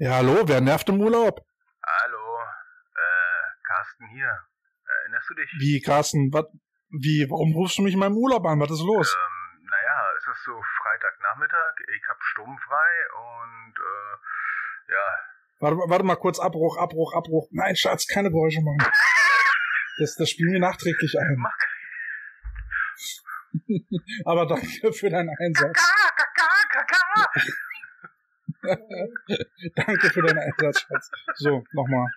Ja, hallo, wer nervt im Urlaub? Hallo, äh, Carsten hier. Erinnerst du dich? Wie, Carsten, wat, wie, warum rufst du mich in meinem Urlaub an? Was ist los? Ähm, naja, es ist so Freitagnachmittag, ich hab sturmfrei und, äh, ja. Warte, warte mal kurz, Abbruch, Abbruch, Abbruch. Nein, Schatz, keine Geräusche machen. Das, das spielen wir nachträglich ein. Mach Aber danke für deinen Einsatz. Kaka, kaka, kaka. danke für deinen Einsatz, Schatz. So, nochmal.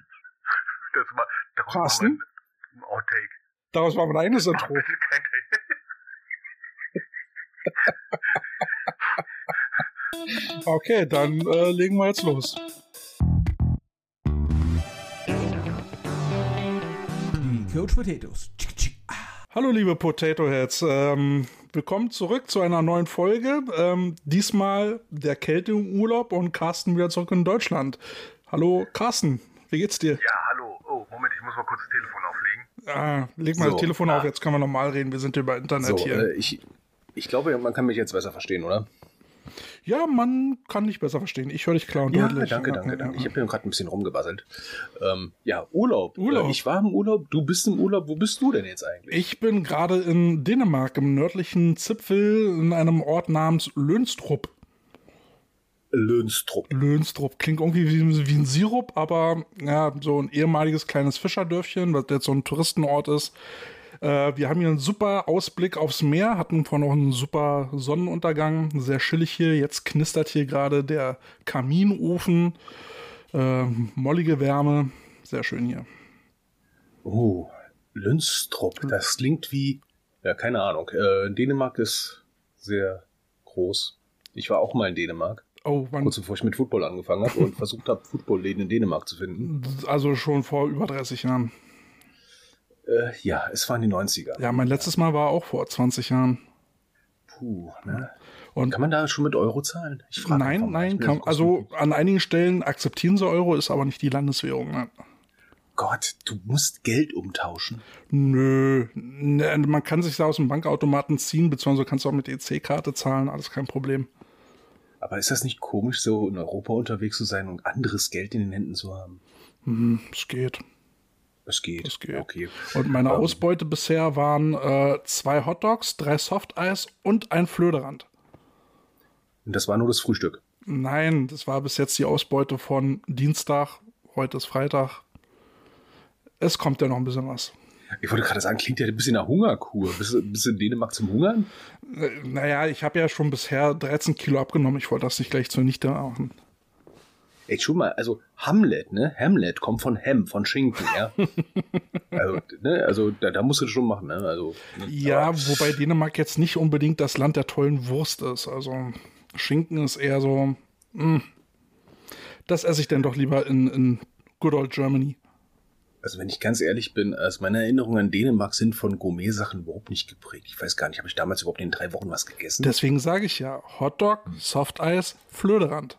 Das war, daraus Carsten? ein Outtake. Daraus war mein eigenes Intro. bitte kein Take. Okay, dann äh, legen wir jetzt los. Die Coach Potatoes. Hallo liebe Potato Heads, ähm, willkommen zurück zu einer neuen Folge. Ähm, diesmal der Kälte im Urlaub und Carsten wieder zurück in Deutschland. Hallo Carsten, wie geht's dir? Ja, hallo. Oh, Moment, ich muss mal kurz das Telefon auflegen. Ah, leg mal So, das Telefon ah. auf, jetzt können wir normal reden, wir sind über Internet So, hier. äh, ich, ich glaube, man kann mich jetzt besser verstehen, oder? Ja, man kann dich besser verstehen. Ich höre dich klar und deutlich. danke, Ja, danke, ja, danke. ja. Ich habe hier gerade ein bisschen rumgebasselt. Ähm, ja, Urlaub. Urlaub. Äh, ich war im Urlaub, du bist im Urlaub. Wo bist du denn jetzt eigentlich? Ich bin gerade in Dänemark, im nördlichen Zipfel, in einem Ort namens Lönstrup. Lönstrup. Lönstrup klingt irgendwie wie, wie ein Sirup, aber ja, so ein ehemaliges kleines Fischerdörfchen, was jetzt so ein Touristenort ist. Äh, wir haben hier einen super Ausblick aufs Meer, hatten vorhin noch einen super Sonnenuntergang, sehr chillig hier. Jetzt knistert hier gerade der Kaminofen, äh, mollige Wärme, sehr schön hier. Oh, Lönstrup. Das klingt wie, ja, keine Ahnung. Äh, Dänemark ist sehr groß. Ich war auch mal in Dänemark, Oh, wann, kurz bevor ich mit Football angefangen habe und versucht habe, Footballläden in Dänemark zu finden. also schon vor über 30 Jahren. Äh, ja, es waren die 90er. Ja, mein letztes Mal war auch vor 20 Jahren. Puh, ne? Und Kann man da schon mit Euro zahlen? Ich frage nein, mal. Nein, kann, also an einigen Stellen akzeptieren sie Euro, ist aber nicht die Landeswährung. Nein. Gott, du musst Geld umtauschen. Nö, ne, man kann sich da aus dem Bankautomaten ziehen, beziehungsweise kannst du auch mit EC-Karte zahlen, alles kein Problem. Aber ist das nicht komisch, so in Europa unterwegs zu sein und anderes Geld in den Händen zu haben? Hm, es geht. Es geht. Es geht. Okay. Und meine Ähm, Ausbeute bisher waren äh, zwei Hotdogs, drei Softeis und ein Flöderand. Und das war nur das Frühstück. Nein, das war bis jetzt die Ausbeute von Dienstag, heute ist Freitag. Es kommt ja noch ein bisschen was. Ich wollte gerade sagen, klingt ja ein bisschen nach Hungerkur. Bist du, bist du in Dänemark zum Hungern? Äh, Naja, ich habe ja schon bisher 13 Kilo abgenommen. Ich wollte das nicht gleich zunichte machen. Ey, schon mal, also Hamlet, ne? Hamlet kommt von Ham, von Schinken, ja. also, ne? also da, da musst du das schon machen, ne? Also, ne? Ja, Aber- wobei Dänemark jetzt nicht unbedingt das Land der tollen Wurst ist. Also Schinken ist eher so, mh, das esse ich dann doch lieber in, in Good Old Germany. Also wenn ich ganz ehrlich bin, also meine Erinnerungen an Dänemark sind von Gourmet-Sachen überhaupt nicht geprägt. Ich weiß gar nicht, habe ich damals überhaupt in drei Wochen was gegessen? Deswegen sage ich ja, Hotdog, Softeis, Flöderand.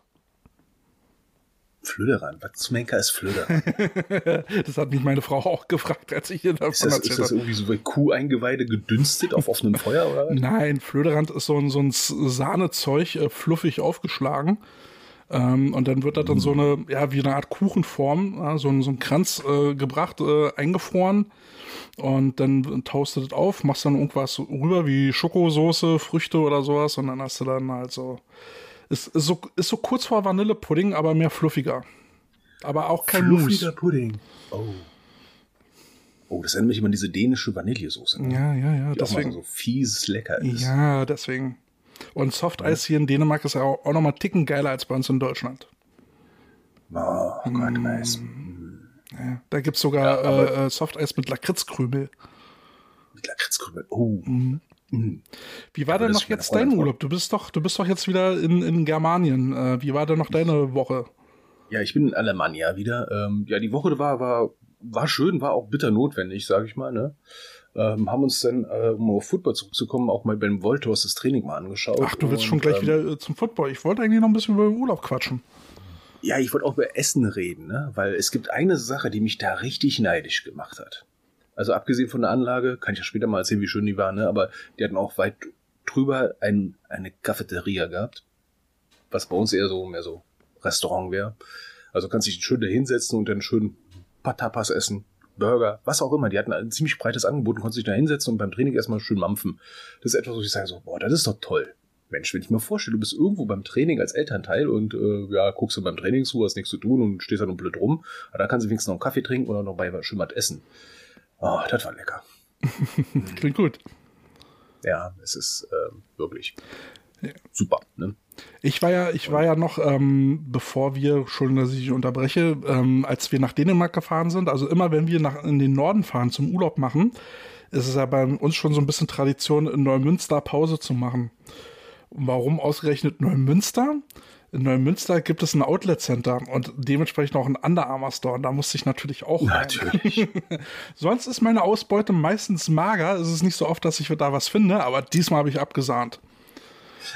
Flöderan. Was zum Henker ist Flöderan? Das hat mich meine Frau auch gefragt, als ich ihr davon Ist das, ist das irgendwie so wie Kuheingeweide gedünstet auf offenem Feuer oder? Nein, Flöderand ist so ein, so ein Sahnezeug, äh, fluffig aufgeschlagen. Ähm, und dann wird da dann so eine, ja, wie eine Art Kuchenform, ja, so, ein, so ein Kranz äh, gebracht, äh, eingefroren. Und dann taust du das auf, machst dann irgendwas rüber wie Schokosoße, Früchte oder sowas. Und dann hast du dann halt so. Ist, ist so, ist so kurz vor Vanillepudding, aber mehr fluffiger. Aber auch kein Fluffiger Mousse. Pudding. Oh. Oh, das erinnert mich immer an diese dänische Vanillesoße. ne? Ja, ja, ja, Die auch mal deswegen. so fies lecker ist. Ja, deswegen. Und Softeis hier in Dänemark ist ja auch, auch noch mal ticken geiler als bei uns in Deutschland. Oh Gott, Mm. weiß. Ja, da gibt's sogar Ja, äh, äh, Softeis mit Lakritzkrümel. Mit Lakritzkrümel. Oh. Mhm. Wie war denn noch jetzt dein. Urlaub? Du bist doch, du bist doch jetzt wieder in, in Germanien. Äh, wie war denn noch deine Woche? Ja, ich bin in Alemannia wieder. Ähm, ja, die Woche war, war, war schön, war auch bitter notwendig, sage ich mal. Ne? Ähm, haben uns dann, äh, um auf Football zurückzukommen, auch mal beim Voltors das Training mal angeschaut. Ach, du willst Und, schon gleich ähm, wieder äh, zum Football. Ich wollte eigentlich noch ein bisschen über den Urlaub quatschen. Ja, ich wollte auch über Essen reden, ne? weil es gibt eine Sache, die mich da richtig neidisch gemacht hat. Also abgesehen von der Anlage, kann ich ja später mal erzählen, wie schön die war, ne? aber die hatten auch weit drüber ein, eine Cafeteria gehabt, was bei uns eher so mehr so Restaurant wäre. Also kannst dich schön da hinsetzen und dann schön Patapas essen, Burger, was auch immer. Die hatten ein ziemlich breites Angebot und konntest dich da hinsetzen und beim Training erstmal schön mampfen. Das ist etwas, wo ich sage so, boah, das ist doch toll. Mensch, wenn ich mir vorstelle, du bist irgendwo beim Training als Elternteil und äh, ja, guckst du beim Training zu, hast nichts zu tun und stehst da nur blöd rum, aber da kannst du wenigstens noch einen Kaffee trinken oder noch bei was essen. Oh, das war lecker. Klingt gut. Ja, es ist ähm, wirklich super. Ne? Ich war ja, ich war ja noch, ähm, bevor wir, schon, dass ich unterbreche, ähm, als wir nach Dänemark gefahren sind, also immer wenn wir nach in den Norden fahren zum Urlaub machen, ist es ja bei uns schon so ein bisschen Tradition, in Neumünster Pause zu machen. Warum ausgerechnet Neumünster? In Neumünster gibt es ein Outlet Center und dementsprechend auch ein Under Armour Store. Und da musste ich natürlich auch rein. Natürlich. Sonst ist meine Ausbeute meistens mager. Es ist nicht so oft, dass ich da was finde, aber diesmal habe ich abgesahnt.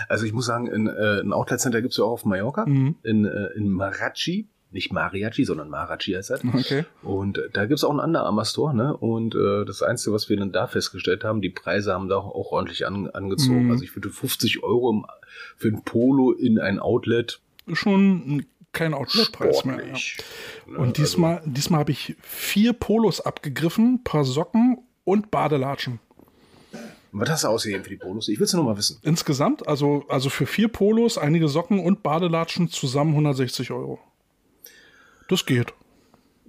Also ich muss sagen, in, äh, ein Outlet Center gibt es ja auch auf Mallorca, Mhm. in, äh, in Marachi. Nicht Mariachi, sondern Marachi heißt das. Okay. Und äh, da gibt's auch einen Under Armour Store, ne? Und äh, das Einzige, was wir dann da festgestellt haben, die Preise haben da auch, ordentlich an, angezogen. Mhm. Also ich würde 50 Euro im, für ein Polo in ein Outlet Schon kein Outletpreis mehr. Ja. Ne? Und diesmal, diesmal habe ich vier Polos abgegriffen, paar Socken und Badelatschen. Also, was hast du ausgegeben für die Polos? Ich will's nur mal wissen. Insgesamt, also, also für vier Polos, einige Socken und Badelatschen zusammen 160 Euro. Das geht.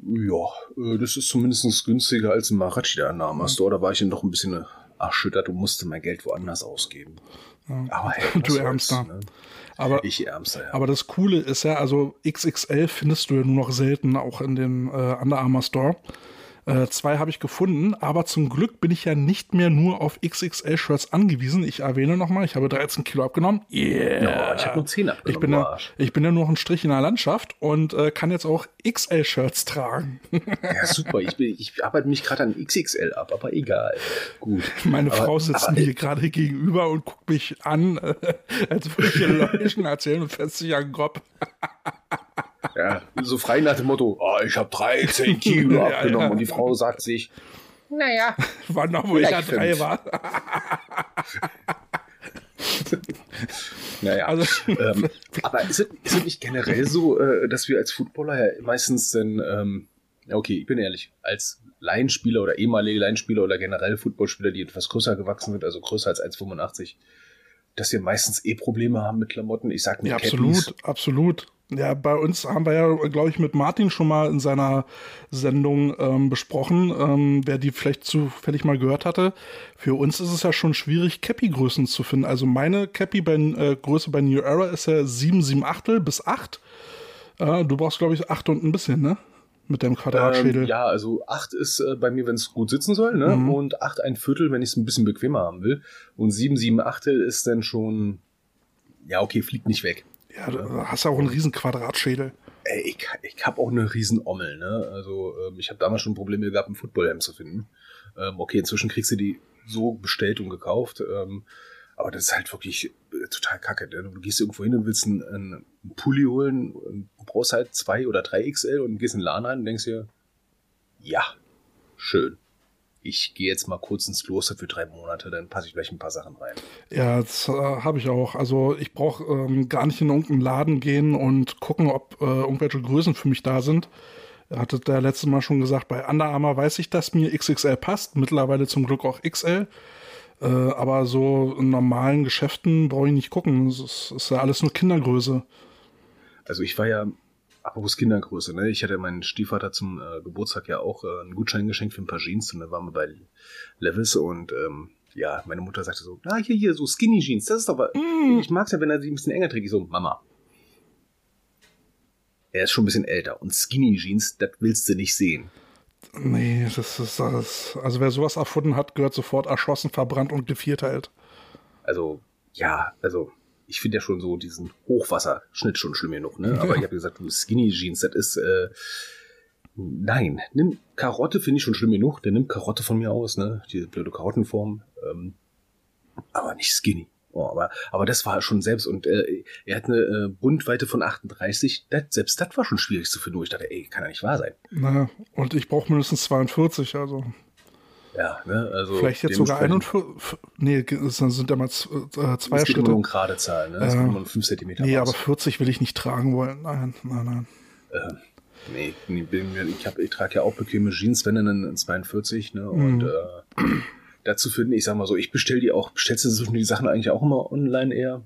Ja, äh, das ist zumindest günstiger als im Marachi da Under Armour Store. Da war ich dann doch ein bisschen erschüttert und musste mein Geld woanders ausgeben. Aber hey, Du Ärmster. Ne? Aber, Ich Ärmster, ja. aber das Coole ist ja, also XXL findest du ja nur noch selten, auch in dem äh, Under Armour Store. Äh, zwei habe ich gefunden, aber zum Glück bin ich ja nicht mehr nur auf XXL-Shirts angewiesen. Ich erwähne nochmal, ich habe 13 Kilo abgenommen. Yeah. Ja, ich habe nur 10 abgenommen. Ich bin, ja, ich bin ja nur noch ein Strich in der Landschaft und äh, kann jetzt auch XL-Shirts tragen. Ja, super. Ich, bin, ich arbeite mich gerade an XXL ab, aber egal. Gut. Meine Aber- Frau sitzt mir gerade gegenüber und guckt mich an, äh, als würde ich ihr Leuchten erzählen und fässt sich an den Kopf. Ja, so frei nach dem Motto, oh, ich habe 13 Kilo abgenommen. ja. Und die Frau sagt sich, naja, Wann noch, wo ich ja drei war. naja. Also, ähm, aber ist es, ist es nicht generell so, äh, dass wir als Footballer ja meistens dann, ähm, okay, ich bin ehrlich, als Laienspieler oder ehemalige Laienspieler oder generell Footballspieler, die etwas größer gewachsen sind, also größer als 1,85, dass wir meistens eh Probleme haben mit Klamotten. Ich sag nur ja, Cappies. absolut, absolut. Ja, bei uns haben wir ja, glaube ich, mit Martin schon mal in seiner Sendung ähm, besprochen, ähm, wer die vielleicht zufällig mal gehört hatte. Für uns ist es ja schon schwierig, Cappy-Größen zu finden. Also meine Cappy bei, äh, bei New Era ist ja 7, 7 Achtel bis 8. Äh, du brauchst, glaube ich, 8 und ein bisschen, ne? Mit deinem Quadratschädel. Ähm, ja, also 8 ist äh, bei mir, wenn es gut sitzen soll, ne? Mhm. Und 8 ein Viertel, wenn ich es ein bisschen bequemer haben will. Und 7, 7 Achtel ist dann schon, ja, okay, fliegt nicht weg. Ja, du hast ja auch einen riesen Quadratschädel. Ey, ich, ich habe auch eine riesen Ommel, ne? Also ähm, ich habe damals schon Probleme gehabt, einen Footballhelm zu finden. Ähm, okay, inzwischen kriegst du die so bestellt und gekauft. Ähm, aber das ist halt wirklich äh, total kacke. Ne? Du gehst irgendwo hin und willst einen, einen Pulli holen du brauchst halt zwei oder drei XL und gehst in den Laden rein und denkst dir, ja, schön. Ich gehe jetzt mal kurz ins Kloster für drei Monate, dann passe ich gleich ein paar Sachen rein. Ja, das äh, habe ich auch. Also ich brauche ähm, gar nicht in irgendeinen Laden gehen und gucken, ob äh, irgendwelche Größen für mich da sind. Er hatte da letztes Mal schon gesagt, bei Under Armour weiß ich, dass mir XXL passt. Mittlerweile zum Glück auch XL. Äh, aber so in normalen Geschäften brauche ich nicht gucken. Es ist, ist ja alles nur Kindergröße. Also ich war ja, apropos Kindergröße, ne? Ich hatte meinen Stiefvater zum äh, Geburtstag ja auch äh, einen Gutschein geschenkt für ein paar Jeans und dann waren wir bei Levels und ähm, ja, meine Mutter sagte so, ah, hier, hier, so Skinny Jeans, das ist aber, ich mag's ja, wenn er sie ein bisschen enger trägt. Ich so, Mama, er ist schon ein bisschen älter und Skinny Jeans, das willst du nicht sehen. Nee, das ist das. Also wer sowas erfunden hat, gehört sofort erschossen, verbrannt und gevierteilt. Also, ja, also, ich finde ja schon so diesen Hochwasserschnitt schon schlimm genug, ne? Aber ich habe gesagt, du Skinny Jeans, das ist, äh, nein, nimm Karotte finde ich schon schlimm genug, der nimmt Karotte von mir aus, ne? Diese blöde Karottenform, ähm, aber nicht Skinny. Oh, aber, aber das war schon selbst und äh, er hat eine äh, Bundweite von 38, das, selbst das war schon schwierig zu finden, ich dachte, ey, kann ja nicht wahr sein. Na, und ich brauche mindestens 42, also. Ja, ne, also Vielleicht jetzt sogar dementsprechend- 41. Nee, es sind ja mal z- äh, zwei Es geht Schritte. um gerade Zahlen, ne? Es Äh, geht immer um 5 Zentimeter Nee, raus. aber 40 will ich nicht tragen wollen. Nein, nein, nein. Äh, nee, ich, hab, ich trage ja auch bequeme Jeans, wenn dann in 42, ne? Und Mhm. äh, dazu finden, ich sag mal so, ich bestell die auch, bestellst du die Sachen eigentlich auch immer online eher,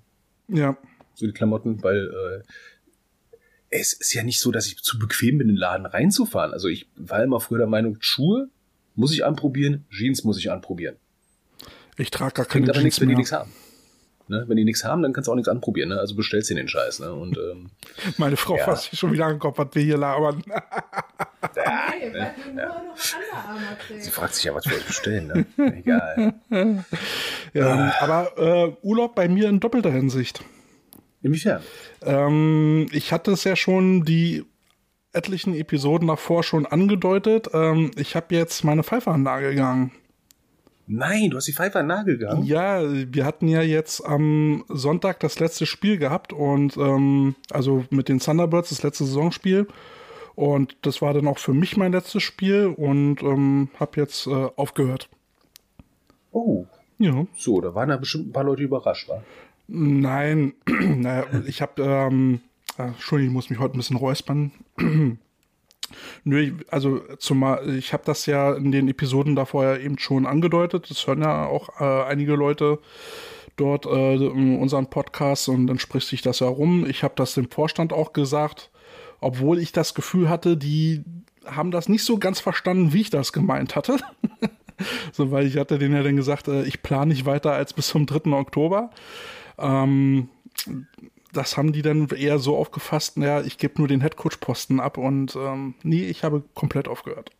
Ja. so die Klamotten, weil äh, es ist ja nicht so, dass ich zu bequem bin, in den Laden reinzufahren. Also ich war immer früher der Meinung, Schuhe muss ich anprobieren, Jeans muss ich anprobieren. Ich trage gar keine aber Jeans nichts, wenn die mehr. nichts haben. Ne? Wenn die nichts haben, dann kannst du auch nichts anprobieren. Ne? Also bestellst du den Scheiß. Ne? Und ähm, Meine Frau Ja. fasst sich schon wieder angekommen, was wir hier labern. Hey, nur noch Underarmer sie fragt sich ja, was wir euch bestellen. Ne? Egal. Ja, aber äh, Urlaub bei mir in doppelter Hinsicht. Inwiefern? Ähm, ich hatte es ja schon die etlichen Episoden davor schon angedeutet. Ähm, ich habe jetzt meine Pfeiferanlage gegangen. Nein, du hast die Pfeife an Nagel gegangen. Ja, wir hatten ja jetzt am Sonntag das letzte Spiel gehabt und ähm, also mit den Thunderbirds das letzte Saisonspiel. Und das war dann auch für mich mein letztes Spiel und ähm, habe jetzt äh, aufgehört. Oh, Ja. so, da waren da bestimmt ein paar Leute überrascht, wa? Nein, naja, ich habe, ähm, äh, Entschuldigung, ich muss mich heute ein bisschen räuspern. Nö, also zumal, ich habe das ja in den Episoden davor ja eben schon angedeutet. Das hören ja auch äh, einige Leute dort äh, unseren Podcast und dann spricht sich das ja rum. Ich habe das dem Vorstand auch gesagt, obwohl ich das Gefühl hatte, die haben das nicht so ganz verstanden, wie ich das gemeint hatte. so, weil ich hatte denen ja dann gesagt, äh, ich plane nicht weiter als bis zum 3. Oktober. Ähm, das haben die dann eher so aufgefasst, naja, ich gebe nur den Headcoach-Posten ab und ähm, nee, ich habe komplett aufgehört.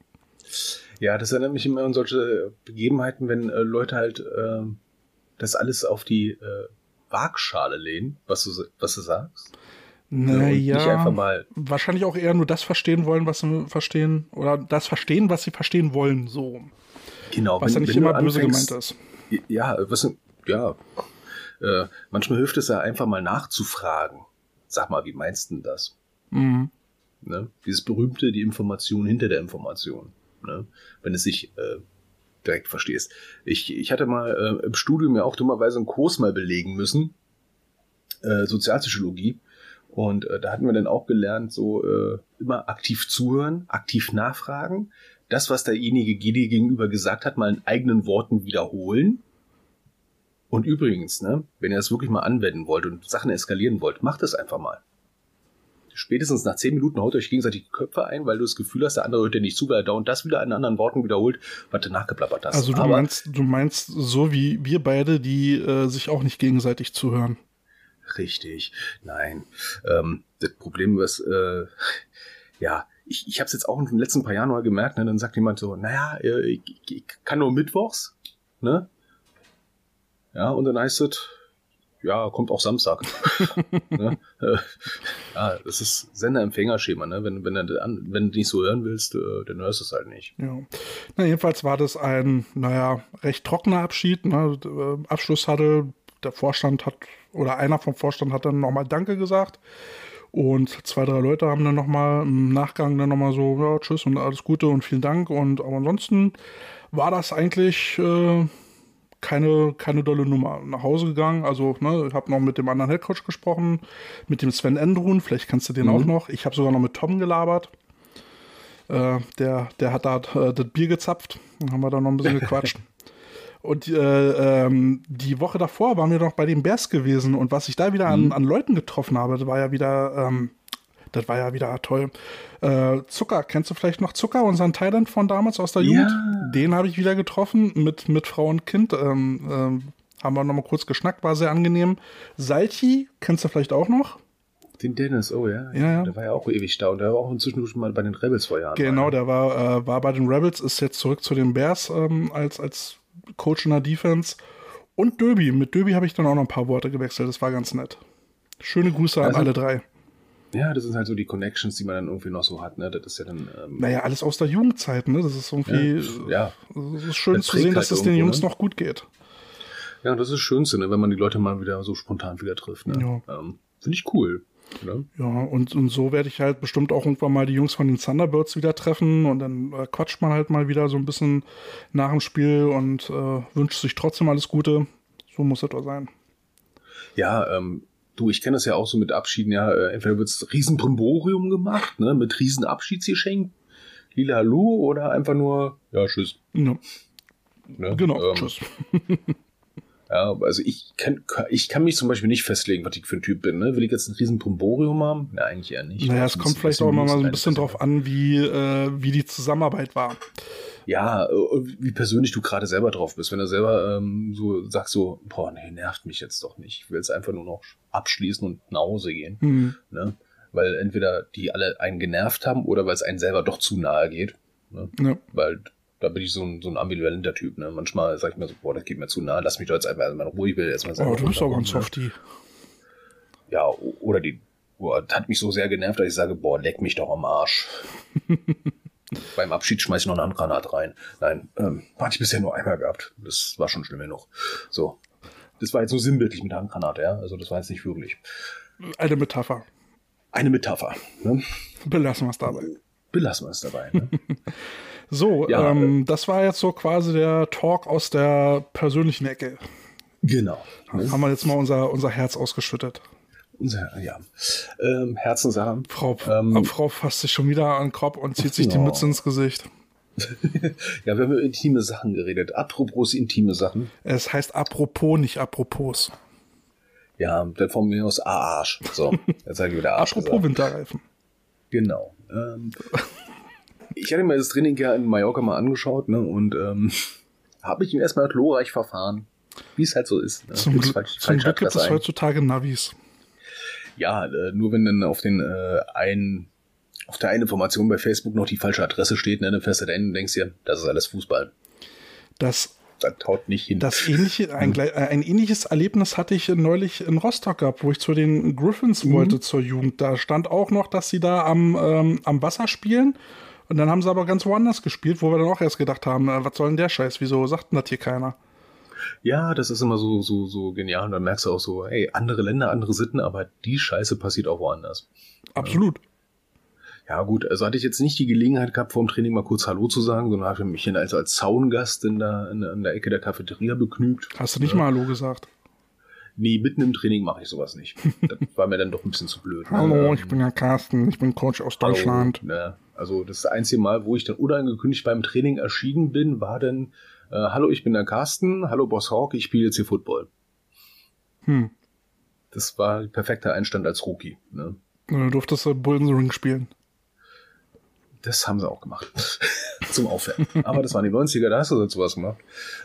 Ja, das erinnert mich immer an solche Begebenheiten, wenn äh, Leute halt ähm, das alles auf die äh, Waagschale lehnen, was du, was du sagst. Naja, mal wahrscheinlich auch eher nur das verstehen wollen, was sie verstehen, oder das verstehen, was sie verstehen wollen, so. Genau, Was ja nicht immer böse anfängst- gemeint ist. Ja, was, ja. Äh, manchmal hilft es ja einfach mal nachzufragen. Sag mal, wie meinst du denn das? Mhm. Ne? Dieses berühmte, die Information hinter der Information. Ne? Wenn es sich äh, direkt verstehst. Ich, ich hatte mal äh, im Studium ja auch dummerweise einen Kurs mal belegen müssen. Äh, Sozialpsychologie. Und äh, da hatten wir dann auch gelernt, so äh, immer aktiv zuhören, aktiv nachfragen. Das, was derjenige dir gegenüber gesagt hat, mal in eigenen Worten wiederholen. Und übrigens, ne, wenn ihr das wirklich mal anwenden wollt und Sachen eskalieren wollt, macht es einfach mal. Spätestens nach zehn Minuten haut euch gegenseitig die Köpfe ein, weil du das Gefühl hast, der andere hört dir nicht zu, weil er dauernd das wieder in anderen Worten wiederholt, was du nachgeplappert hast. Also du Aber- meinst, du meinst so wie wir beide, die äh, sich auch nicht gegenseitig zuhören. Richtig, nein. Ähm, das Problem ist, äh, ja, ich, ich habe es jetzt auch in den letzten paar Jahren mal gemerkt, ne, dann sagt jemand so, naja, äh, ich, ich kann nur mittwochs, ne? Ja, und dann heißt es, ja, kommt auch Samstag. ne? äh, ja, das ist Sender-Empfänger-Schema, ne? Wenn, wenn, du, wenn du nicht so hören willst, äh, dann hörst du es halt nicht. Ja. Na, jedenfalls war das ein, naja, recht trockener Abschied. Ne? Äh, Abschluss hatte, der Vorstand hat, oder einer vom Vorstand hat dann nochmal Danke gesagt. Und zwei, drei Leute haben dann nochmal im Nachgang dann nochmal so, ja, tschüss und alles Gute und vielen Dank. Und aber ansonsten war das eigentlich äh, keine, keine dolle Nummer. Nach Hause gegangen, also ne, ich habe noch mit dem anderen Headcoach gesprochen, mit dem Sven Endrun, vielleicht kennst du den auch noch. Ich habe sogar noch mit Tom gelabert. Äh, der, der hat da äh, das Bier gezapft. Dann haben wir da noch ein bisschen gequatscht. Und äh, ähm, die Woche davor waren wir noch bei den Bears gewesen und was ich da wieder an, an Leuten getroffen habe, das war ja wieder, ähm, das war ja wieder toll. Äh, Zucker, kennst du vielleicht noch Zucker, unseren Thailand von damals aus der Ja. Jugend? Den habe ich wieder getroffen mit, mit Frau und Kind. Ähm, ähm, haben wir noch mal kurz geschnackt, war sehr angenehm. Salchi, kennst du vielleicht auch noch? Den Dennis, oh ja. Ja, ja. Der war ja auch ewig da und der war auch inzwischen schon mal bei den Rebels vor Jahren. Genau, der war, äh, war bei den Rebels, ist jetzt zurück zu den Bears ähm, als, als Coach in der Defense. Und Döbi. Mit Döbi habe ich dann auch noch ein paar Worte gewechselt. Das war ganz nett. Schöne Grüße an Also- alle drei. Ja, das sind halt so die Connections, die man dann irgendwie noch so hat, ne? Das ist ja dann. Ähm, Naja, alles aus der Jugendzeit, ne? Das ist irgendwie. ja. Es ist schön Das zu sehen, dass halt es den irgendwo, Jungs ne? noch gut geht. Ja, das ist das Schönste, ne? wenn man die Leute mal wieder so spontan wieder trifft. Ne? Ähm, Finde ich cool. Ne? Ja, und, und so werde ich halt bestimmt auch irgendwann mal die Jungs von den Thunderbirds wieder treffen und dann äh, quatscht man halt mal wieder so ein bisschen nach dem Spiel und äh, wünscht sich trotzdem alles Gute. So muss es doch sein. Ja, ähm, Du, ich kenne das ja auch so mit Abschieden, ja, äh, entweder wird's Riesenbrimborium gemacht, ne, mit Riesenabschiedsgeschenk, Lila Hallo, oder einfach nur, ja, tschüss. Ja, Ne? genau, Ähm, tschüss. Ja, also ich kann, ich kann mich zum Beispiel nicht festlegen, was ich für ein Typ bin. Ne? Will ich jetzt ein riesen Brimborium haben? Na, eigentlich eher nicht. Naja, es kommt vielleicht auch immer mal so ein bisschen bisschen drauf an, wie, äh, wie die Zusammenarbeit war. Ja, äh, wie persönlich du gerade selber drauf bist. Wenn du selber ähm, so sagst so, boah, nee, nervt mich jetzt doch nicht. Ich will jetzt einfach nur noch abschließen und nach Hause gehen. Hm. Ne? Weil entweder die alle einen genervt haben oder weil es einen selber doch zu nahe geht. Ne? Ja. Weil da bin ich so ein, so ein ambivalenter Typ. Ne? Manchmal sag ich mir so, boah, das geht mir zu nahe, lass mich doch jetzt einfach mal ich will jetzt mal selber Oh, du bist aber ein? Softie. Ja, oder die, boah, das hat mich so sehr genervt, dass ich sage, boah, leck mich doch am Arsch. Beim Abschied schmeiß ich noch eine Handgranat rein. Nein, ähm, hatte ich bisher nur einmal gehabt. Das war schon schlimm genug. So. Das war jetzt nur sinnbildlich mit der Handgranate, ja. Also das war jetzt nicht wirklich. Eine Metapher. Eine Metapher. Ne? Belassen wir es dabei. Belassen wir es dabei. Ne? So, Ja, ähm, das war jetzt so quasi der Talk aus der persönlichen Ecke. genau. Ne? Haben wir jetzt mal unser, unser Herz ausgeschüttet. Unser, ja. Ähm, Herzenssache. Frau, Ähm, äh, Frau fasst sich schon wieder an den Kopf und zieht sich die Oh. Mütze ins Gesicht. Ja, wir haben über intime Sachen geredet. Apropos intime Sachen. Es heißt apropos, nicht apropos. Ja, dann von mir aus Arsch. So, jetzt sage ich wieder Arsch. apropos gesagt. Winterreifen. Genau. Ähm, ich hatte mir das Training ja in Mallorca mal angeschaut, ne, und ähm, habe mich erstmal glorreich verfahren. Wie es halt so ist. Ne? Zum, Glück, falsch- zum Glück gibt es heutzutage Navis. Ja, äh, nur wenn dann auf den äh, einen auf der einen Information bei Facebook noch die falsche Adresse steht, ne, dann fährst du da hin und denkst dir, das ist alles Fußball. Das, Das haut nicht hin. das ähnliche, ein, äh, ein ähnliches Erlebnis hatte ich neulich in Rostock gehabt, wo ich zu den Griffins Mhm. wollte zur Jugend. Da stand auch noch, dass sie da am, ähm, am Wasser spielen. Und dann haben sie aber ganz woanders gespielt, wo wir dann auch erst gedacht haben, äh, was soll denn der Scheiß? Wieso sagt denn das hier keiner? Ja, das ist immer so, so, so genial. Und dann merkst du auch so, hey, andere Länder, andere Sitten, aber die Scheiße passiert auch woanders. Absolut. Ja, gut, also hatte ich jetzt nicht die Gelegenheit gehabt, vor dem Training mal kurz Hallo zu sagen, sondern habe mich hier als, als Zaungast in der, in, in der Ecke der Cafeteria begnügt. Hast du nicht Ja. mal Hallo gesagt? Nee, mitten im Training mache ich sowas nicht. Das war mir dann doch ein bisschen zu blöd. Hallo, Ähm, ich bin ja Carsten, ich bin Coach aus Hallo, Deutschland. Ne? Also das einzige Mal, wo ich dann unangekündigt beim Training erschienen bin, war dann, äh, hallo, ich bin der Carsten, hallo Boss Hawk, ich spiele jetzt hier Football. Hm. Das war perfekter Einstand als Rookie. Ne? Du durftest du Bull in the Ring spielen. Das haben sie auch gemacht. Zum Aufwärmen. Aber das waren die 90er, da hast du dazu was gemacht.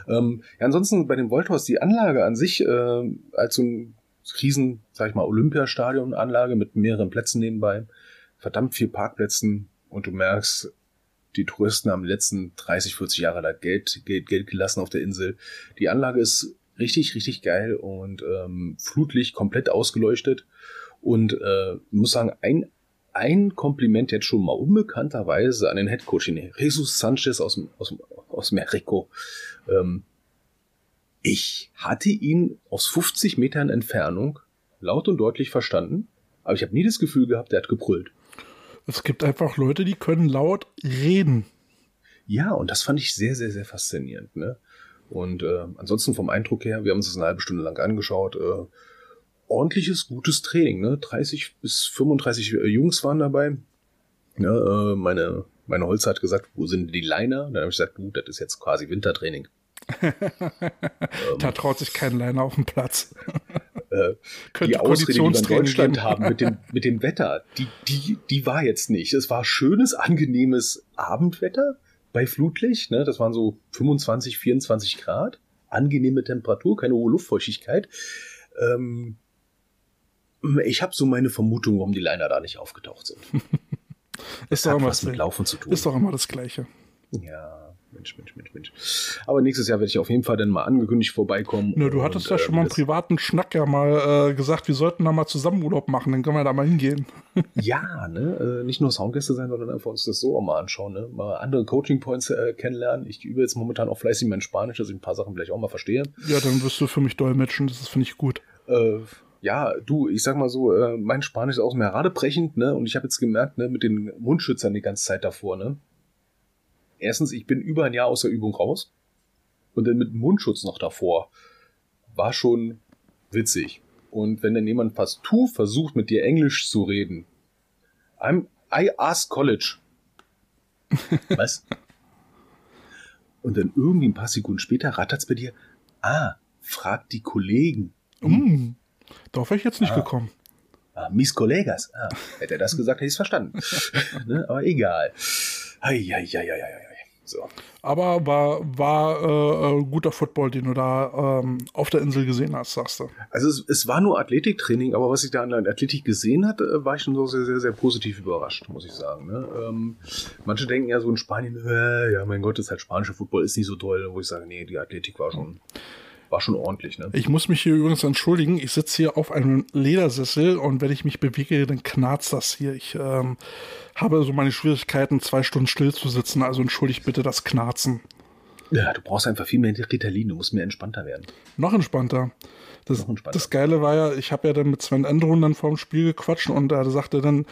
Ähm, ja, ansonsten bei dem Volthaus, die Anlage an sich, äh, als so ein riesen, sag ich mal, Olympiastadion-Anlage mit mehreren Plätzen nebenbei, verdammt viel Parkplätzen und du merkst, die Touristen haben die letzten 30, 40 Jahre da Geld, Geld, Geld gelassen auf der Insel. Die Anlage ist richtig, richtig geil und ähm, Flutlicht komplett ausgeleuchtet. Und äh, muss sagen, ein, ein Kompliment jetzt schon mal unbekannterweise an den Headcoach, den Jesus Sanchez aus, aus, aus Mexiko. Ähm, ich hatte ihn aus 50 Metern Entfernung laut und deutlich verstanden, aber ich habe nie das Gefühl gehabt, er hat gebrüllt. Es gibt einfach Leute, die können laut reden. Ja, und das fand ich sehr, sehr, sehr faszinierend. Ne? Und äh, ansonsten vom Eindruck her, wir haben uns das eine halbe Stunde lang angeschaut. Äh, ordentliches, gutes Training. Ne? 30 bis 35 äh, Jungs waren dabei. Ja, äh, meine, meine Holzer hat gesagt, wo sind die Liner? Dann habe ich gesagt, du, das ist jetzt quasi Wintertraining. Da traut sich kein Leiner auf den Platz. Äh, die Ausrede, die wir in Deutschland geben. haben mit dem, mit dem Wetter, die, die, die war jetzt nicht. Es war schönes, angenehmes Abendwetter bei Flutlicht. Ne? Das waren so 25, 24 Grad. Angenehme Temperatur, keine hohe Luftfeuchtigkeit. Ähm, ich habe so meine Vermutung, warum die Liner da nicht aufgetaucht sind. Ist Das doch, hat immer was mit das, Laufen zu tun. ist doch immer das Gleiche. ja, Mensch, Mensch, Mensch, Mensch. Aber nächstes Jahr werde ich auf jeden Fall dann mal angekündigt vorbeikommen. Nö, du hattest Und, ja äh, schon mal einen das- privaten Schnack ja mal äh, gesagt, wir sollten da mal zusammen Urlaub machen, dann können wir da mal hingehen. Ja, ne? äh, Nicht nur Soundgäste sein, sondern einfach uns das so auch mal anschauen, ne? Mal andere Coaching Points äh, kennenlernen. Ich übe jetzt momentan auch fleißig mein Spanisch, dass ich ein paar Sachen vielleicht auch mal verstehe. Ja, dann wirst du für mich dolmetschen, das finde ich gut. Äh, ja, du, ich sag mal so, äh, mein Spanisch ist auch mehr radebrechend, ne? Und ich habe jetzt gemerkt, ne, mit den Mundschützern die ganze Zeit davor, ne? Erstens, ich bin über ein Jahr aus der Übung raus. Und dann mit dem Mundschutz noch davor. War schon witzig. Und wenn dann jemand partout versucht, mit dir Englisch zu reden, I'm, I ask college. Was? Und dann irgendwie ein paar Sekunden später rattert's bei dir, ah, frag die Kollegen. Mm, darauf wäre ich jetzt nicht Ah. gekommen. Ah, mis Kollegas. Ah, hätte er das gesagt, hätte ich es verstanden. ne? Aber egal. Eieieiei. So. Aber war, war äh, äh, guter Football, den du da ähm, auf der Insel gesehen hast, sagst du. Also es, es war nur Athletiktraining, aber was ich da an der Athletik gesehen hatte, war ich schon so sehr, sehr, sehr positiv überrascht, muss ich sagen. Ne? Ähm, manche denken ja so in Spanien, äh, ja mein Gott, das ist halt spanischer Football, ist nicht so toll, wo ich sage, nee, die Athletik war schon, war schon ordentlich. Ne? Ich muss mich hier übrigens entschuldigen. Ich sitze hier auf einem Ledersessel und wenn ich mich bewege, dann knarzt das hier. Ich ähm, habe so meine Schwierigkeiten, zwei Stunden still zu sitzen. Also entschuldigt bitte das Knarzen. Ja, du brauchst einfach viel mehr Ritalin, du musst mehr entspannter werden. Noch entspannter. Das, Noch entspannter. das Geile war ja, ich habe ja dann mit Sven Endrun dann vorm Spiel gequatscht und er sagte dann,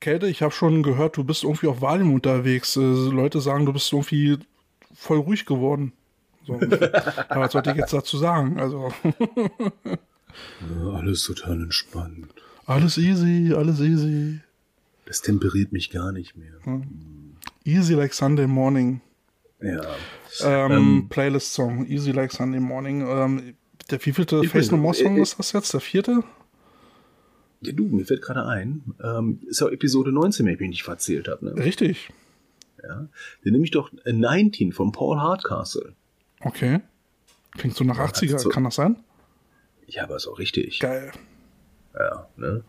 Kälte, ich habe schon gehört, du bist irgendwie auf Valium unterwegs. Äh, Leute sagen, du bist irgendwie voll ruhig geworden. So. Aber was sollte ich jetzt dazu sagen? Also, Ja, alles total entspannt. alles easy, alles easy. Das temperiert mich gar nicht mehr. Easy like Sunday morning. Ja. Ähm, Ähm, Playlist-Song. Easy like Sunday morning. Ähm, der wievielte Face No More Song äh, äh, ist das jetzt? Der vierte? ja, du, mir fällt gerade ein, ähm, ist ja Episode 19, wenn ich mich nicht verzählt habe. Ne? Richtig. Ja. Den nehme ich doch äh, 19 von Paul Hardcastle. Okay. Klingt so nach 80er. so- Kann das sein? Ja, aber ist auch richtig. Geil. Ja, ne?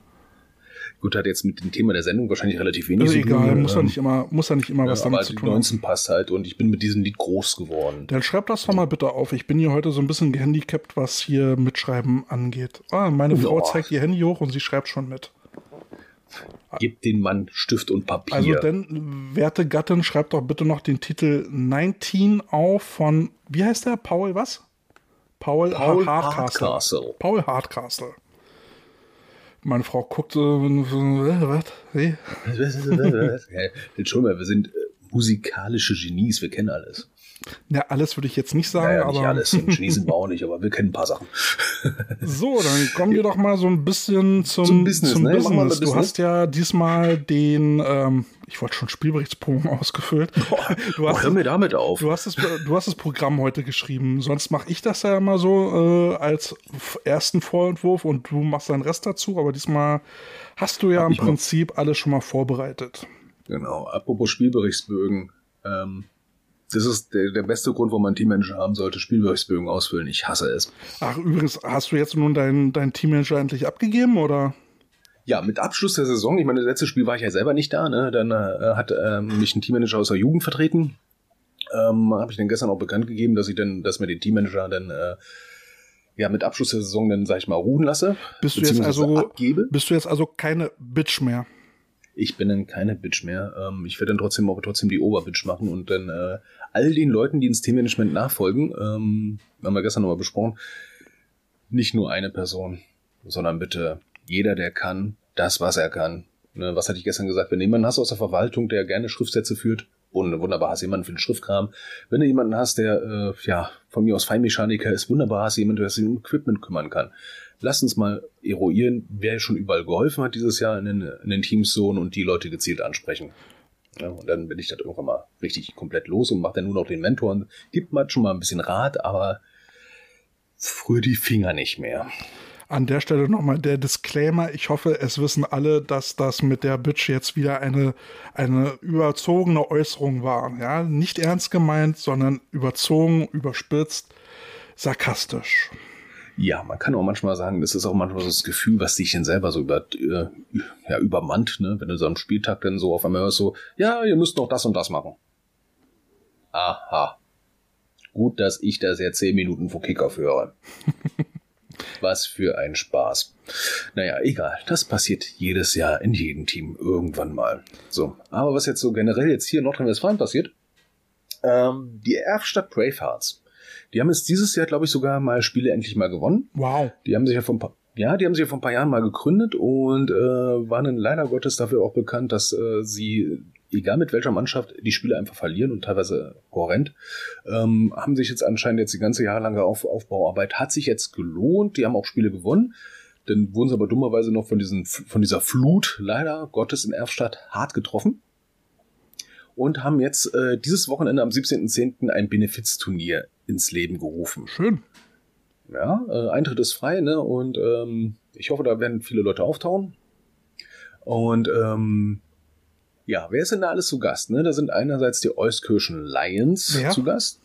Gut, hat jetzt mit dem Thema der Sendung wahrscheinlich relativ wenig Also zu tun. egal, muss ja ähm, nicht immer, muss ja nicht immer ja, was aber damit zu tun haben. 19 passt halt und ich bin mit diesem Lied groß geworden. Dann schreib das doch mal bitte auf. Ich bin hier heute so ein bisschen gehandicapt, was hier Mitschreiben angeht. Ah, meine Frau zeigt ihr Handy hoch und sie schreibt schon mit. Gib den Mann Stift und Papier. Also denn, werte Gattin, schreib doch bitte noch den Titel 19 auf von, wie heißt der? Paul was? Paul, Paul Hardcastle. Hardcastle. Paul Hardcastle. Meine Frau guckt so, äh, was? Hey. Entschuldigung, wir sind äh, musikalische Genies, wir kennen alles. Ja, alles würde ich jetzt nicht sagen, Naja, nicht aber alles. Und sind wir auch nicht, aber wir kennen ein paar Sachen. so, dann kommen wir doch mal so ein bisschen zum, Zum Business, zum ne? Business. Du Business. hast ja diesmal den, ähm, ich wollte schon Spielberichtsbogen ausgefüllt. Du Oh, hast, hör mir damit auf. du, hast das, du hast das Programm heute geschrieben. Sonst mache ich das ja immer so äh, als ersten Vorentwurf und du machst deinen Rest dazu. Aber diesmal hast du ja im ich mal- Prinzip alles schon mal vorbereitet. Genau. Apropos Spielberichtsbögen. Ähm, das ist der, der beste Grund, warum man einen Teammanager haben sollte. Spielberichtsbögen ausfüllen. Ich hasse es. Ach, übrigens, hast du jetzt nun deinen dein Teammanager endlich abgegeben oder? Ja, mit Abschluss der Saison, ich meine, das letzte Spiel war ich ja selber nicht da, ne? Dann äh, hat ähm, mich ein Teammanager aus der Jugend vertreten. Ähm, habe ich dann gestern auch bekannt gegeben, dass ich dann, dass mir den Teammanager dann äh, ja mit Abschluss der Saison dann, sag ich mal, ruhen lasse. Bist du jetzt also abgebe. bist du jetzt also keine Bitch mehr? Ich bin dann keine Bitch mehr. Ähm, ich werde dann trotzdem aber trotzdem die Oberbitch machen und dann äh, all den Leuten, die ins Teammanagement nachfolgen, ähm, haben wir gestern nochmal besprochen, nicht nur eine Person, sondern bitte jeder, der kann, das, was er kann. Ne, was hatte ich gestern gesagt? Wenn du jemanden hast aus der Verwaltung, der gerne Schriftsätze führt, wund- wunderbar hast du jemanden für den Schriftkram. Wenn du jemanden hast, der äh, ja von mir aus Feinmechaniker ist, wunderbar hast du jemanden, der sich um Equipment kümmern kann. Lass uns mal eruieren, wer schon überall geholfen hat dieses Jahr in den, in den Teams so und die Leute gezielt ansprechen. Ja, und dann bin ich das irgendwann mal richtig komplett los und mache dann nur noch den Mentor und gibt mal schon mal ein bisschen Rat, aber früher die Finger nicht mehr. An der Stelle nochmal der Disclaimer. Ich hoffe, es wissen alle, dass das mit der Bitch jetzt wieder eine, eine überzogene Äußerung war. Ja, nicht ernst gemeint, sondern überzogen, überspitzt, sarkastisch. Ja, man kann auch manchmal sagen, das ist auch manchmal so das Gefühl, was dich denn selber so über, äh, ja, übermannt, ne? Wenn du so am Spieltag dann so auf einmal hörst, so, ja, ihr müsst noch das und das machen. Aha. Gut, dass ich das ja zehn Minuten vor Kickoff höre. Was für ein Spaß. Naja, egal. Das passiert jedes Jahr in jedem Team irgendwann mal. So. Aber was jetzt so generell jetzt hier in Nordrhein-Westfalen passiert, ähm, die Erfstadt Bravehearts. Die haben jetzt dieses Jahr, glaube ich, sogar mal Spiele endlich mal gewonnen. Wow. Die haben sich ja vor ein paar, ja, die haben sich ja vor ein paar Jahren mal gegründet und äh, waren dann leider Gottes dafür auch bekannt, dass äh, sie egal mit welcher Mannschaft, die Spiele einfach verlieren und teilweise horrend. Ähm, haben sich jetzt anscheinend jetzt die ganze jahrelange Auf Aufbauarbeit hat sich jetzt gelohnt. Die haben auch Spiele gewonnen. Dann wurden sie aber dummerweise noch von, diesen, von dieser Flut, leider Gottes in Erfstadt, hart getroffen. Und haben jetzt äh, dieses Wochenende am 17.10. ein Benefizturnier ins Leben gerufen. Schön. Ja, äh, Eintritt ist frei, ne? Und ähm, ich hoffe, da werden viele Leute auftauchen. Und ähm, ja, wer ist denn da alles zu Gast? Ne? Da sind einerseits die Euskirchen Lions Wer? zu Gast.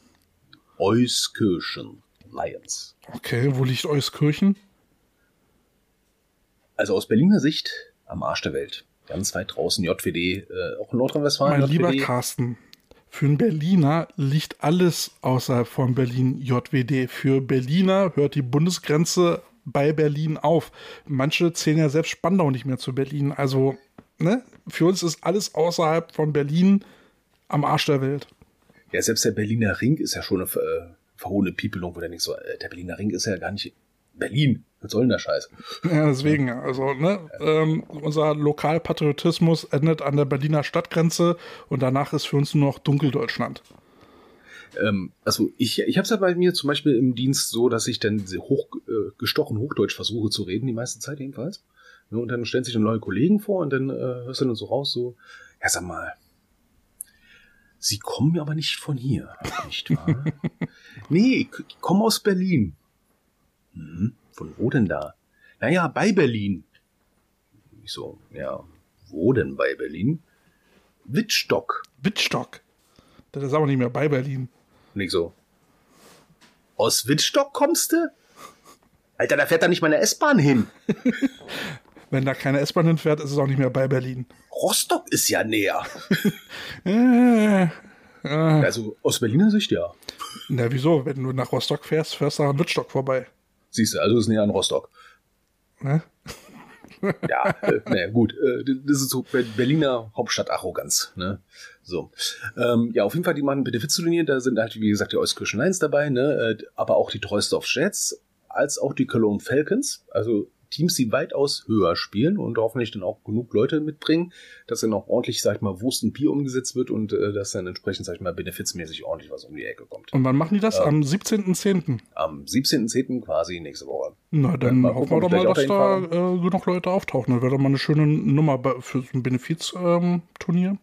Euskirchen Lions. Okay, wo liegt Euskirchen? Also aus Berliner Sicht am Arsch der Welt. Ganz weit draußen, JWD, äh, auch in Nordrhein-Westfalen. Mein lieber JWD. Carsten, für einen Berliner liegt alles außerhalb von Berlin JWD. Für Berliner hört die Bundesgrenze bei Berlin auf. Manche zählen ja selbst Spandau nicht mehr zu Berlin. Also, ne? Für uns ist alles außerhalb von Berlin am Arsch der Welt. Ja, selbst der Berliner Ring ist ja schon eine äh, verhohene Piepelung, wo der nicht so, äh, der Berliner Ring ist ja gar nicht Berlin. Was soll denn der Scheiß? Ja, deswegen, also, ne, ähm, unser Lokalpatriotismus endet an der Berliner Stadtgrenze und danach ist für uns nur noch Dunkeldeutschland. Ähm, also ich, ich habe es ja bei mir zum Beispiel im Dienst so, dass ich dann sehr hoch, äh, gestochen Hochdeutsch versuche zu reden, die meiste Zeit jedenfalls. Ja, und dann stellen sich dann neue Kollegen vor und dann äh, hörst du dann so raus, so, ja sag mal, Sie kommen aber nicht von hier, nicht wahr? nee, ich komme aus Berlin. Hm, von wo denn da? Naja, bei Berlin. Ich so, ja, wo denn bei Berlin? Wittstock. Wittstock. Das ist aber nicht mehr bei Berlin. Und ich so, aus Wittstock kommst du? Alter, da fährt da nicht mal eine S-Bahn hin. Wenn da keine S-Bahn hinfährt, ist es auch nicht mehr bei Berlin. Rostock ist ja näher. Äh, äh, Also aus Berliner Sicht ja. na, wieso? Wenn du nach Rostock fährst, fährst du an Wittstock vorbei. Siehst du, also ist näher an Rostock. Ne? Ja, äh, naja, gut. Äh, das ist so Ber- Berliner Hauptstadt-Arroganz. Ne? So. Ähm, ja, auf jeden Fall, die machen Benefizturnier. Da sind halt, wie gesagt, die Euskirchen Lions dabei, ne? äh, aber auch die Treusdorf Jets, als auch die Cologne Falcons. Also Teams, die weitaus höher spielen und hoffentlich dann auch genug Leute mitbringen, dass dann auch ordentlich, sag ich mal, Wurst und Bier umgesetzt wird und äh, dass dann entsprechend, sag ich mal, benefizmäßig ordentlich was um die Ecke kommt. Und wann machen die das? Am 17.10. Am 17.10. quasi nächste Woche. Na, dann mal hoffen wir doch mal, dass da äh, genug Leute auftauchen. Das wäre doch mal eine schöne Nummer für so ein Benefiz-Turnier.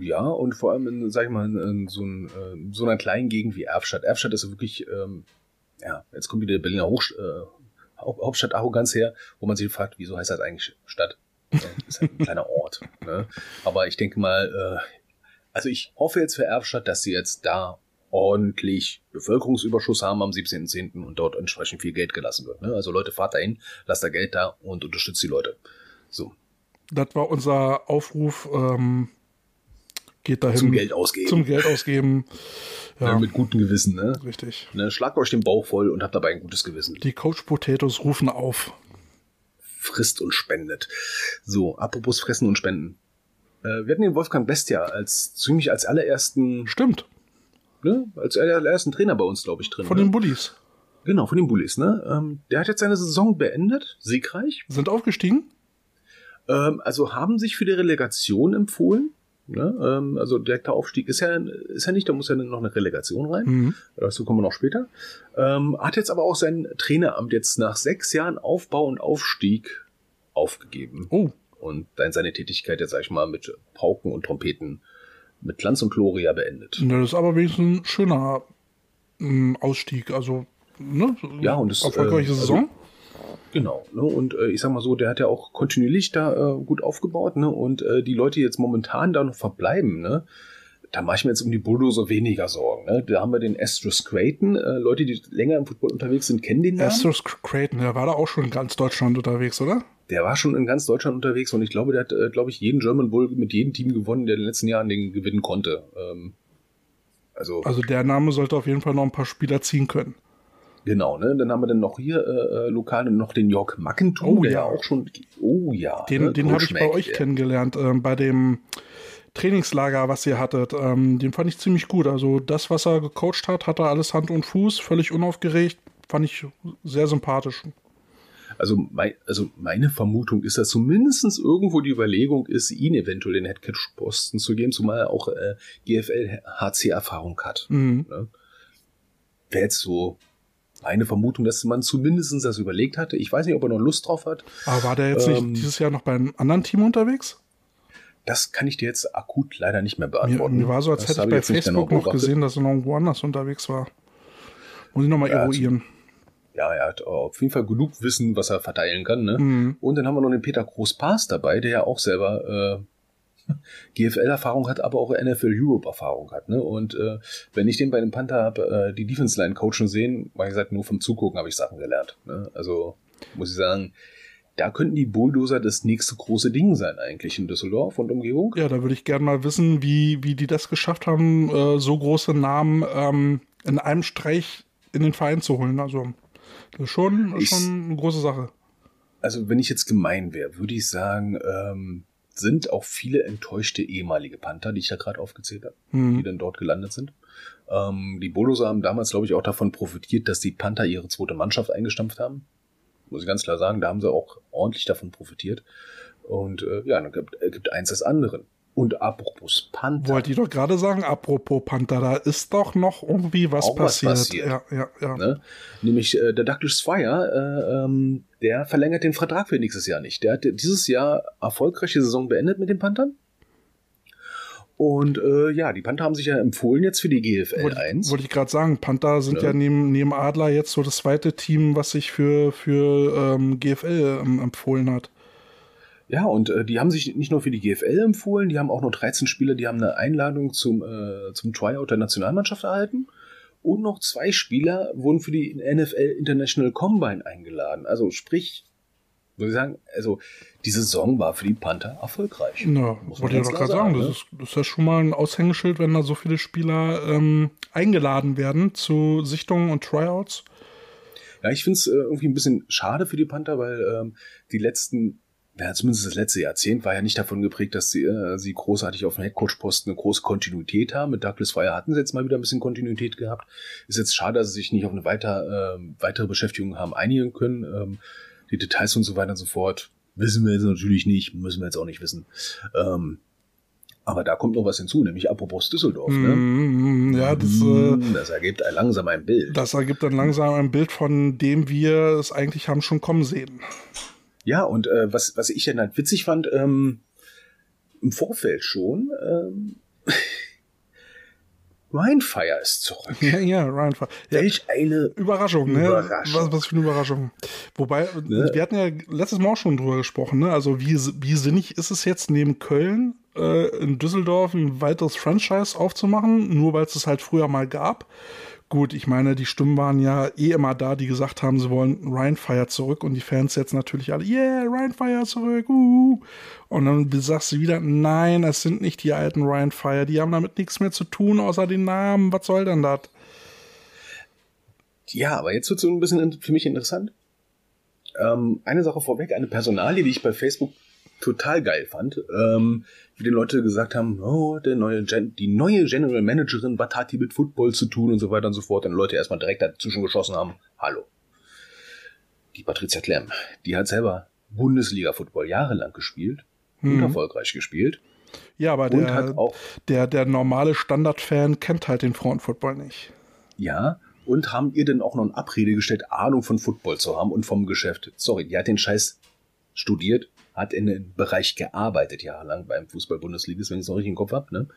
Ja, und vor allem, in, sag ich mal, in so, ein, äh, so einer kleinen Gegend wie Erfstadt. Erfstadt ist ja wirklich, ähm, ja, jetzt kommt wieder der Berliner Hoch, äh, Haupt- Hauptstadt-Arroganz her, wo man sich fragt, wieso heißt das eigentlich Stadt? Ja, ist halt ein kleiner Ort. Ne? Aber ich denke mal, äh, also ich hoffe jetzt für Erfstadt, dass sie jetzt da ordentlich Bevölkerungsüberschuss haben am 17.10. und dort entsprechend viel Geld gelassen wird. Ne? Also Leute, fahrt dahin, lasst da Geld da und unterstützt die Leute. So, Das war unser Aufruf. Ähm, geht dahin. zum Geld ausgeben. Zum Geld ausgeben. Ja, Ne, mit gutem Gewissen, ne? richtig. Ne, schlagt euch den Bauch voll und habt dabei ein gutes Gewissen. Die Coach Potatoes rufen auf. Frisst und spendet. So, apropos Fressen und Spenden. Äh, wir hatten den Wolfgang Bestia als ziemlich als allerersten, Stimmt. ne, als allerersten Trainer bei uns, glaube ich, drin. Von ne? den Bullies. genau, von den Bullies, ne? Ähm, der hat jetzt seine Saison beendet, siegreich. Sind aufgestiegen? Ähm, also haben sich für die Relegation empfohlen. Ne? Ähm, also direkter Aufstieg ist ja, ist ja nicht, da muss ja noch eine Relegation rein. Mhm. Dazu kommen wir noch später. Ähm, hat jetzt aber auch sein Traineramt jetzt nach sechs Jahren Aufbau und Aufstieg aufgegeben. Oh, Und dann seine Tätigkeit jetzt, sag ich mal, mit Pauken und Trompeten mit Glanz und Gloria beendet. das ist aber wenigstens ein schöner ähm, Ausstieg. Also, ne? Ja, und es, Erfolgreiche äh, also- Saison. Genau. Ne? Und äh, ich sag mal so, der hat ja auch kontinuierlich da äh, gut aufgebaut. Ne? Und äh, die Leute, die jetzt momentan da noch verbleiben, ne? da mache ich mir jetzt um die Bulldozer weniger Sorgen. Ne? Da haben wir den Astros Creighton. Äh, Leute, die länger im Football unterwegs sind, kennen den Namen. Astros Creighton, der war da auch schon in ganz Deutschland unterwegs, oder? Der war schon in ganz Deutschland unterwegs und ich glaube, der hat, äh, glaube ich, jeden German Bowl mit jedem Team gewonnen, der in den letzten Jahren den gewinnen konnte. Ähm, also, Also der Name sollte auf jeden Fall noch ein paar Spieler ziehen können. Genau, ne? Dann haben wir dann noch hier äh, äh, lokal noch den Jörg Mackentu, Oh, der ja. ja auch schon. Oh ja. Den, ne? den habe ich bei euch der- kennengelernt, ähm, bei dem Trainingslager, was ihr hattet. Ähm, den fand ich ziemlich gut. Also das, was er gecoacht hat, hatte alles Hand und Fuß, völlig unaufgeregt. Fand ich sehr sympathisch. Also, mein, also meine Vermutung ist, dass zumindest irgendwo die Überlegung ist, ihn eventuell den Headcoach-Posten zu geben, zumal er auch äh, GFL-HC-Erfahrung hat. Mhm. Ne? Wäre jetzt so meine Vermutung, dass man zumindest das überlegt hatte. Ich weiß nicht, ob er noch Lust drauf hat. Aber war der jetzt Ähm, nicht dieses Jahr noch beim anderen Team unterwegs? Das kann ich dir jetzt akut leider nicht mehr Mir, beantworten. mir war so, als Das hätte ich bei nicht genau Facebook noch beobachtet. gesehen, dass er noch woanders unterwegs war. Muss ich nochmal Ja, eruieren. Ja, er hat auf jeden Fall genug Wissen, was er verteilen kann. Ne? Mhm. Und dann haben wir noch den Peter Groß-Paas dabei, der ja auch selber äh, GFL-Erfahrung hat, aber auch NFL-Europe-Erfahrung hat. Ne? Und äh, wenn ich den bei dem Panther habe, äh, die Defense-Line coachen sehen, weil gesagt, nur vom Zugucken habe ich Sachen gelernt. Ne? Also muss ich sagen, da könnten die Bulldozer das nächste große Ding sein eigentlich in Düsseldorf und Umgebung. Ja, da würde ich gerne mal wissen, wie, wie die das geschafft haben, äh, so große Namen ähm, in einem Streich in den Verein zu holen. Also, das ist schon, Ich- schon eine große Sache. Also wenn ich jetzt gemein wäre, würde ich sagen, ähm, sind auch viele enttäuschte ehemalige Panther, die ich da gerade aufgezählt habe, die Mhm. dann dort gelandet sind. Ähm, die Bulldozer haben damals, glaube ich, auch davon profitiert, dass die Panther ihre zweite Mannschaft eingestampft haben. Muss ich ganz klar sagen, da haben sie auch ordentlich davon profitiert. Und äh, ja, dann gibt, äh, gibt eins des anderen. Und apropos Panther. Wollte ich doch gerade sagen, apropos Panther, da ist doch noch irgendwie was Auch was passiert. passiert. Ja, ja, ja. Ne? Nämlich äh, der Douglas Fire, äh, ähm, der verlängert den Vertrag für nächstes Jahr nicht. Der hat dieses Jahr erfolgreiche Saison beendet mit den Panthern. Und äh, ja, die Panther haben sich ja empfohlen jetzt für die GFL Wollte 1. ich, wollte ich gerade sagen, Panther sind Ja. ja, neben, neben Adler jetzt so das zweite Team, was sich für, für ähm, GFL ähm, empfohlen hat. Ja, und äh, die haben sich nicht nur für die GFL empfohlen, die haben auch noch 13 Spieler, die haben eine Einladung zum, äh, zum Tryout der Nationalmannschaft erhalten. Und noch zwei Spieler wurden für die NFL International Combine eingeladen. Also sprich, würde ich sagen, also die Saison war für die Panther erfolgreich. Ja, Muss man wollte ich doch gerade sagen, sagen, das, ist, das ist ja schon mal ein Aushängeschild, wenn da so viele Spieler ähm, eingeladen werden zu Sichtungen und Tryouts. Ja, ich finde es äh, irgendwie ein bisschen schade für die Panther, weil ähm, die letzten, ja, zumindest das letzte Jahrzehnt war ja nicht davon geprägt, dass sie, äh, sie großartig auf dem Headcoach-Posten eine große Kontinuität haben. Mit Douglas Fire hatten sie jetzt mal wieder ein bisschen Kontinuität gehabt. Ist jetzt schade, dass sie sich nicht auf eine weiter, ähm, weitere Beschäftigung haben einigen können. Ähm, die Details und so weiter und so fort wissen wir jetzt natürlich nicht, müssen wir jetzt auch nicht wissen. Ähm, aber da kommt noch was hinzu, nämlich apropos Düsseldorf. Ne? Mm, ja, das, äh, Mm, das ergibt ein langsam ein Bild. das ergibt dann langsam ein Bild, von dem wir es eigentlich haben schon kommen sehen. Ja, und äh, was, was ich dann halt witzig fand, ähm, im Vorfeld schon, ähm, Rhinefire ist zurück. Ja, ja, Ryan. Ja, Welch eine Überraschung, ne? Überraschung. Was, was für eine Überraschung. Wobei, Ne? wir hatten ja letztes Mal auch schon drüber gesprochen, ne? Also wie, wie sinnig ist es jetzt neben Köln äh, in Düsseldorf ein weiteres Franchise aufzumachen, nur weil es es halt früher mal gab. Gut, ich meine, die Stimmen waren ja eh immer da, die gesagt haben, sie wollen Ryan Fire zurück und die Fans jetzt natürlich alle, yeah, Ryan Fire zurück, uh. Und dann sagst du wieder, nein, es sind nicht die alten Ryan Fire, die haben damit nichts mehr zu tun, außer den Namen, was soll denn das? Ja, aber jetzt wird so ein bisschen für mich interessant. Ähm, eine Sache vorweg, eine Personalie, die ich bei Facebook total geil fand, ähm, wie die Leute gesagt haben, oh, der neue Gen die neue General Managerin, was hat die mit Football zu tun und so weiter und so fort. Und Leute erstmal direkt dazwischen geschossen haben, hallo. Die Patricia Klemm, die hat selber Bundesliga-Football jahrelang gespielt und Mhm. erfolgreich gespielt Ja, aber und der, auch der, der normale Standardfan kennt halt den Frauenfootball nicht. Ja, und haben ihr denn auch noch eine Abrede gestellt, Ahnung von Football zu haben und vom Geschäft. Sorry, die hat den Scheiß studiert, hat in dem Bereich gearbeitet jahrelang beim Fußball-Bundesliga, wenn ich es noch richtig im Kopf habe, ne?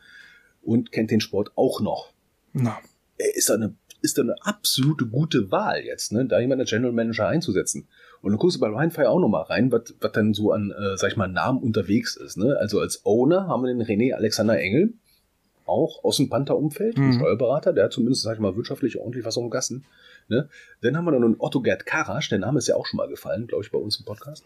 Und kennt den Sport auch noch. Na, Er ist da eine, ist eine absolute gute Wahl jetzt, ne? Da jemand als General Manager einzusetzen. Und dann guckst du bei Rheinfire auch noch mal rein, was was dann so an, äh, sag ich mal, Namen unterwegs ist, ne? Also als Owner haben wir den René Alexander Engel, auch aus dem Panther-Umfeld, ein Mhm. Steuerberater, der hat zumindest, sag ich mal, wirtschaftlich ordentlich was am Gassen. Ne? Dann haben wir noch einen Otto Gerd Karasch, der Name ist ja auch schon mal gefallen, glaube ich, bei uns im Podcast.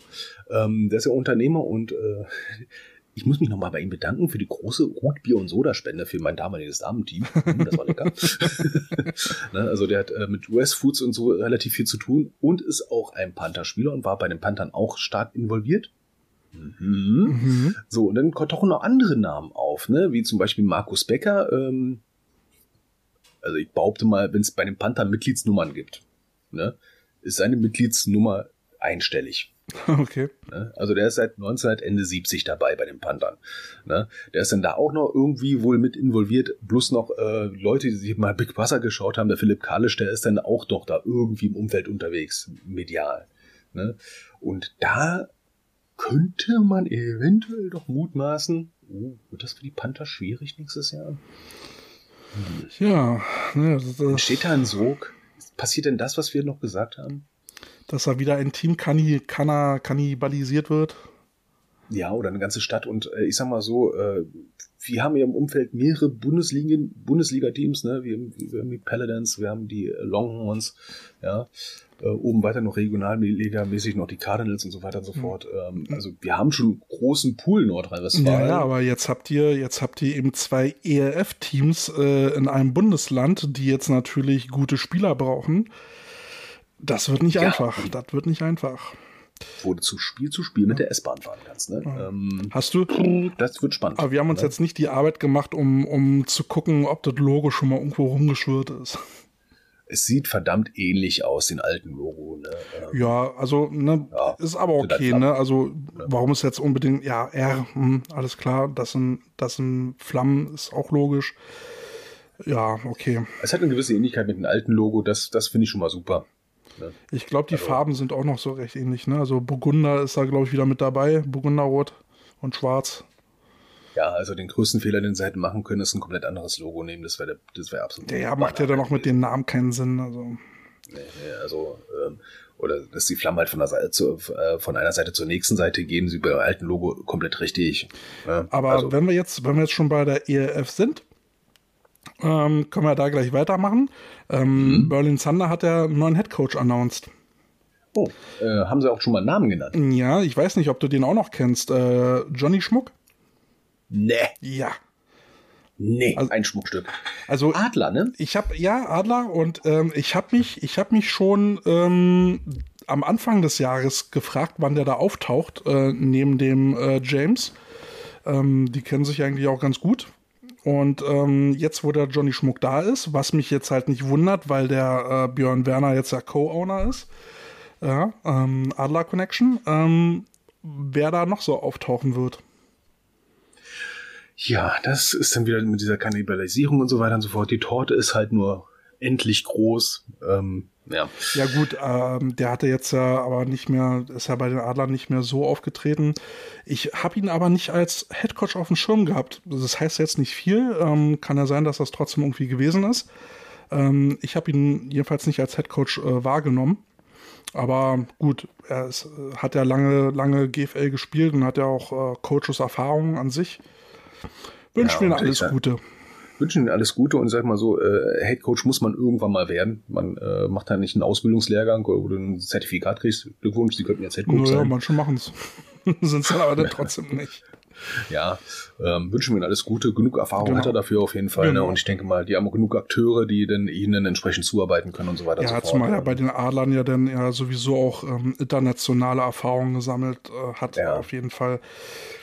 Ähm, der ist ja Unternehmer und äh, ich muss mich nochmal bei ihm bedanken für die große Rotbier- und Sodaspende für mein damaliges Damenteam. Hm, Das war lecker. ne? Also der hat äh, mit US Foods und so relativ viel zu tun und ist auch ein Panther-Spieler und war bei den Panthern auch stark involviert. Mhm. mhm. So, und dann tauchen noch andere Namen auf, ne? wie zum Beispiel Markus Becker. Ähm, also ich behaupte mal, wenn es bei den Panther Mitgliedsnummern gibt, ne? ist seine Mitgliedsnummer einstellig. Okay. Ne? Also der ist seit 19 Ende 70 dabei bei den Panthern. Ne? Der ist dann da auch noch irgendwie wohl mit involviert, plus noch äh, Leute, die sich mal Big Brother geschaut haben. Der Philipp Kalisch, der ist dann auch doch da irgendwie im Umfeld unterwegs, medial. Ne? Und da könnte man eventuell doch mutmaßen, oh, wird das für die Panther schwierig nächstes Jahr? Ja, ne, das, das, Steht da ein Sog? Passiert denn das, was wir noch gesagt haben? dass da wieder ein Team kanni, kannibalisiert wird. Ja, oder eine ganze Stadt. Und äh, ich sag mal so, äh, wir haben ja im Umfeld mehrere Bundesligen, Bundesliga-Teams, ne? Wir, haben- wir haben die Paladins, wir haben die äh, Longhorns, ja. Äh, oben weiter noch Regionalliga-mäßig noch die Cardinals und so weiter und so fort. Ähm, also wir haben schon einen großen Pool Nordrhein-Westfalen. Ja, ja, aber jetzt habt ihr, jetzt habt ihr eben zwei ERF-Teams äh, in einem Bundesland, die jetzt natürlich gute Spieler brauchen. Das wird nicht Ja. einfach. Das wird nicht einfach. Wo du zu Spiel zu Spiel mit der S-Bahn fahren kannst. Ne? Ähm, Hast du? das wird spannend. Aber wir haben uns ne? jetzt nicht die Arbeit gemacht, um, um zu gucken, ob das Logo schon mal irgendwo rumgeschwirrt ist. Es sieht verdammt ähnlich aus, den alten Logo. Ne? Ähm, Ja, also, ne, Ja, ist aber okay, ne? Also, warum ist jetzt unbedingt, ja, R, hm, alles klar, das sind, das sind Flammen, ist auch logisch. Ja, okay. Es hat eine gewisse Ähnlichkeit mit dem alten Logo, das, das finde ich schon mal super. Ne? Ich glaube, die Also- Farben sind auch noch so recht ähnlich, ne? Also, Burgunder ist da, glaube ich, wieder mit dabei. Burgunderrot und Schwarz. Ja, also den größten Fehler, den sie hätten machen können, ist ein komplett anderes Logo nehmen. Das wäre das wäre absolut. Der ja, macht ja dann auch mit den Namen keinen Sinn. Also, Nee, nee, also, ähm, oder dass die Flammen halt von, der Seite zu, äh, von einer Seite zur nächsten Seite gehen, sie beim alten Logo komplett richtig. Ne? aber also, wenn wir jetzt, wenn wir jetzt schon bei der ERF sind, ähm, können wir da gleich weitermachen. Ähm, Mhm. Berlin Thunder hat ja einen neuen Headcoach announced. oh, äh, haben sie auch schon mal einen Namen genannt? Ja, ich weiß nicht, ob du den auch noch kennst. Äh, Johnny Schmuck? Nee, Ja. nee, Also- ein Schmuckstück. Also Adler, ne? ich habe ja Adler und ähm, ich habe mich, ich habe mich schon ähm, am Anfang des Jahres gefragt, wann der da auftaucht äh, neben dem äh, James. Ähm, die kennen sich eigentlich auch ganz gut. Und ähm, jetzt, wo der Johnny Schmuck da ist, was mich jetzt halt nicht wundert, weil der äh, Björn Werner jetzt der Co-Owner ist, ja, ähm, Adler Connection, ähm, wer da noch so auftauchen wird. Ja, das ist dann wieder mit dieser Kannibalisierung und so weiter und so fort. Die Torte ist halt nur endlich groß. Ähm, ja. Ja gut, ähm, der hatte jetzt ja aber nicht mehr, ist ja bei den Adlern nicht mehr so aufgetreten. Ich habe ihn aber nicht als Headcoach auf dem Schirm gehabt. Das heißt jetzt nicht viel. Ähm, kann ja sein, dass das trotzdem irgendwie gewesen ist. Ähm, ich habe ihn jedenfalls nicht als Headcoach äh, wahrgenommen. Aber gut, er ist, äh, hat ja lange, lange GFL gespielt und hat ja auch äh, Coaches Erfahrung an sich. Wünschen Ja, mir und alles sag- Gute. Wünschen Ihnen alles Gute und sag mal so, äh, Head Coach muss man irgendwann mal werden. Man äh, macht da nicht einen Ausbildungslehrgang oder, oder ein Zertifikat kriegst. Glückwunsch, Sie könnten jetzt Head Coach Naja, sein. manche machen es. Sind es dann aber dann trotzdem nicht. Ja, ähm, wünschen wir Ihnen alles Gute. Genug Erfahrung Genau. hat er dafür auf jeden Fall. Ne? Genau. Und ich denke mal, die haben auch genug Akteure, die dann ihnen entsprechend zuarbeiten können und so weiter Ja, so zumal er bei den Adlern ja dann ja sowieso auch ähm, internationale Erfahrungen gesammelt äh, hat, Ja. auf jeden Fall.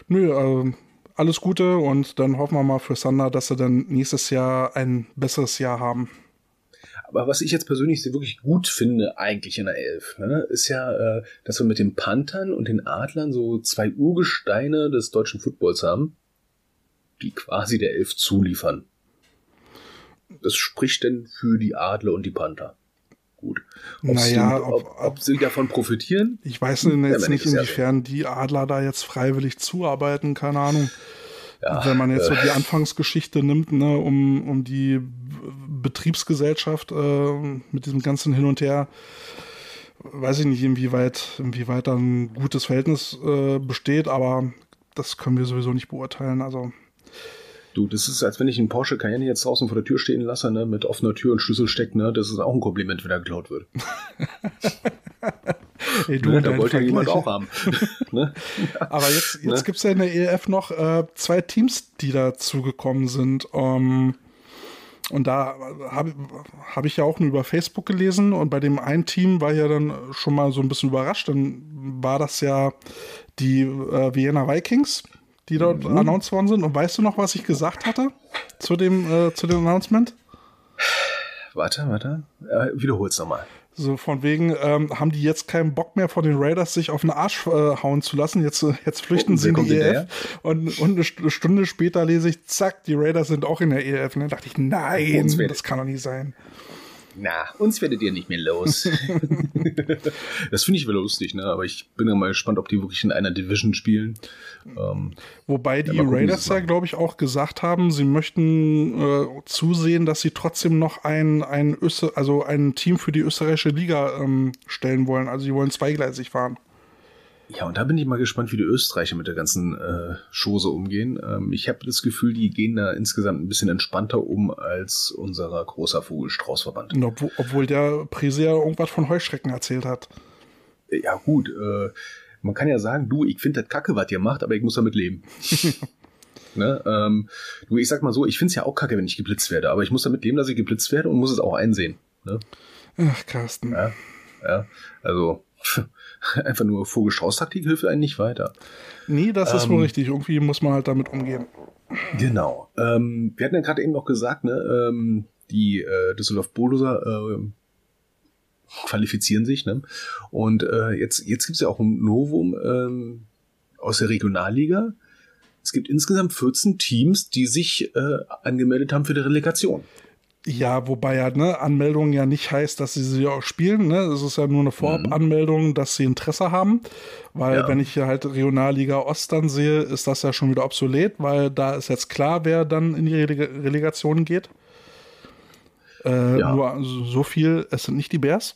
Nö, ähm, alles Gute und dann hoffen wir mal für Sander, dass sie dann nächstes Jahr ein besseres Jahr haben. Aber was ich jetzt persönlich wirklich gut finde, eigentlich in der Elf, ne, ist ja, äh, dass wir mit den Panthern und den Adlern so zwei Urgesteine des deutschen Footballs haben, die quasi der Elf zuliefern. Das spricht denn für die Adler und die Panther. Gut. Ob, sie, Naja, ob, ob- ob, sie davon profitieren? Ich weiß jetzt Ja, nicht, nächstes Jahr inwiefern die Adler da jetzt freiwillig zuarbeiten, keine Ahnung. Ja, Wenn man jetzt so äh, die Anfangsgeschichte nimmt, ne, um, um die Betriebsgesellschaft äh, mit diesem ganzen Hin und Her, weiß ich nicht, inwieweit, inwieweit da ein gutes Verhältnis äh, besteht, aber das können wir sowieso nicht beurteilen. Also, Du, das ist, als wenn ich einen Porsche Cayenne jetzt draußen vor der Tür stehen lasse, ne, mit offener Tür und Schlüssel steckt, ne, das ist auch ein Kompliment, wenn er geklaut wird. ey, Ne, da wollte ja jemand auch haben. ne? Aber jetzt, jetzt Ne? gibt es ja in der ELF noch äh, zwei Teams, die dazugekommen sind. Ähm, und da habe hab ich ja auch nur über Facebook gelesen und bei dem einen Team war ich ja dann schon mal so ein bisschen überrascht. Dann war das ja die äh, Vienna Vikings, die dort Mhm. announced worden sind. Und weißt du noch, was ich gesagt hatte zu dem, äh, zu dem Announcement? Warte, warte. Äh, wiederhol's nochmal. So von wegen, ähm, haben die jetzt keinen Bock mehr von den Raiders, sich auf den Arsch äh, hauen zu lassen. Jetzt, äh, jetzt flüchten Oh, sie in die EF. Und, und eine St- Stunde später lese ich, zack, die Raiders sind auch in der EF. Und dann dachte ich, nein, das kann doch nicht sein. Na, uns werdet ihr nicht mehr los. das finde ich wieder lustig, ne? Aber ich bin ja mal gespannt, ob die wirklich in einer Division spielen. Ähm, Wobei die gucken, Raiders ja, glaube ich, auch gesagt haben, sie möchten äh, zusehen, dass sie trotzdem noch ein, ein, Öster also ein Team für die österreichische Liga ähm, stellen wollen. Also sie wollen zweigleisig fahren. Ja, und da bin ich mal gespannt, wie die Österreicher mit der ganzen äh, Chose umgehen. Ähm, ich habe das Gefühl, die gehen da insgesamt ein bisschen entspannter um als unser großer Vogelstraußverband. Und obwohl, obwohl der Präse ja irgendwas von Heuschrecken erzählt hat. Ja, gut, äh, man kann ja sagen, du, ich finde das kacke, was ihr macht, aber ich muss damit leben. ne? ähm, du, ich sag mal so, ich finde es ja auch kacke, wenn ich geblitzt werde, aber ich muss damit leben, dass ich geblitzt werde und muss es auch einsehen. Ne? Ach, Carsten. Ja, ja, also einfach nur Vogelstrauß-Taktik hilft einen nicht weiter. Nee, das ist Ähm, wohl richtig. Irgendwie muss man halt damit umgehen. Genau. Ähm, wir hatten ja gerade eben noch gesagt, ne, ähm, die äh, Düsseldorf Bulldozer äh, qualifizieren sich, ne? Und äh, jetzt, jetzt gibt es ja auch ein Novum ähm, aus der Regionalliga. Es gibt insgesamt 14 Teams, die sich äh, angemeldet haben für die Relegation. Ja, wobei ja ne, Anmeldung ja nicht heißt, dass sie sie auch spielen. Ne? Es ist ja nur eine Vorabanmeldung, dass sie Interesse haben. Weil Ja. wenn ich hier halt Regionalliga Ost dann sehe, ist das ja schon wieder obsolet, weil da ist jetzt klar, wer dann in die Relega Relegation geht. Äh, Ja. Nur so viel, es sind nicht die Bears.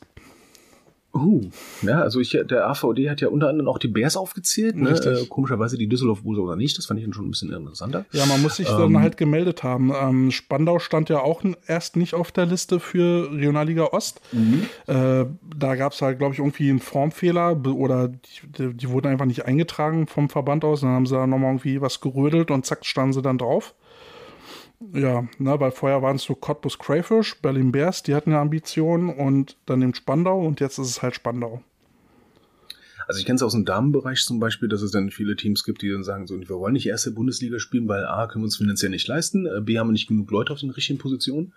Uh, ja, also ich, der AVD hat ja unter anderem auch die Bears aufgezählt, ne? Äh, komischerweise die Düsseldorf Bulldozer nicht. Das fand ich dann schon ein bisschen interessanter. Ja, man muss sich Ähm. dann halt gemeldet haben. Ähm, Spandau stand ja auch erst nicht auf der Liste für Regionalliga Ost. Äh, da gab es halt, glaube ich, irgendwie einen Formfehler oder die, die wurden einfach nicht eingetragen vom Verband aus. Dann haben sie da nochmal irgendwie was gerödelt und zack, standen sie dann drauf. Ja, ne, weil vorher waren es so Cottbus Crayfish, Berlin Bears, die hatten ja Ambitionen und dann eben Spandau und jetzt ist es halt Spandau. Also ich kenne es aus dem Damenbereich zum Beispiel, dass es dann viele Teams gibt, die dann sagen, so, wir wollen nicht erste Bundesliga spielen, weil A, können wir uns finanziell nicht leisten, äh, B, haben wir nicht genug Leute auf den richtigen Positionen.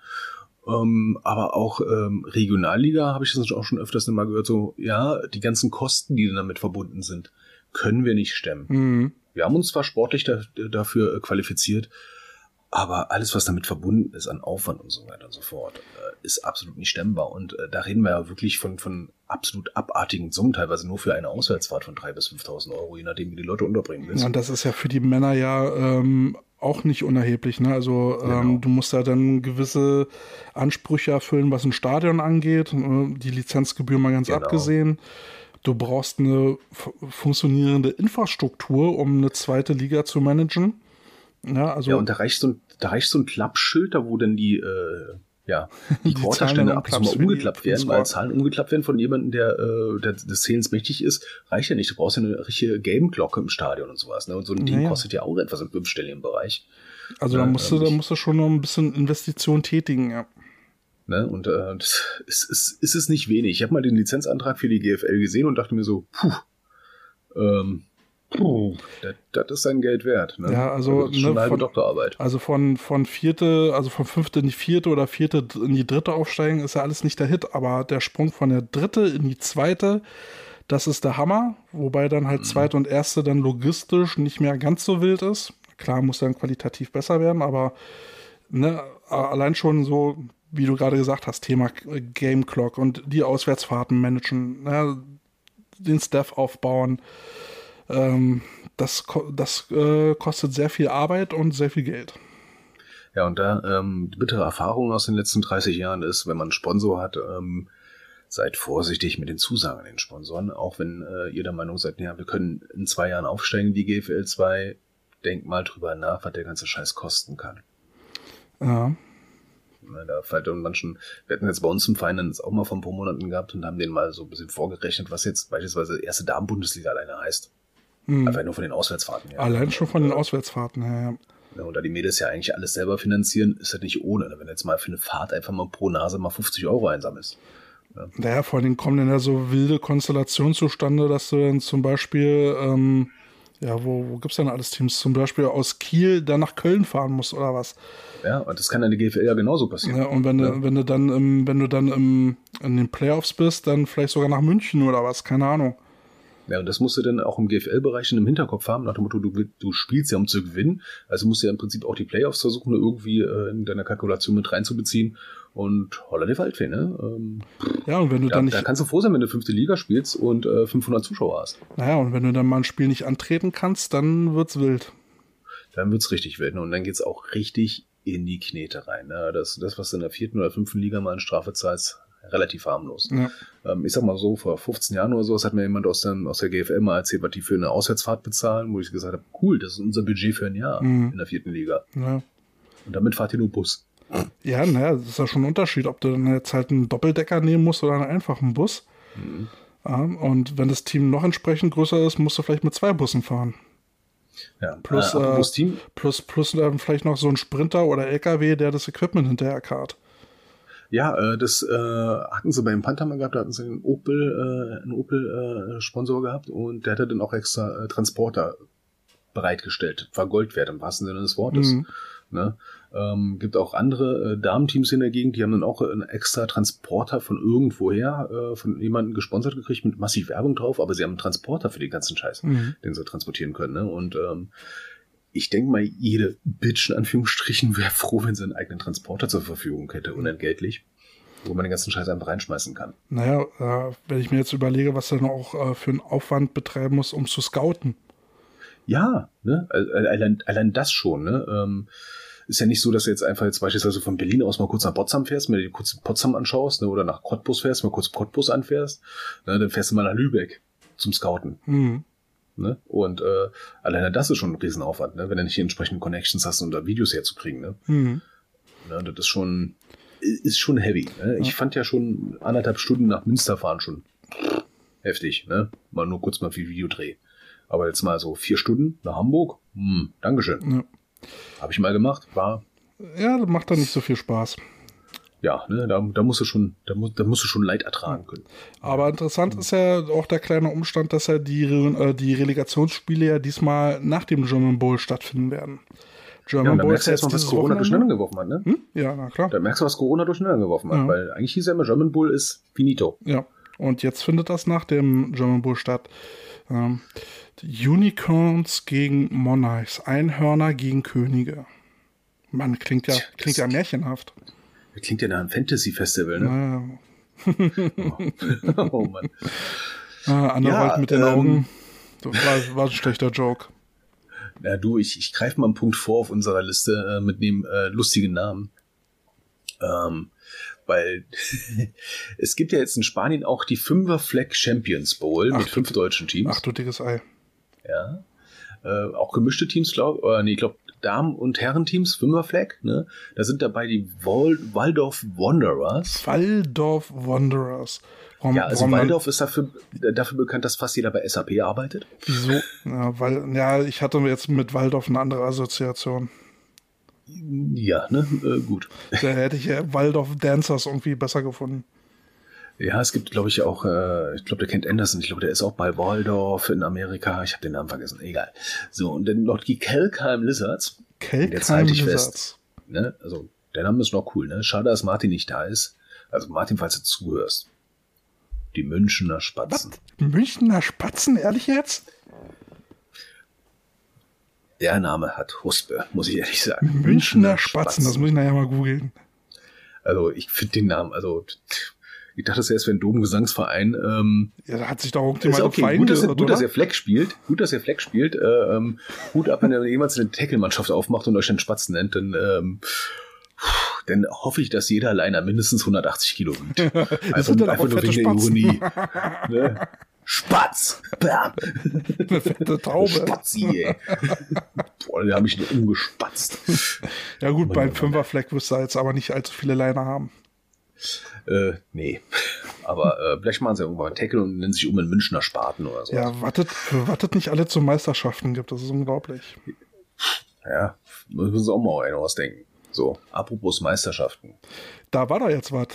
Ähm, aber auch ähm, Regionalliga habe ich das auch schon öfters mal gehört, so, ja, die ganzen Kosten, die dann damit verbunden sind, können wir nicht stemmen. Mhm. Wir haben uns zwar sportlich da, dafür qualifiziert, aber alles, was damit verbunden ist an Aufwand und so weiter und so fort, äh, ist absolut nicht stemmbar. Und äh, da reden wir ja wirklich von, von absolut abartigen Summen, teilweise nur für eine Auswärtsfahrt von 3.000 bis 5.000 Euro, je nachdem, wie die Leute unterbringen willst. Ja, und das ist ja für die Männer ja ähm, auch nicht unerheblich. Ne? Also ähm, Genau. du musst ja dann gewisse Ansprüche erfüllen, was ein Stadion angeht. äh, Die Lizenzgebühr mal ganz Genau. abgesehen. Du brauchst eine fu- funktionierende Infrastruktur, um eine zweite Liga zu managen. Ja, also ja, und da reicht so ein, da reicht so ein Klappschild, da wo dann die, äh, ja, die, Die Quarterstände ab und zu mal umgeklappt werden, weil. Zahlen umgeklappt werden von jemandem, der, äh, der des Zählens mächtig ist, reicht ja nicht. Du brauchst ja eine richtige Game-Glocke im Stadion und sowas. Ne? Und so ein Ding Ja, ja. kostet ja auch etwas im fünfstelligen Bereich. also da ja, musst du, ähm, da musst du schon noch ein bisschen Investition tätigen. Ja. Ne? Und äh, das ist, ist, ist es nicht wenig. Ich habe mal den Lizenzantrag für die GFL gesehen und dachte mir so, puh, ähm, puh, das, das ist sein Geld wert. Ne? Ja, also, das ist schon ne, von- Doktorarbeit. Also von, von vierte, also von fünfte in die vierte oder vierte in die dritte aufsteigen, ist ja alles nicht der Hit, aber der Sprung von der dritte in die zweite, das ist der Hammer, wobei dann halt zweite und erste dann logistisch nicht mehr ganz so wild ist. Klar, muss dann qualitativ besser werden, aber ne, allein schon so, wie du gerade gesagt hast, Thema Game Clock und die Auswärtsfahrten managen, ne, den Staff aufbauen, ähm, das, das äh, kostet sehr viel Arbeit und sehr viel Geld. Ja, und da ähm, die bittere Erfahrung aus den letzten 30 Jahren ist, wenn man einen Sponsor hat, ähm, seid vorsichtig mit den Zusagen an den Sponsoren, auch wenn äh, ihr der Meinung seid, ja, wir können in zwei Jahren aufsteigen, die GFL 2, denkt mal drüber nach, was der ganze Scheiß kosten kann. Ja. Da fällt dann manchen, wir hatten jetzt bei uns im Verein das auch mal vor ein paar Monaten gehabt und haben den mal so ein bisschen vorgerechnet, was jetzt beispielsweise erste Damen-Bundesliga alleine heißt. Hm. Einfach nur von den Auswärtsfahrten her. Allein schon von den Auswärtsfahrten her. Ja. Ja, und da die Mädels ja eigentlich alles selber finanzieren, ist das nicht ohne. Wenn du jetzt mal für eine Fahrt einfach mal pro Nase mal 50 Euro einsammelst. Naja, vor allen Dingen kommen dann ja so wilde Konstellationen zustande, dass du dann zum Beispiel, ähm, Ja, wo, wo gibt es denn alles Teams? Zum Beispiel aus Kiel, der nach Köln fahren muss oder was? Ja, und das kann in der GFL ja genauso passieren. Ja, und wenn du, wenn du dann im, wenn du dann im, in den Playoffs bist, dann vielleicht sogar nach München oder was, keine Ahnung. Ja, und das musst du dann auch im GFL-Bereich im Hinterkopf haben, nach dem Motto, du, du spielst ja um zu gewinnen, also musst du ja im Prinzip auch die Playoffs versuchen, irgendwie äh, in deiner Kalkulation mit reinzubeziehen. Und holla die Waldfee, ne? Ähm, Ja, und wenn du da, dann nicht, da kannst du froh sein, wenn du fünfte Liga spielst und äh, 500 Zuschauer hast. naja, und wenn du dann mal ein Spiel nicht antreten kannst, dann wird's wild. Dann wird's richtig wild. ne? Und dann geht's auch richtig in die Knete rein. Ne? Das, das, was du in der vierten oder fünften Liga mal in Strafe zahlst, relativ harmlos. Ja. Ähm, ich sag mal so, vor 15 Jahren oder so, das hat mir jemand aus, dem, aus der GFL mal erzählt, was die für eine Auswärtsfahrt bezahlen, wo ich gesagt habe, cool, das ist unser Budget für ein Jahr Mhm. in der vierten Liga. Ja. Und damit fahrt ihr nur Bus. Ja, naja, das ist ja schon ein Unterschied, ob du dann jetzt halt einen Doppeldecker nehmen musst oder einen einfachen Bus. Ja, und wenn das Team noch entsprechend größer ist, musst du vielleicht mit zwei Bussen fahren. Ja. Plus, äh, äh, Team, Plus, plus dann vielleicht noch so ein Sprinter oder LKW, der das Equipment hinterher karrt. Ja, äh, das äh, hatten sie beim Panther mal gehabt, da hatten sie einen Opel, äh, einen Opel äh, Sponsor gehabt und der hatte dann auch extra äh, Transporter bereitgestellt. War Gold wert im wahrsten Sinne des Wortes. Mhm. Ne? Ähm, gibt auch andere äh, Damenteams in der Gegend, die haben dann auch einen extra Transporter von irgendwoher äh, von jemandem gesponsert gekriegt mit massiv Werbung drauf, aber sie haben einen Transporter für den ganzen Scheiß, Mhm. den sie transportieren können. Ne? Und ähm, ich denke mal, jede Bitch in Anführungsstrichen wäre froh, wenn sie einen eigenen Transporter zur Verfügung hätte, unentgeltlich, wo man den ganzen Scheiß einfach reinschmeißen kann. Naja, äh, wenn ich mir jetzt überlege, was dann auch äh, für einen Aufwand betreiben muss, um zu scouten. Ja, ne? Al- Allein, allein das schon, ne? Ähm, ist ja nicht so, dass du jetzt einfach jetzt beispielsweise von Berlin aus mal kurz nach Potsdam fährst, mir dir kurz Potsdam anschaust, ne? oder nach Cottbus fährst, mal kurz Cottbus anfährst, ne? dann fährst du mal nach Lübeck zum Scouten. Mhm. Ne? Und äh, alleine das ist schon ein Riesenaufwand, ne? wenn du nicht die entsprechenden Connections hast, um da Videos herzukriegen. Ne? Mhm. Ne? Das ist schon, ist schon heavy. Ne? Ich fand ja schon anderthalb Stunden nach Münster fahren schon heftig. Ne? Mal nur kurz mal viel Videodreh. Aber jetzt mal so vier Stunden nach Hamburg, hm, Dankeschön. Ja. Habe ich mal gemacht, war, ja, das macht dann nicht so viel Spaß. Ja, ne, da, da musst du schon, da, mu da musst du schon Leid ertragen können. Aber interessant ist ja auch der kleine Umstand, dass ja die, äh, die Relegationsspiele ja diesmal nach dem German Bowl stattfinden werden. Ja, German und da Bowl merkst du erstmal, was Corona durcheinander geworfen hat, ne? Hm? Ja, na klar. Da merkst du, was Corona durcheinander geworfen hat, Ja. weil eigentlich hieß ja immer, German Bull ist finito. Ja, und jetzt findet das nach dem German Bull statt. Ähm, Unicorns gegen Monarchs, Einhörner gegen Könige. Mann, klingt ja, klingt ja märchenhaft. Das klingt ja nach einem Fantasy-Festival, ne? Naja. oh Mann. Äh, Anna Ja, mit den ähm, Augen. Das war, war ein schlechter Joke. Ja, du, ich, ich greife mal einen Punkt vor auf unserer Liste äh, mit dem äh, lustigen Namen. Ähm, weil es gibt ja jetzt in Spanien auch die Fünfer Flag Champions Bowl Ach, mit fünf deutschen Teams. Ach du dickes Ei. Ja. Äh, auch gemischte Teams, glaube äh, nee, ich glaube Damen- und Herrenteams, Fünfer Flag, ne? Da sind dabei die Wal Waldorf Wanderers. Waldorf Wanderers. Warum, Ja, also Waldorf ist dafür, dafür bekannt, dass fast jeder bei SAP arbeitet. Wieso? Ja, weil, ja, ich hatte jetzt mit Waldorf eine andere Assoziation. Ja, ne? Äh, gut. Da hätte ich ja Waldorf Dancers irgendwie besser gefunden. Ja, es gibt, glaube ich, auch, äh, ich glaube, der kennt Anderson. Ich glaube, der ist auch bei Waldorf in Amerika. Ich habe den Namen vergessen. Egal. So, und dann noch die Kelkheim Lizards. Jetzt Kelkheim halte ich Lizards. Ne? Also, der Name ist noch cool. Ne? Schade, dass Martin nicht da ist. Also, Martin, falls du zuhörst. Die Münchner Spatzen. Münchner Spatzen, ehrlich jetzt? Der Name hat Huspe, muss ich ehrlich sagen. Münchner Spatzen, das muss ich nachher mal googeln. Also, ich finde den Namen, also, ich dachte, das wäre ein Dobengesangsverein. Ähm, Ja, da hat sich doch irgendjemand okay, fein gut, dass, er- gehört, gut, dass oder? er Fleck spielt. Gut, dass er Fleck spielt. Äh, ähm, gut ab, wenn er jemals eine Tackle-Mannschaft aufmacht und euch den Spatzen nennt, dann, ähm, dann hoffe ich, dass jeder Liner mindestens 180 Kilo wiegt. Sind dann einfach nur wegen der Spatzen. Ironie. ne? Spatz! Bam! Eine fette Taube. Spatzi, ey. Boah, da habe ich nur umgespatzt. Ja gut, beim. Fünferfleck wirst du jetzt aber nicht allzu viele Liner haben. Äh, nee. Aber äh, vielleicht machen sie irgendwann einen Tackle und nennen sich um in Münchner Spaten oder so. Ja, wartet, wartet nicht alle zu Meisterschaften gibt, das ist unglaublich. ja müssen sie auch mal einen ausdenken. So, apropos Meisterschaften. Da war doch jetzt was.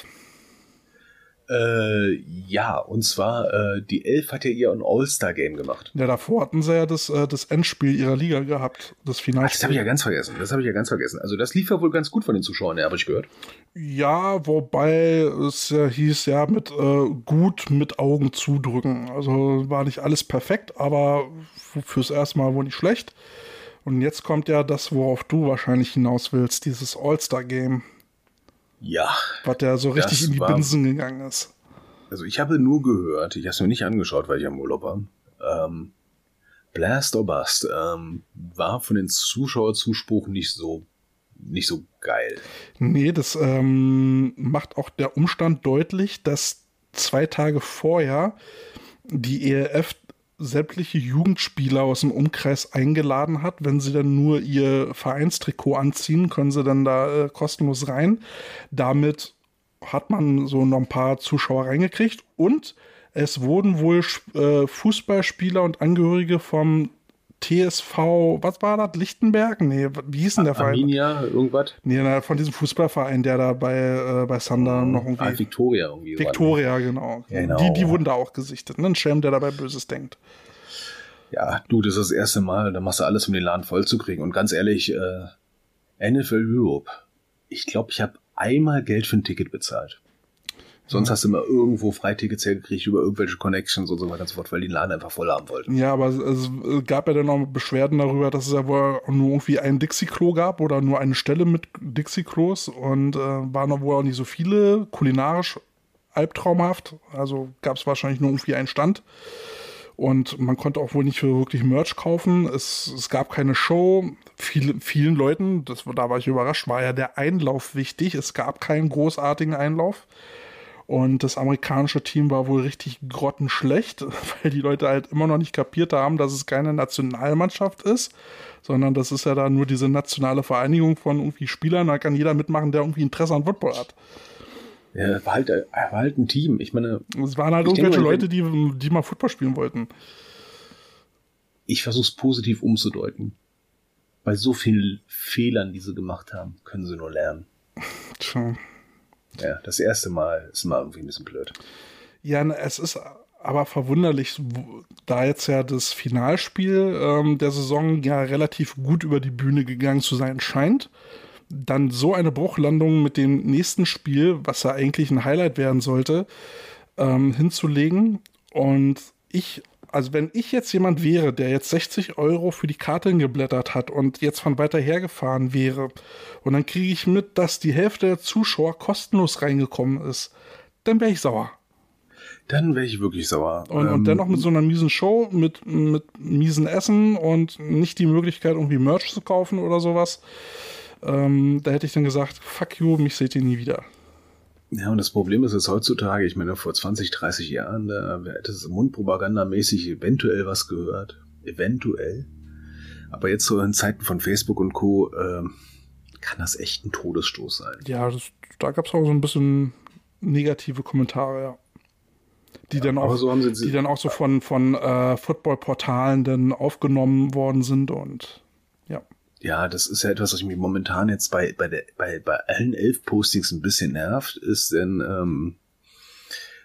Äh, ja, und zwar, äh, die Elf hat ja ihr ein All-Star-Game gemacht. Ja, davor hatten sie ja das, äh, das Endspiel ihrer Liga gehabt, das Ach, Finalspiel. das habe ich ja ganz vergessen. Das habe ich ja ganz vergessen. Also das lief ja wohl ganz gut von den Zuschauern, ja, habe ich gehört. Ja, wobei es ja hieß, ja, mit äh, gut mit Augen zudrücken. Also war nicht alles perfekt, aber fürs erste Mal wohl nicht schlecht. Und jetzt kommt ja das, worauf du wahrscheinlich hinaus willst, dieses All-Star-Game, Ja, was ja so richtig in die war- Binsen gegangen ist. also ich habe nur gehört, ich habe es mir nicht angeschaut, weil ich am Urlaub war. Ähm, Blast or Bust ähm, war von den Zuschauerzuspruch nicht so nicht so geil. Nee, das ähm, macht auch der Umstand deutlich, dass zwei Tage vorher die ELF sämtliche Jugendspieler aus dem Umkreis eingeladen hat. Wenn sie dann nur ihr Vereinstrikot anziehen, können sie dann da äh, kostenlos rein. Damit hat man so noch ein paar Zuschauer reingekriegt und es wurden wohl äh, Fußballspieler und Angehörige vom TSV, was war das? Lichtenberg? Nee, wie hieß denn der Verein? Arminia, irgendwas? Nee, na, von diesem Fußballverein, der da bei, äh, bei Sander noch irgendwie. Ah, Victoria irgendwie. Victoria, genau. Genau. Die, die wurden da auch gesichtet. Ne? Ein Schelm, der dabei Böses denkt. Ja, du, das ist das erste Mal, da machst du alles, um den Laden voll zu kriegen. Und ganz ehrlich, äh, NFL Europe, ich glaube, ich habe einmal Geld für ein Ticket bezahlt. Sonst hast du immer irgendwo Freitickets hergekriegt über irgendwelche Connections und so weiter und so fort, weil die den Laden einfach voll haben wollten. Ja, aber es, gab ja dann auch Beschwerden darüber, dass es ja wohl nur irgendwie ein Dixie-Klo gab oder nur eine Stelle mit Dixie-Klos und äh, waren da wohl auch nicht so viele, kulinarisch albtraumhaft. Also gab es wahrscheinlich nur irgendwie einen Stand. Und man konnte auch wohl nicht wirklich Merch kaufen. Es, es gab keine Show. Viele, vielen Leuten, das, da war ich überrascht, war ja der Einlauf wichtig. Es gab keinen großartigen Einlauf. Und das amerikanische Team war wohl richtig grottenschlecht, weil die Leute halt immer noch nicht kapiert haben, dass es keine Nationalmannschaft ist, sondern das ist ja da nur diese nationale Vereinigung von irgendwie Spielern. Da kann jeder mitmachen, der irgendwie Interesse an Football hat. Ja, war halt, war halt ein Team. Ich meine, Es waren halt denke irgendwelche mal, Leute, die, die mal Football spielen wollten. ich versuche es positiv umzudeuten. Bei so vielen Fehlern, die sie gemacht haben, können sie nur lernen. Tja. Ja, das erste Mal ist mal irgendwie ein bisschen blöd. Ja, es ist aber verwunderlich, da jetzt ja das Finalspiel ähm, der Saison ja relativ gut über die Bühne gegangen zu sein scheint. Dann so eine Bruchlandung mit dem nächsten Spiel, was ja eigentlich ein Highlight werden sollte, ähm, hinzulegen. Und ich, also wenn ich jetzt jemand wäre, der jetzt 60 Euro für die Karte geblättert hat und jetzt von weiter her gefahren wäre, und dann kriege ich mit, dass die Hälfte der Zuschauer kostenlos reingekommen ist, dann wäre ich sauer. Dann wäre ich wirklich sauer. Und, Ähm, und dennoch mit so einer miesen Show, mit, mit miesen Essen und nicht die Möglichkeit, irgendwie Merch zu kaufen oder sowas. Ähm, da hätte ich dann gesagt, fuck you, mich seht ihr nie wieder. Ja, und das Problem ist jetzt heutzutage, ich meine, vor 20, 30 Jahren, da hätte es mundpropagandamäßig eventuell was gehört. Eventuell. Aber jetzt so in Zeiten von Facebook und Co. Ähm, kann das echt ein Todesstoß sein. Ja, das, da gab es auch so ein bisschen negative Kommentare, ja. Die, dann, aber auch, so die dann auch so von, von äh, Football-Portalen dann aufgenommen worden sind und ja. Das ist ja etwas, was mich momentan jetzt bei, bei, der, bei, bei allen elf Postings ein bisschen nervt, ist denn, ähm,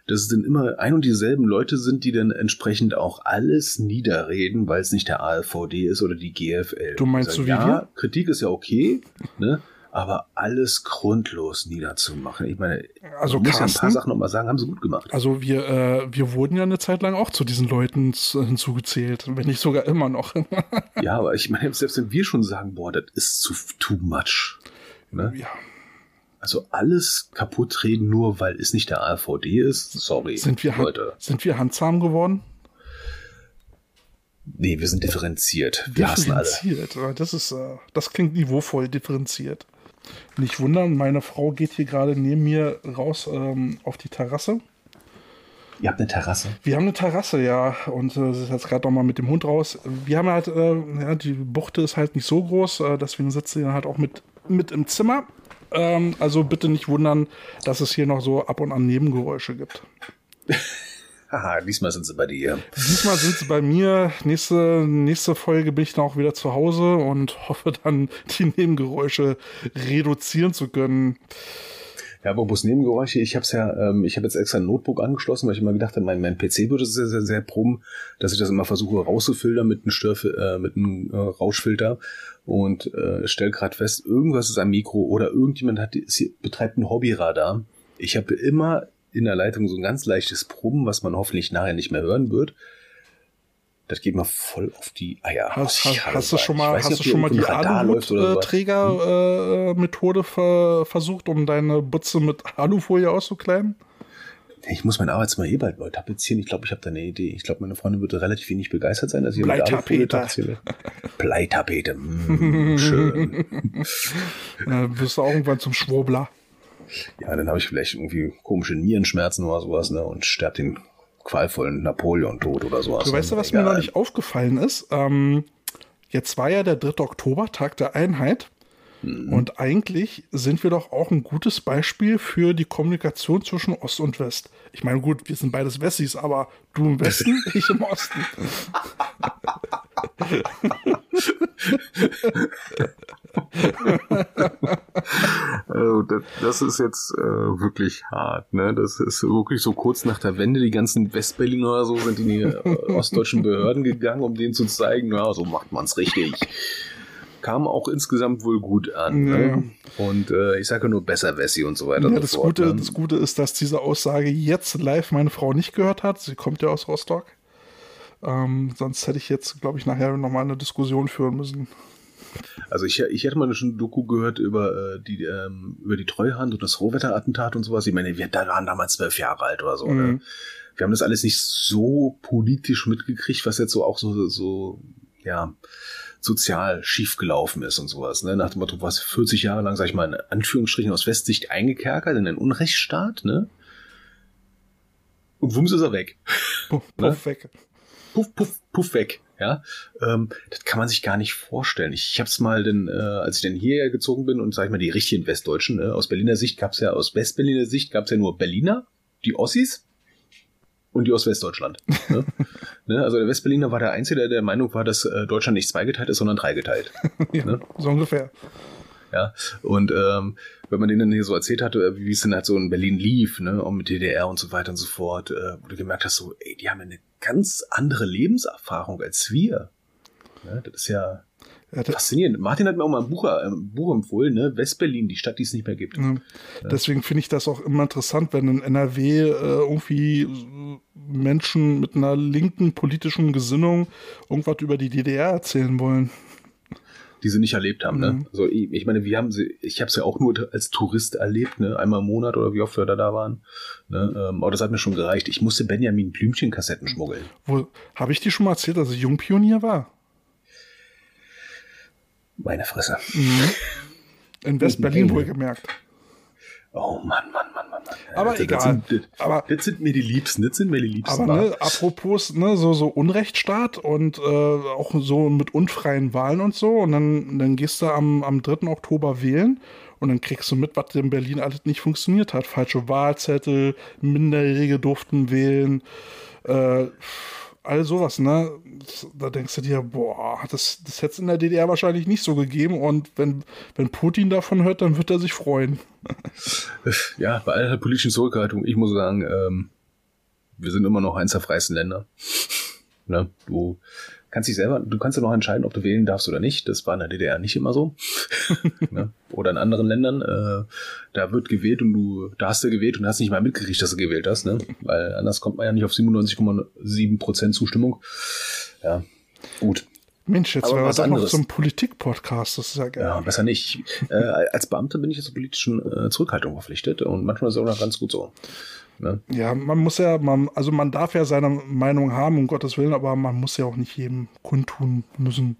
dass es dann immer ein und dieselben Leute sind, die dann entsprechend auch alles niederreden, weil es nicht der ALVD ist oder die GFL. Du meinst so wie ja, wir? Kritik ist ja okay, ne? Aber alles grundlos niederzumachen. Ich meine, Also man muss ja ein paar Sachen nochmal sagen, haben sie gut gemacht. Also wir, äh, wir wurden ja eine Zeit lang auch zu diesen Leuten hinzugezählt, wenn nicht sogar immer noch. Ja, aber ich meine, selbst wenn wir schon sagen, boah, das ist zu too much. Ne? ja. Also alles kaputt reden, nur weil es nicht der AVD ist. Sorry, Sind wir, Leute. sind wir handsam geworden? Nee, wir sind differenziert. Wir hassen alle. differenziert. Das ist, äh, das klingt niveauvoll differenziert. Nicht wundern, meine Frau geht hier gerade neben mir raus ähm, auf die Terrasse. Ihr habt eine Terrasse. Wir haben eine Terrasse, ja, und äh, sie ist jetzt gerade noch mal mit dem Hund raus. Wir haben halt, äh, ja, die Buchte ist halt nicht so groß, äh, deswegen sitzt sie dann halt auch mit, mit im Zimmer. Ähm, also bitte nicht wundern, dass es hier noch so ab und an Nebengeräusche gibt. Haha, diesmal sind sie bei dir. Diesmal sind sie bei mir. Nächste, nächste Folge bin ich dann auch wieder zu Hause und hoffe dann, die Nebengeräusche reduzieren zu können. Ja, aber bloß Nebengeräusche, ich habe ja, ähm, ich habe jetzt extra ein Notebook angeschlossen, weil ich immer gedacht habe, mein, mein PC würde sehr, sehr, sehr proben, dass ich das immer versuche rauszufiltern mit einem Störf äh, mit einem äh, Rauschfilter und äh, stell gerade fest, irgendwas ist am Mikro oder irgendjemand hat ist, betreibt ein Hobbyradar. Ich habe immer in der Leitung so ein ganz leichtes Proben, was man hoffentlich nachher nicht mehr hören wird. Das geht mir voll auf die Eier. Hast, hast, hast du schon mal, nicht, hast du schon mal die irgendwo ein Radar läuft oder sowas. Aluhutträger-Methode ver versucht, um deine Butze mit Alufolie auszukleiden? Ich muss mein Arbeitszimmer eh bald neu tapezieren. Ich glaube, ich habe da eine Idee. Ich glaube, meine Freundin würde relativ wenig begeistert sein, dass ich mit Bleitapete. Tapeziere. Bleitapete. Mm, schön. Äh, wirst du auch irgendwann zum Schwurbler. Ja, dann habe ich vielleicht irgendwie komische Nierenschmerzen oder sowas, ne? Und sterb den qualvollen Napoleon-Tod oder sowas. Du weißt ja, was Egal. mir neulich aufgefallen ist? Ähm, jetzt war ja der 3. Oktober, Tag der Einheit. Mhm. Und eigentlich sind wir doch auch ein gutes Beispiel für die Kommunikation zwischen Ost und West. Ich meine, gut, wir sind beides Wessis, aber du im Westen, ich im Osten. Also das, das ist jetzt äh, wirklich hart, ne? Das ist wirklich so kurz nach der Wende, die ganzen Westberliner oder so sind in die äh, ostdeutschen Behörden gegangen, um denen zu zeigen, ja, so macht man's richtig. Kam auch insgesamt wohl gut an. Ja, Ne? Und äh, ich sage nur besser Wessi und so weiter. Ja, das, so fort, Gute, ne? das Gute ist, dass diese Aussage jetzt live meine Frau nicht gehört hat. Sie kommt ja aus Rostock. Ähm, sonst hätte ich jetzt, glaube ich, nachher nochmal eine Diskussion führen müssen. Also ich, ich hätte mal schon Doku gehört über äh, die ähm, über die Treuhand und das Rohwetterattentat und sowas. Ich meine, wir waren damals zwölf Jahre alt oder so. Mhm. Ne? Wir haben das alles nicht so politisch mitgekriegt, was jetzt so auch so so ja sozial schiefgelaufen ist und sowas. Ne? Nach dem Motto, was 40 Jahre lang, sag ich mal, in Anführungsstrichen aus Westsicht eingekerkert in einen Unrechtsstaat, ne? Und wumms ist er weg. Puff, Ne? puff weg. puff, puff, puff weg. Ja, ähm, das kann man sich gar nicht vorstellen. Ich, ich habe es mal, denn, äh, als ich dann hierher gezogen bin und sag ich mal die richtigen Westdeutschen, ne, aus Berliner Sicht gab's ja, aus Westberliner Sicht gab's ja nur Berliner, die Ossis und die aus Westdeutschland. ne? ne, also der Westberliner war der Einzige, der der Meinung war, dass äh, Deutschland nicht zweigeteilt ist, sondern dreigeteilt. Ja, Ne? So ungefähr. Ja, und ähm, wenn man denen dann hier so erzählt hatte, wie es denn halt so in Berlin lief, ne, auch mit DDR und so weiter und so fort, äh, wo du gemerkt hast, so, ey, die haben ja eine ganz andere Lebenserfahrung als wir. Ne, das ist ja Ja, faszinierend. Martin hat mir auch mal ein Buch, äh, ein Buch empfohlen, ne, Westberlin, die Stadt, die es nicht mehr gibt. ne, deswegen finde ich das auch immer interessant, wenn in NRW äh, irgendwie äh, Menschen mit einer linken politischen Gesinnung irgendwas über die DDR erzählen wollen. Die sie nicht erlebt haben. Ne? Mhm. Also ich, ich meine, wir haben sie, ich habe es ja auch nur als Tourist erlebt, ne? einmal im Monat oder wie oft wir da da waren. Ne? Ähm, aber das hat mir schon gereicht. Ich musste Benjamin Blümchen Kassetten schmuggeln. Wo habe ich dir schon mal erzählt, dass ich Jungpionier war? Meine Fresse. Mhm. In West-Berlin wohlgemerkt. Oh Mann, Mann, Mann, Mann, Mann. Aber das, egal. Das sind, das, Aber- das sind mir die Liebsten. Das sind mir die Liebsten. Aber ne, apropos, ne, so, so Unrechtsstaat und äh, auch so mit unfreien Wahlen und so. Und dann, dann gehst du am, am 3. Oktober wählen und dann kriegst du mit, was in Berlin alles nicht funktioniert hat. Falsche Wahlzettel, Minderjährige durften wählen, äh, all sowas, ne? Da denkst du dir, boah, das, das hätte es in der DDR wahrscheinlich nicht so gegeben. Und wenn, wenn Putin davon hört, dann wird er sich freuen. Ja, bei aller politischen Zurückhaltung, ich muss sagen, ähm, wir sind immer noch eins der freiesten Länder. Ne? Du kannst dich selber, du kannst ja noch entscheiden, ob du wählen darfst oder nicht. Das war in der DDR nicht immer so. ne? Oder in anderen Ländern. Äh, da wird gewählt und du, da hast du gewählt und hast nicht mal mitgekriegt, dass du gewählt hast, ne? Weil anders kommt man ja nicht auf 97,7 Prozent Zustimmung. Ja, gut. Mensch, jetzt wäre was das auch noch zum Politik-Podcast. Das ist ja geil. Ja, besser nicht. äh, als Beamter bin ich jetzt zur politischen äh, Zurückhaltung verpflichtet und manchmal ist es auch noch ganz gut so. Ne? Ja, man muss ja, man, also man darf ja seine Meinung haben, um Gottes Willen, aber man muss ja auch nicht jedem kundtun müssen.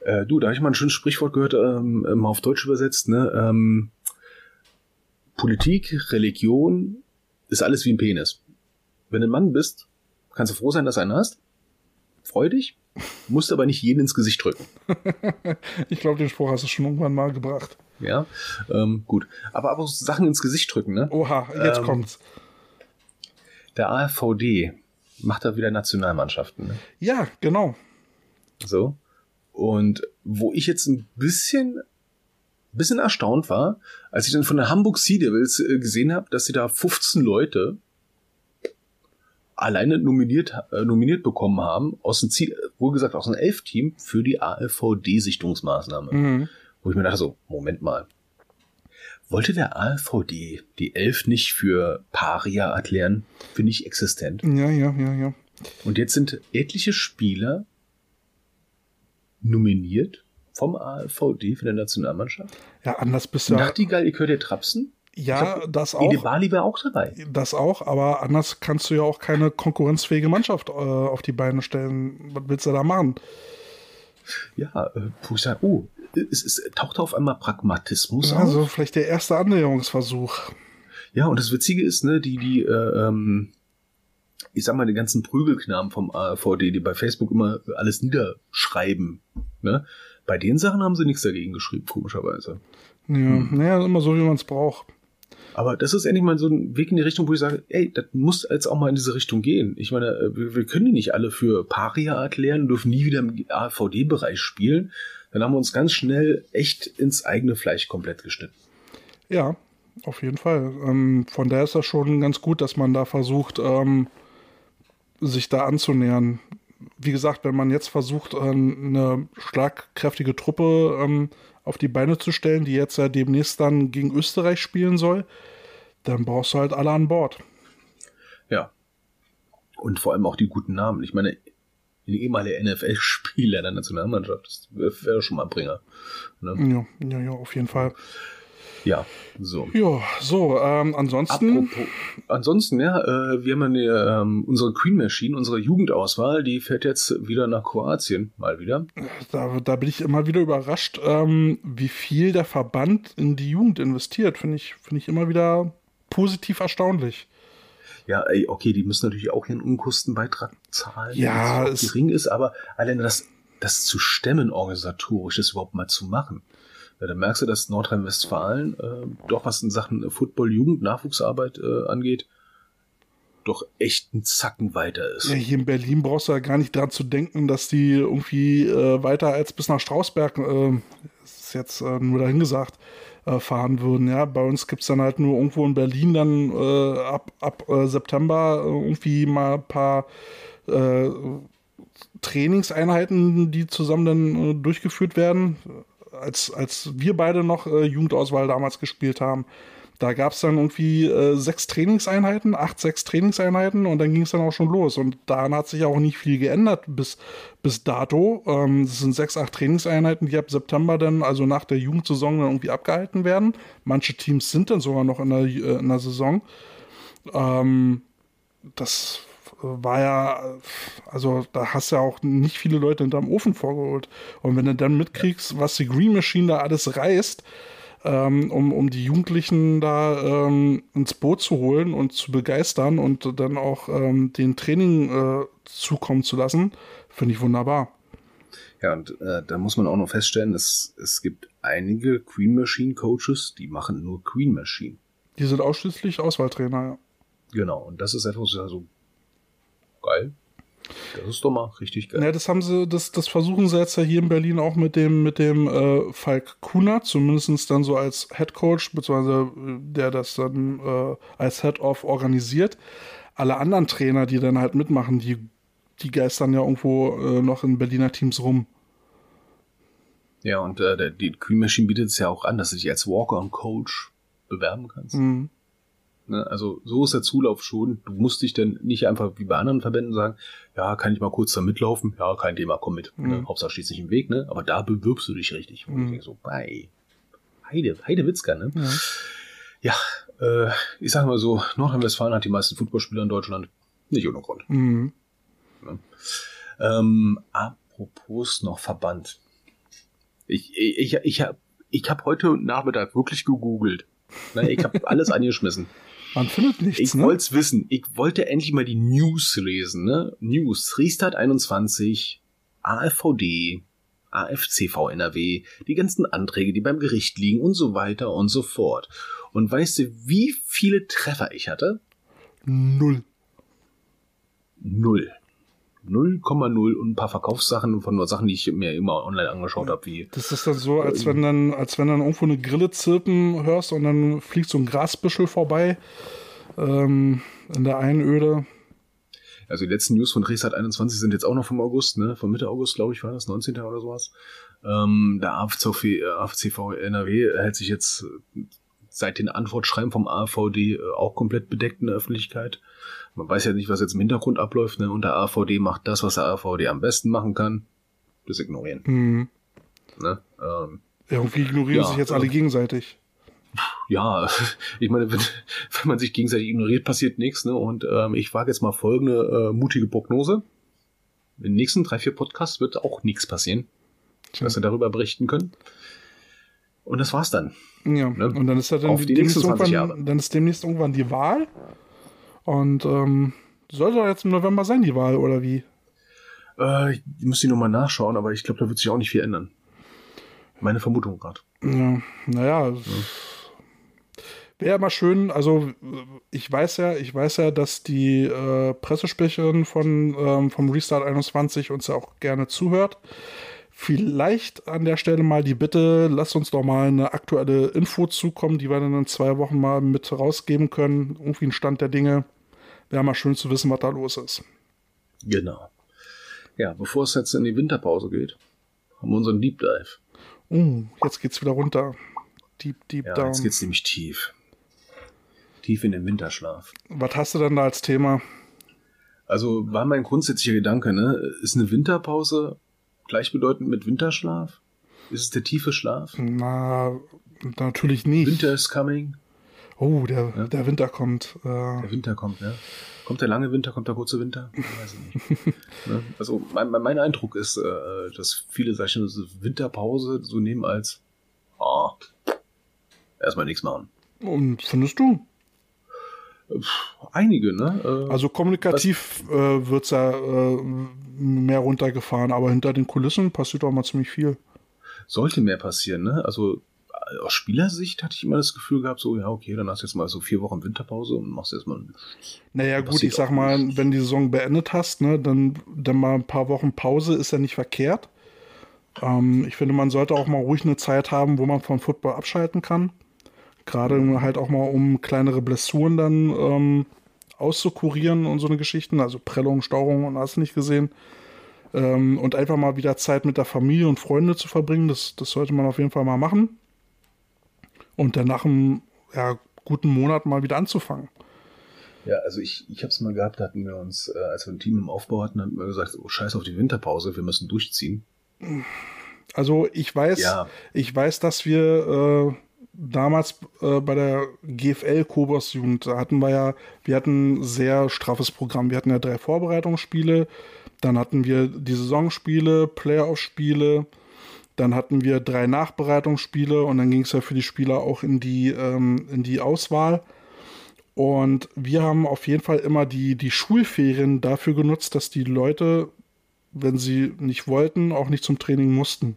Äh, du, da habe ich mal ein schönes Sprichwort gehört, ähm, mal auf Deutsch übersetzt, ne? Ähm, Politik, Religion ist alles wie ein Penis. Wenn du ein Mann bist, kannst du froh sein, dass du einen hast. Freu dich, musst aber nicht jeden ins Gesicht drücken. Ich glaube, den Spruch hast du schon irgendwann mal gebracht. Ja, ähm, gut. Aber aber Sachen ins Gesicht drücken, ne? Oha, jetzt Ähm, kommt's. Der AfVD macht da wieder Nationalmannschaften, ne? Ja, genau. So. Und wo ich jetzt ein bisschen bisschen erstaunt war, als ich dann von der Hamburg Sea Devils äh, gesehen habe, dass sie da 15 Leute alleine nominiert, äh, nominiert bekommen haben, aus dem Ziel, wohl gesagt aus einem Elf-Team für die ALVD-Sichtungsmaßnahme. Mhm. Wo ich mir dachte so, Moment mal. Wollte der ALVD die Elf nicht für Paria erklären? Für nicht existent? Ja, ja, ja, ja. Und jetzt sind etliche Spieler nominiert vom ALVD für die Nationalmannschaft. Ja, anders bist du. Nachtigall, ihr könnt ihr trapsen. Ja, das Ede auch. Bali wäre auch dabei. Das auch, aber anders kannst du ja auch keine konkurrenzfähige Mannschaft äh, auf die Beine stellen. Was willst du da machen? Ja, äh, sage, oh, es, es taucht auf einmal Pragmatismus auf. Also vielleicht der erste Annäherungsversuch. Ja, und das Witzige ist, ne, die, die, äh, ähm, ich sag mal, die ganzen Prügelknaben vom AVD, die bei Facebook immer alles niederschreiben, ne, bei den Sachen haben sie nichts dagegen geschrieben, komischerweise. Ja, naja, immer so, wie man es braucht. Aber das ist endlich mal so ein Weg in die Richtung, wo ich sage, ey, das muss jetzt auch mal in diese Richtung gehen. Ich meine, äh, wir, wir können die nicht alle für Paria erklären, dürfen nie wieder im AVD-Bereich spielen. Dann haben wir uns ganz schnell echt ins eigene Fleisch komplett geschnitten. Ja, auf jeden Fall. Ähm, von daher ist das schon ganz gut, dass man da versucht, ähm, sich da anzunähern. Wie gesagt, wenn man jetzt versucht, ähm, eine schlagkräftige Truppe ähm, auf die Beine zu stellen, die jetzt ja demnächst dann gegen Österreich spielen soll, dann brauchst du halt alle an Bord. Ja. Und vor allem auch die guten Namen. Ich meine, die ehemalige NFL-Spieler der Nationalmannschaft, das wäre schon mal ein Bringer. Ne? Ja, ja, ja, auf jeden Fall. Ja, so. Ja, so, ähm, ansonsten. Apropos, ansonsten, ja, äh, wir haben eine, ähm, unsere Queen Machine, unsere Jugendauswahl, die fährt jetzt wieder nach Kroatien, mal wieder. Da, da bin ich immer wieder überrascht, ähm, wie viel der Verband in die Jugend investiert. Finde ich, finde ich immer wieder positiv erstaunlich. Ja, ey, okay, die müssen natürlich auch ihren Unkostenbeitrag zahlen, Ja, der es- gering ist, aber alleine das, das zu stemmen organisatorisch, das überhaupt mal zu machen. Ja, da merkst du, dass Nordrhein-Westfalen äh, doch was in Sachen Football, Jugend, Nachwuchsarbeit äh, angeht, doch echt ein Zacken weiter ist. Ja, hier in Berlin brauchst du ja gar nicht dran zu denken, dass die irgendwie äh, weiter als bis nach Strausberg, äh, ist jetzt äh, nur dahingesagt, äh, fahren würden. Ja, bei uns gibt's dann halt nur irgendwo in Berlin dann äh, ab, ab äh, September äh, irgendwie mal ein paar äh, Trainingseinheiten, die zusammen dann äh, durchgeführt werden. Als, als wir beide noch äh, Jugendauswahl damals gespielt haben, da gab es dann irgendwie äh, sechs Trainingseinheiten, acht, sechs Trainingseinheiten und dann ging es dann auch schon los. Und daran hat sich auch nicht viel geändert bis, bis dato. Ähm, Es sind sechs, acht Trainingseinheiten, die ab September dann, also nach der Jugendsaison, dann irgendwie abgehalten werden. Manche Teams sind dann sogar noch in der, äh, in der Saison. Ähm, das war ja, also da hast du ja auch nicht viele Leute hinterm Ofen vorgeholt. Und wenn du dann mitkriegst, was die Green Machine da alles reißt, ähm, um, um die Jugendlichen da ähm, ins Boot zu holen und zu begeistern und dann auch ähm, den Training äh, zukommen zu lassen, finde ich wunderbar. Ja, und äh, da muss man auch noch feststellen, dass es gibt einige Queen Machine Coaches, die machen nur Queen Machine. Die sind ausschließlich Auswahltrainer, ja. Genau, und das ist etwas ja so geil. Das ist doch mal richtig geil. Ja, das haben sie, das, das versuchen sie jetzt ja hier in Berlin auch mit dem, mit dem äh, Falk Kuna, zumindest dann so als Head Coach, beziehungsweise äh, der das dann äh, als Head of organisiert. Alle anderen Trainer, die dann halt mitmachen, die, die geistern ja irgendwo äh, noch in Berliner Teams rum. Ja, und äh, der, die Queen Machine bietet es ja auch an, dass du dich als Walker und Coach bewerben kannst. Mhm. Ne? Also so ist der Zulauf schon. Du musst dich dann nicht einfach wie bei anderen Verbänden sagen, ja, kann ich mal kurz da mitlaufen? Ja, kein Thema, komm mit. Ne? Mhm. Hauptsache steht nicht im Weg, ne? Aber da bewirbst du dich richtig. Und Mhm. ich denke so, bei Heide, Heide Witzka, ne? Ja. Ja, äh, ich sage mal so, Nordrhein-Westfalen hat die meisten Footballspieler in Deutschland. Nicht ohne Grund. Mhm. Ähm, apropos noch Verband. Ich, ich, ich, ich habe ich hab heute Nachmittag wirklich gegoogelt. Ne, ich habe alles angeschmissen. Man findet nichts, Ich ne? wollte es wissen. Ich wollte endlich mal die News lesen. Ne? News. Restart 21, AfVD, AFCV NRW, die ganzen Anträge, die beim Gericht liegen und so weiter und so fort. Und weißt du, wie viele Treffer ich hatte? Null. Null. 0,0 und ein paar Verkaufssachen von nur Sachen, die ich mir immer online angeschaut habe, wie Das ist dann so, als wenn dann, als wenn dann irgendwo eine Grille zirpen hörst und dann fliegt so ein Grasbüschel vorbei ähm, in der Einöde. Also die letzten News von Resat 21 sind jetzt auch noch vom August, ne? Von Mitte August, glaube ich, war das, 19. oder sowas. Ähm, der AFCV, äh, AFCV NRW hält sich jetzt äh, seit den Antwortschreiben vom AVD äh, auch komplett bedeckt in der Öffentlichkeit. Man weiß ja nicht, was jetzt im Hintergrund abläuft, ne? Und der AVD macht das, was der AVD am besten machen kann. Das ignorieren. Hm. Ne? Ähm, Irgendwie ignorieren Ja, sich jetzt alle äh, gegenseitig. ja, ich meine, wenn, wenn man sich gegenseitig ignoriert, passiert nichts. Ne? Und ähm, ich wage jetzt mal folgende äh, mutige Prognose. In den nächsten drei, vier Podcasts wird auch nichts passieren, Tja. dass wir darüber berichten können. Und das war's dann. Ja, ne? und dann ist ja dann Auf die demnächst nächsten 20 irgendwann, Jahre. dann ist demnächst irgendwann die Wahl. Und ähm, soll doch jetzt im November sein, die Wahl, oder wie? Äh, ich müsste nochmal nachschauen, aber ich glaube, da wird sich auch nicht viel ändern. Meine Vermutung gerade. Ja, naja. Wäre ja mal schön, also ich weiß ja, ich weiß ja, dass die äh, Pressesprecherin von, ähm, vom Restart 21 uns ja auch gerne zuhört. Vielleicht an der Stelle mal die Bitte, lasst uns doch mal eine aktuelle Info zukommen, die wir dann in zwei Wochen mal mit rausgeben können. Irgendwie ein Stand der Dinge. Wäre mal schön zu wissen, was da los ist. Genau. Ja, bevor es jetzt in die Winterpause geht, haben wir unseren Deep Dive. Uh, jetzt geht's wieder runter. Deep, deep Ja, down. jetzt geht's nämlich tief. Tief in den Winterschlaf. Was hast du denn da als Thema? Also war mein grundsätzlicher Gedanke, ne? Ist eine Winterpause gleichbedeutend mit Winterschlaf? Ist es der tiefe Schlaf? Na, natürlich nicht. Winter is coming. Oh, der, der Winter kommt. Äh, Der Winter kommt, ne? Kommt der lange Winter, kommt der kurze Winter? Ich weiß es nicht. ne? Also mein, mein Eindruck ist, äh, dass viele sag ich schon, Winterpause so nehmen als ah, erstmal nichts machen. und findest du? Einige, ne? Äh, Also kommunikativ äh, wird's ja äh, mehr runtergefahren, aber hinter den Kulissen passiert auch mal ziemlich viel. sollte mehr passieren, ne? Also aus Spielersicht hatte ich immer das Gefühl gehabt, so, ja, okay, dann hast du jetzt mal so vier Wochen Winterpause und machst erstmal Naja, gut, ich sag mal, nichts. wenn die Saison beendet hast, ne, dann, dann mal ein paar Wochen Pause ist ja nicht verkehrt. Ähm, ich finde, man sollte auch mal ruhig eine Zeit haben, wo man vom Football abschalten kann. Gerade halt auch mal, um kleinere Blessuren dann ähm, auszukurieren und so eine Geschichten, also Prellung, Stauung und hast du nicht gesehen. Ähm, und einfach mal wieder Zeit mit der Familie und Freunde zu verbringen, das, das sollte man auf jeden Fall mal machen. Und dann nach einem ja, guten Monat mal wieder anzufangen. Ja, also ich, ich habe es mal gehabt, da hatten wir uns, äh, als wir ein Team im Aufbau hatten, hatten wir gesagt, oh scheiß auf die Winterpause, wir müssen durchziehen. Also ich weiß, Ja. ich weiß, dass wir äh, damals äh, bei der GFL Kobos Jugend, da hatten wir ja, wir hatten ein sehr straffes Programm. Wir hatten ja drei Vorbereitungsspiele, dann hatten wir die Saisonspiele, Playoff-Spiele, dann hatten wir drei Nachbereitungsspiele und dann ging es ja für die Spieler auch in die, ähm, in die Auswahl. Und wir haben auf jeden Fall immer die, die Schulferien dafür genutzt, dass die Leute, wenn sie nicht wollten, auch nicht zum Training mussten.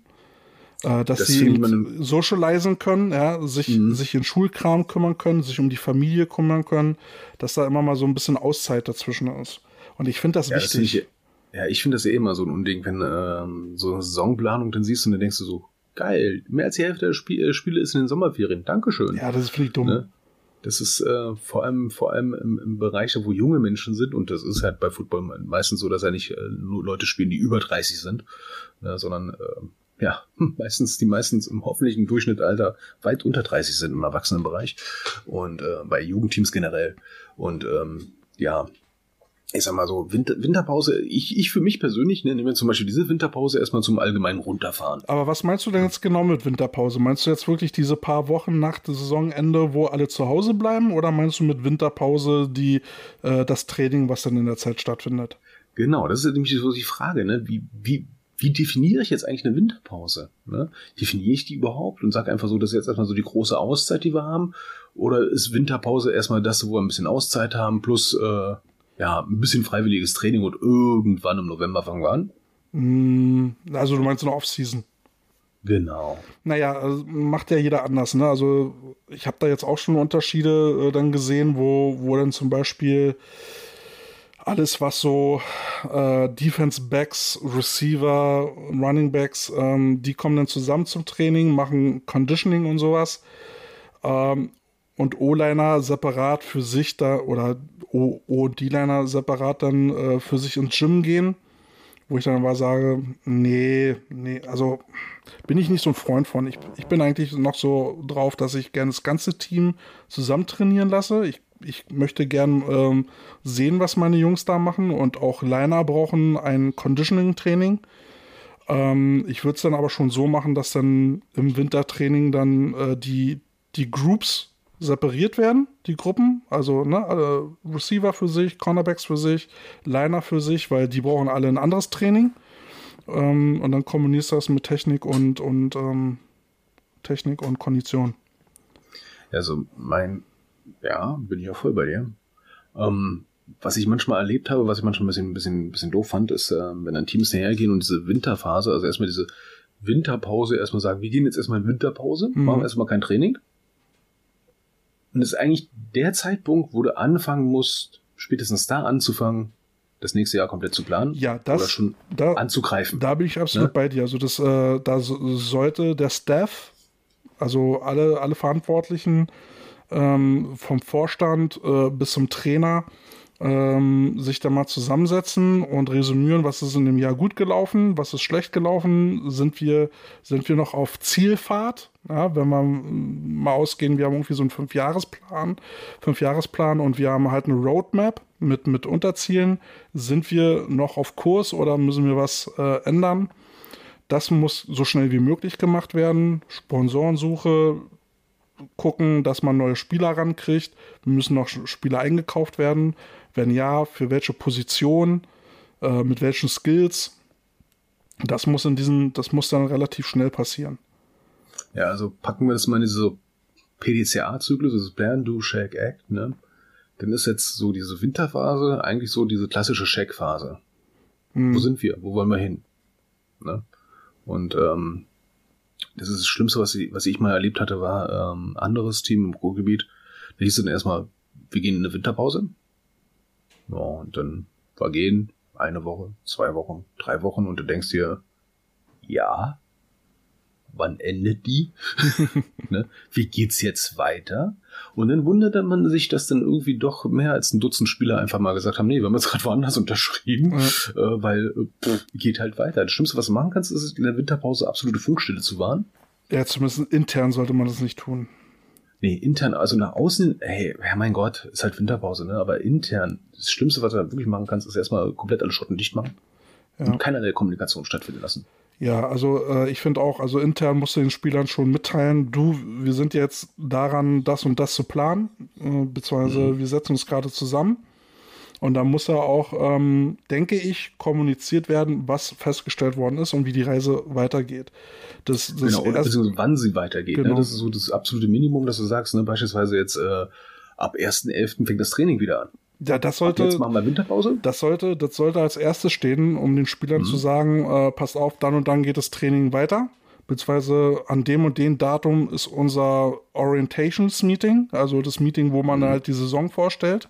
Äh, dass Das sie socialisen können, ja, sich, Mhm. sich in Schulkram kümmern können, sich um die Familie kümmern können, dass da immer mal so ein bisschen Auszeit dazwischen ist. Und ich finde das Ja, das wichtig. ich, ja, ich finde das ja immer so ein Unding, wenn ähm, so eine Saisonplanung dann siehst und dann denkst du so, geil, mehr als die Hälfte der Spie äh, Spiele ist in den Sommerferien. Dankeschön. ja, das finde ich dumm. Ne? Das ist äh, vor allem, vor allem im, im Bereich, wo junge Menschen sind, und das ist halt bei Football meistens so, dass ja nicht äh, nur Leute spielen, die über 30 sind, ne, sondern äh, ja, meistens die meistens im hoffentlichen Durchschnittalter weit unter 30 sind im Erwachsenenbereich und äh, bei Jugendteams generell. Und ähm, ja, ich sag mal so, Winter, Winterpause, ich, ich für mich persönlich ne, nehme zum Beispiel diese Winterpause erstmal zum allgemeinen Runterfahren. Aber was meinst du denn jetzt genau mit Winterpause? Meinst du jetzt wirklich diese paar Wochen nach Saisonende, wo alle zu Hause bleiben? Oder meinst du mit Winterpause die, äh, das Training, was dann in der Zeit stattfindet? Genau, das ist nämlich so die Frage, ne? Wie, wie, wie definiere ich jetzt eigentlich eine Winterpause? Ne? Definiere ich die überhaupt und sage einfach so, das ist jetzt erstmal so die große Auszeit, die wir haben? Oder ist Winterpause erstmal das, wo wir ein bisschen Auszeit haben, plus äh, ja, ein bisschen freiwilliges Training und irgendwann im November fangen wir an? Mm, also du meinst eine Off-Season? Genau. Naja, also macht ja jeder anders. Ne? Also ich habe da jetzt auch schon Unterschiede äh, dann gesehen, wo, wo dann zum Beispiel alles, was so äh, Defense Backs, Receiver, Running Backs, ähm, die kommen dann zusammen zum Training, machen Conditioning und sowas. Ähm, und O-Liner separat für sich da oder O- und D-Liner separat dann äh, für sich ins Gym gehen. Wo ich dann aber sage, nee, nee, also bin ich nicht so ein Freund von. Ich, ich bin eigentlich noch so drauf, dass ich gerne das ganze Team zusammen trainieren lasse. Ich, ich möchte gern ähm, sehen, was meine Jungs da machen und auch Liner brauchen ein Conditioning-Training. Ähm, ich würde es dann aber schon so machen, dass dann im Wintertraining dann äh, die, die Groups separiert werden, die Gruppen. Also ne, alle Receiver für sich, Cornerbacks für sich, Liner für sich, weil die brauchen alle ein anderes Training. Ähm, und dann kombinierst du das mit Technik und, und ähm, Technik und Kondition. Also mein, ja, bin ich auch voll bei dir. Ähm, was ich manchmal erlebt habe, was ich manchmal ein bisschen, ein bisschen, ein bisschen doof fand, ist, äh, wenn dann Teams hergehen und diese Winterphase, also erstmal diese Winterpause, erstmal sagen, wir gehen jetzt erstmal in Winterpause, Mhm. machen erstmal kein Training. Und es ist eigentlich der Zeitpunkt, wo du anfangen musst, spätestens da anzufangen, das nächste Jahr komplett zu planen. Ja, das- Oder schon da- anzugreifen. Da bin ich absolut Ne? bei dir. Also das, äh, da so, sollte der Staff, also alle, alle Verantwortlichen ähm, vom Vorstand äh, bis zum Trainer, ähm, sich da mal zusammensetzen und resümieren, was ist in dem Jahr gut gelaufen, was ist schlecht gelaufen, sind wir, sind wir noch auf Zielfahrt, ja, wenn wir mal ausgehen, wir haben irgendwie so einen Fünfjahresplan, Fünfjahresplan und wir haben halt eine Roadmap mit, mit Unterzielen, sind wir noch auf Kurs oder müssen wir was äh, ändern? Das muss so schnell wie möglich gemacht werden. Sponsorensuche, gucken, dass man neue Spieler rankriegt. Müssen noch Spieler eingekauft werden? Wenn ja, für welche Position, äh, mit welchen Skills? Das muss in diesen, das muss dann relativ schnell passieren. Ja, also packen wir das mal in diese PDCA-Zyklus, das Plan, Do, Shake, Act, ne? Dann ist jetzt so diese Winterphase eigentlich so diese klassische Shake-Phase. Hm. Wo sind wir? Wo wollen wir hin? Ne? Und ähm, das ist das Schlimmste, was ich, was ich mal erlebt hatte, war ähm, anderes Team im Ruhrgebiet. Da hieß es dann erstmal, wir gehen in eine Winterpause. Ja, und dann war gehen eine Woche, zwei Wochen, drei Wochen und du denkst dir, ja, wann endet die? ne? Wie geht's jetzt weiter? Und dann wunderte man sich, dass dann irgendwie doch mehr als ein Dutzend Spieler einfach mal gesagt haben, nee, wir haben jetzt gerade woanders unterschrieben, Ja. äh, weil äh, pff, geht halt weiter. Das Schlimmste, was du machen kannst, ist in der Winterpause absolute Funkstille zu wahren. Ja, zumindest intern sollte man das nicht tun. Nee, intern, also nach außen, hey, ja mein Gott, ist halt Winterpause, ne? Aber intern, das Schlimmste, was du wirklich machen kannst, ist erstmal komplett alle Schotten dicht machen Ja. und keinerlei Kommunikation stattfinden lassen. Ja, also äh, ich finde auch, also intern musst du den Spielern schon mitteilen, du, wir sind jetzt daran, das und das zu planen, äh, beziehungsweise wir setzen uns gerade zusammen. Und da muss ja auch, ähm, denke ich, kommuniziert werden, was festgestellt worden ist und wie die Reise weitergeht. Das, das genau, oder beziehungsweise wann sie weitergeht. Genau. Ne? Das ist so das absolute Minimum, dass du sagst, ne? beispielsweise jetzt äh, ab 1.11. fängt das Training wieder an. ja, das Ab sollte, jetzt machen wir Winterpause. das sollte, das sollte als erstes stehen, um den Spielern zu sagen, äh, passt auf, dann und dann geht das Training weiter. Beziehungsweise an dem und dem Datum ist unser Orientations Meeting, also das Meeting, wo man halt die Saison vorstellt.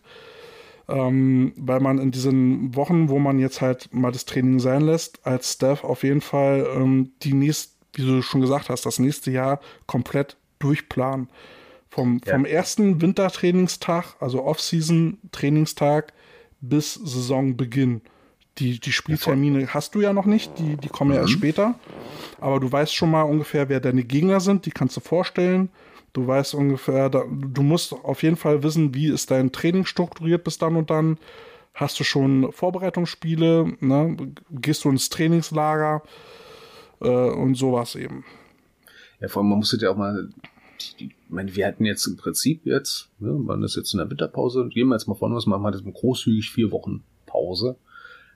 Ähm, weil man in diesen Wochen, wo man jetzt halt mal das Training sein lässt, als Staff auf jeden Fall ähm, die nächste, wie du schon gesagt hast, das nächste Jahr komplett durchplanen. Vom, Ja. vom ersten Wintertrainingstag, also Off-Season-Trainingstag bis Saisonbeginn. Die, die Spieltermine hast du ja noch nicht, die, die kommen ja erst später. Aber du weißt schon mal ungefähr, wer deine Gegner sind, die kannst du vorstellen. Du weißt ungefähr, da, du musst auf jeden Fall wissen, wie ist dein Training strukturiert bis dann und dann. Hast du schon Vorbereitungsspiele, ne? gehst du ins Trainingslager äh, und sowas eben. Ja, vor allem, man muss ja auch mal, ich meine, wir hatten jetzt im Prinzip jetzt, ne, man ist jetzt in der Winterpause, gehen wir jetzt mal von was machen, wir jetzt mal großzügig vier Wochen Pause.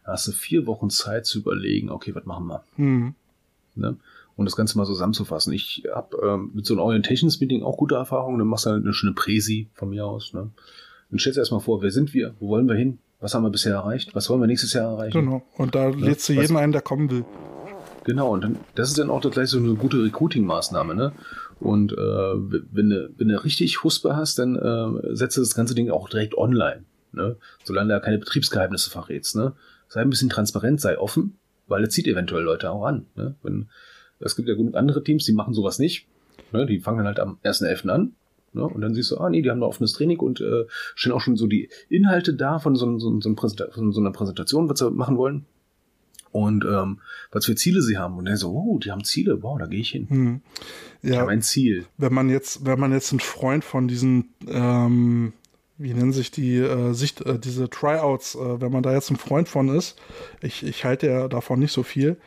Da hast du vier Wochen Zeit zu überlegen, okay, was machen wir? Hm. Ne? Und das Ganze mal zusammenzufassen. Ich habe ähm, mit so einem Orientations-Meeting auch gute Erfahrungen. Dann machst du halt eine schöne Präsi von mir aus. Ne? Dann stellst du erstmal vor, wer sind wir? Wo wollen wir hin? Was haben wir bisher erreicht? Was wollen wir nächstes Jahr erreichen? Genau. Und da lädst du was- jeden ein, der kommen will. Genau, und dann, das ist dann auch gleich so eine gute Recruiting-Maßnahme, ne? Und äh, wenn du, wenn du richtig Huspe hast, dann äh, setzt du das ganze Ding auch direkt online. Ne? Solange du da keine Betriebsgeheimnisse verrätst. Ne? Sei ein bisschen transparent, sei offen, weil es zieht eventuell Leute auch an. Ne? Wenn, es gibt ja genug andere Teams, die machen sowas nicht. Ne? Die fangen dann halt am 1.11. an. Ne? Und dann siehst du, ah nee, die haben da offenes Training und äh, stellen auch schon so die Inhalte da von so, so, so, von so einer Präsentation, was sie machen wollen. Und ähm, was für Ziele sie haben. Und er so, oh, die haben Ziele, wow, da gehe ich hin. Hm. Ich Ja, habe ein Ziel. wenn man jetzt, wenn man jetzt ein Freund von diesen, ähm, wie nennen sich die äh, Sicht, äh, diese Tryouts, äh, wenn man da jetzt ein Freund von ist, ich, ich halte ja davon nicht so viel,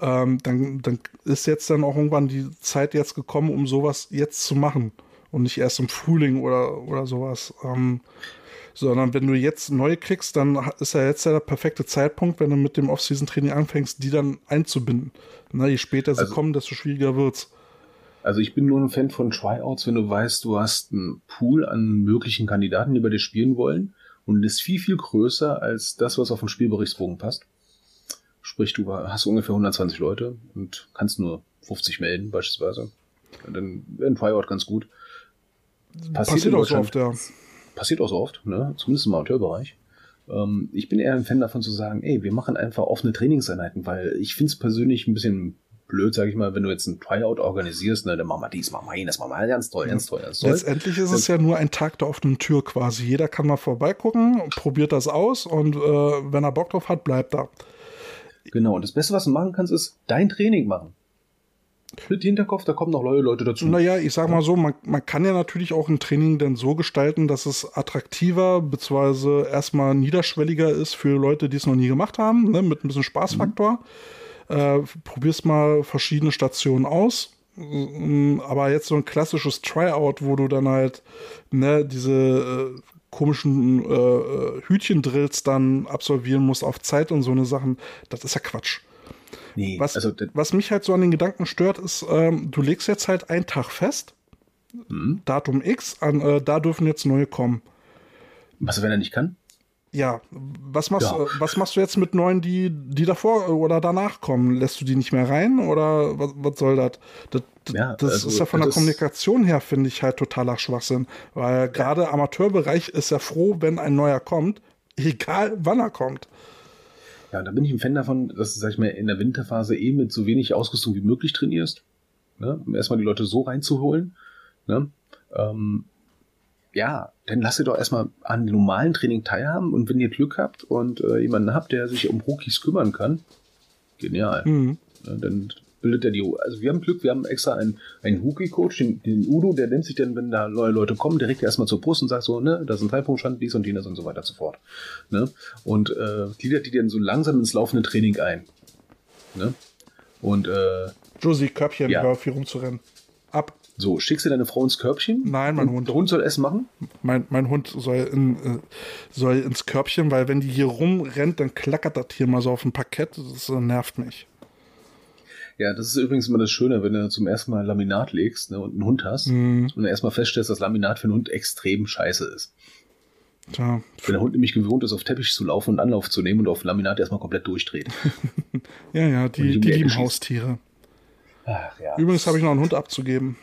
ähm, dann, dann ist jetzt dann auch irgendwann die Zeit jetzt gekommen, um sowas jetzt zu machen und nicht erst im Frühling oder, oder sowas. Ähm, sondern wenn du jetzt neue kriegst, dann ist ja jetzt ja der perfekte Zeitpunkt, wenn du mit dem Off-Season-Training anfängst, die dann einzubinden. Na, je später sie Also- kommen, desto schwieriger wird's. Also ich bin nur ein Fan von Tryouts, wenn du weißt, du hast einen Pool an möglichen Kandidaten, die bei dir spielen wollen und ist viel, viel größer als das, was auf den Spielberichtsbogen passt. Sprich, du hast ungefähr 120 Leute und kannst nur 50 melden beispielsweise. Und dann wäre ein Tryout ganz gut. Passiert, in auch so oft, ja. Passiert auch so oft, ne? zumindest im Amateurbereich. Ähm, ich bin eher ein Fan davon zu sagen, ey, wir machen einfach offene Trainingseinheiten, weil ich finde es persönlich ein bisschen blöd, sag ich mal, wenn du jetzt ein Tryout organisierst, ne, dann machen wir dies, machen wir jenes, machen wir ganz toll, ganz toll, ganz toll. Letztendlich ist es ja nur ein Tag der offenen Tür quasi. Jeder kann mal vorbeigucken, probiert das aus und äh, wenn er Bock drauf hat, bleibt er. Genau, und das Beste, was du machen kannst, ist dein Training machen. Mit Hinterkopf, da kommen noch neue Leute dazu. Naja, ich sag mal so, man, man kann ja natürlich auch ein Training dann so gestalten, dass es attraktiver bzw. erstmal niederschwelliger ist für Leute, die es noch nie gemacht haben, ne, mit ein bisschen Spaßfaktor. Äh, probierst mal verschiedene Stationen aus. Mm, Aber jetzt so ein klassisches Tryout, wo du dann halt ne, diese äh, komischen äh, äh, Hütchendrills dann absolvieren musst auf Zeit und so eine Sachen, das ist ja Quatsch. nee, Was, also, was mich halt so an den Gedanken stört, ist, ähm, du legst jetzt halt einen Tag fest, hm, Datum X, an, äh, da dürfen jetzt neue kommen. was, wenn er nicht kann? Ja, was machst, Ja. was machst du jetzt mit neuen, die, die davor oder danach kommen? Lässt du die nicht mehr rein oder was, was soll das? Das, das, Ja, das also ist ja von der Kommunikation her, finde ich, halt totaler Schwachsinn. Weil gerade Amateurbereich ist ja froh, wenn ein neuer kommt, egal wann er kommt. Ja, da bin ich ein Fan davon, dass du, sag ich mal, in der Winterphase eh mit so wenig Ausrüstung wie möglich trainierst. Ne? Um erstmal die Leute so reinzuholen. Ne? Ähm, ja, dann lasst ihr doch erstmal an dem normalen Training teilhaben und wenn ihr Glück habt und äh, jemanden habt, der sich um Rookies kümmern kann, genial. Mhm. Ne? Dann bildet er die, also wir haben Glück, wir haben extra einen, einen Rookie-Coach, den, den Udo, der nimmt sich dann, wenn da neue Leute kommen, direkt erstmal zur Brust und sagt so, ne, da ist ein Zeitpunktstand, dies und jenes und so weiter und so fort. Ne? Und äh, gliedert die dann so langsam ins laufende Training ein. Ne? Und äh, Josie, Körbchen, Ja. hör auf hier rumzurennen. Ab. So, schickst du deine Frau ins Körbchen? Nein, mein und Hund. Der Hund soll Essen machen? Mein, mein Hund soll, in, äh, soll ins Körbchen, weil wenn die hier rumrennt, dann klackert das hier mal so auf dem Parkett. Das äh, nervt mich. Ja, das ist übrigens immer das Schöne, wenn du zum ersten Mal Laminat legst ne, und einen Hund hast Mhm. und erstmal feststellst, dass Laminat für einen Hund extrem scheiße ist. Tja, Wenn der Hund nämlich gewohnt ist, auf Teppich zu laufen und Anlauf zu nehmen und auf Laminat erstmal komplett durchdreht. ja, ja, die, die die lieben. Haustiere. Ach ja. Übrigens habe ich noch einen Hund abzugeben.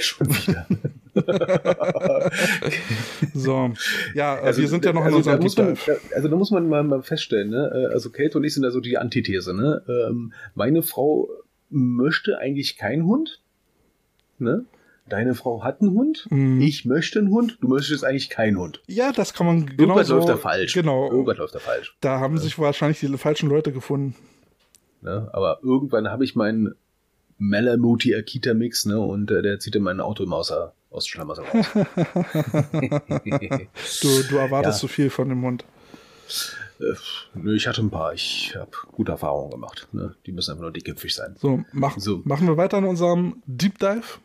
Schon wieder. So, ja, äh, Also, wir sind ja noch in also, da unserem muss Deep man, da- Also da muss man mal, mal feststellen, ne? äh, also Kate und ich sind da so die Antithese. Ne? Ähm, meine Frau möchte eigentlich keinen Hund. Ne? Deine Frau hat einen Hund. Mhm. Ich möchte einen Hund. Du möchtest eigentlich keinen Hund. Ja, das kann man genau Irgendwas so. läuft da falsch. Genau. Irgendwas läuft da falsch. Da haben sich wahrscheinlich die falschen Leute gefunden. Ne? Aber irgendwann habe ich meinen Malamuti Akita Mix ne? und äh, der zieht in mein Auto immer aus, der- aus der Schlamassel raus. Du, du erwartest Ja. zu viel von dem Hund. Äh, Nö, ich hatte ein paar. Ich habe gute Erfahrungen gemacht. Ne? Die müssen einfach nur dickköpfig sein. So, mach, So. machen wir weiter in unserem Deep Dive.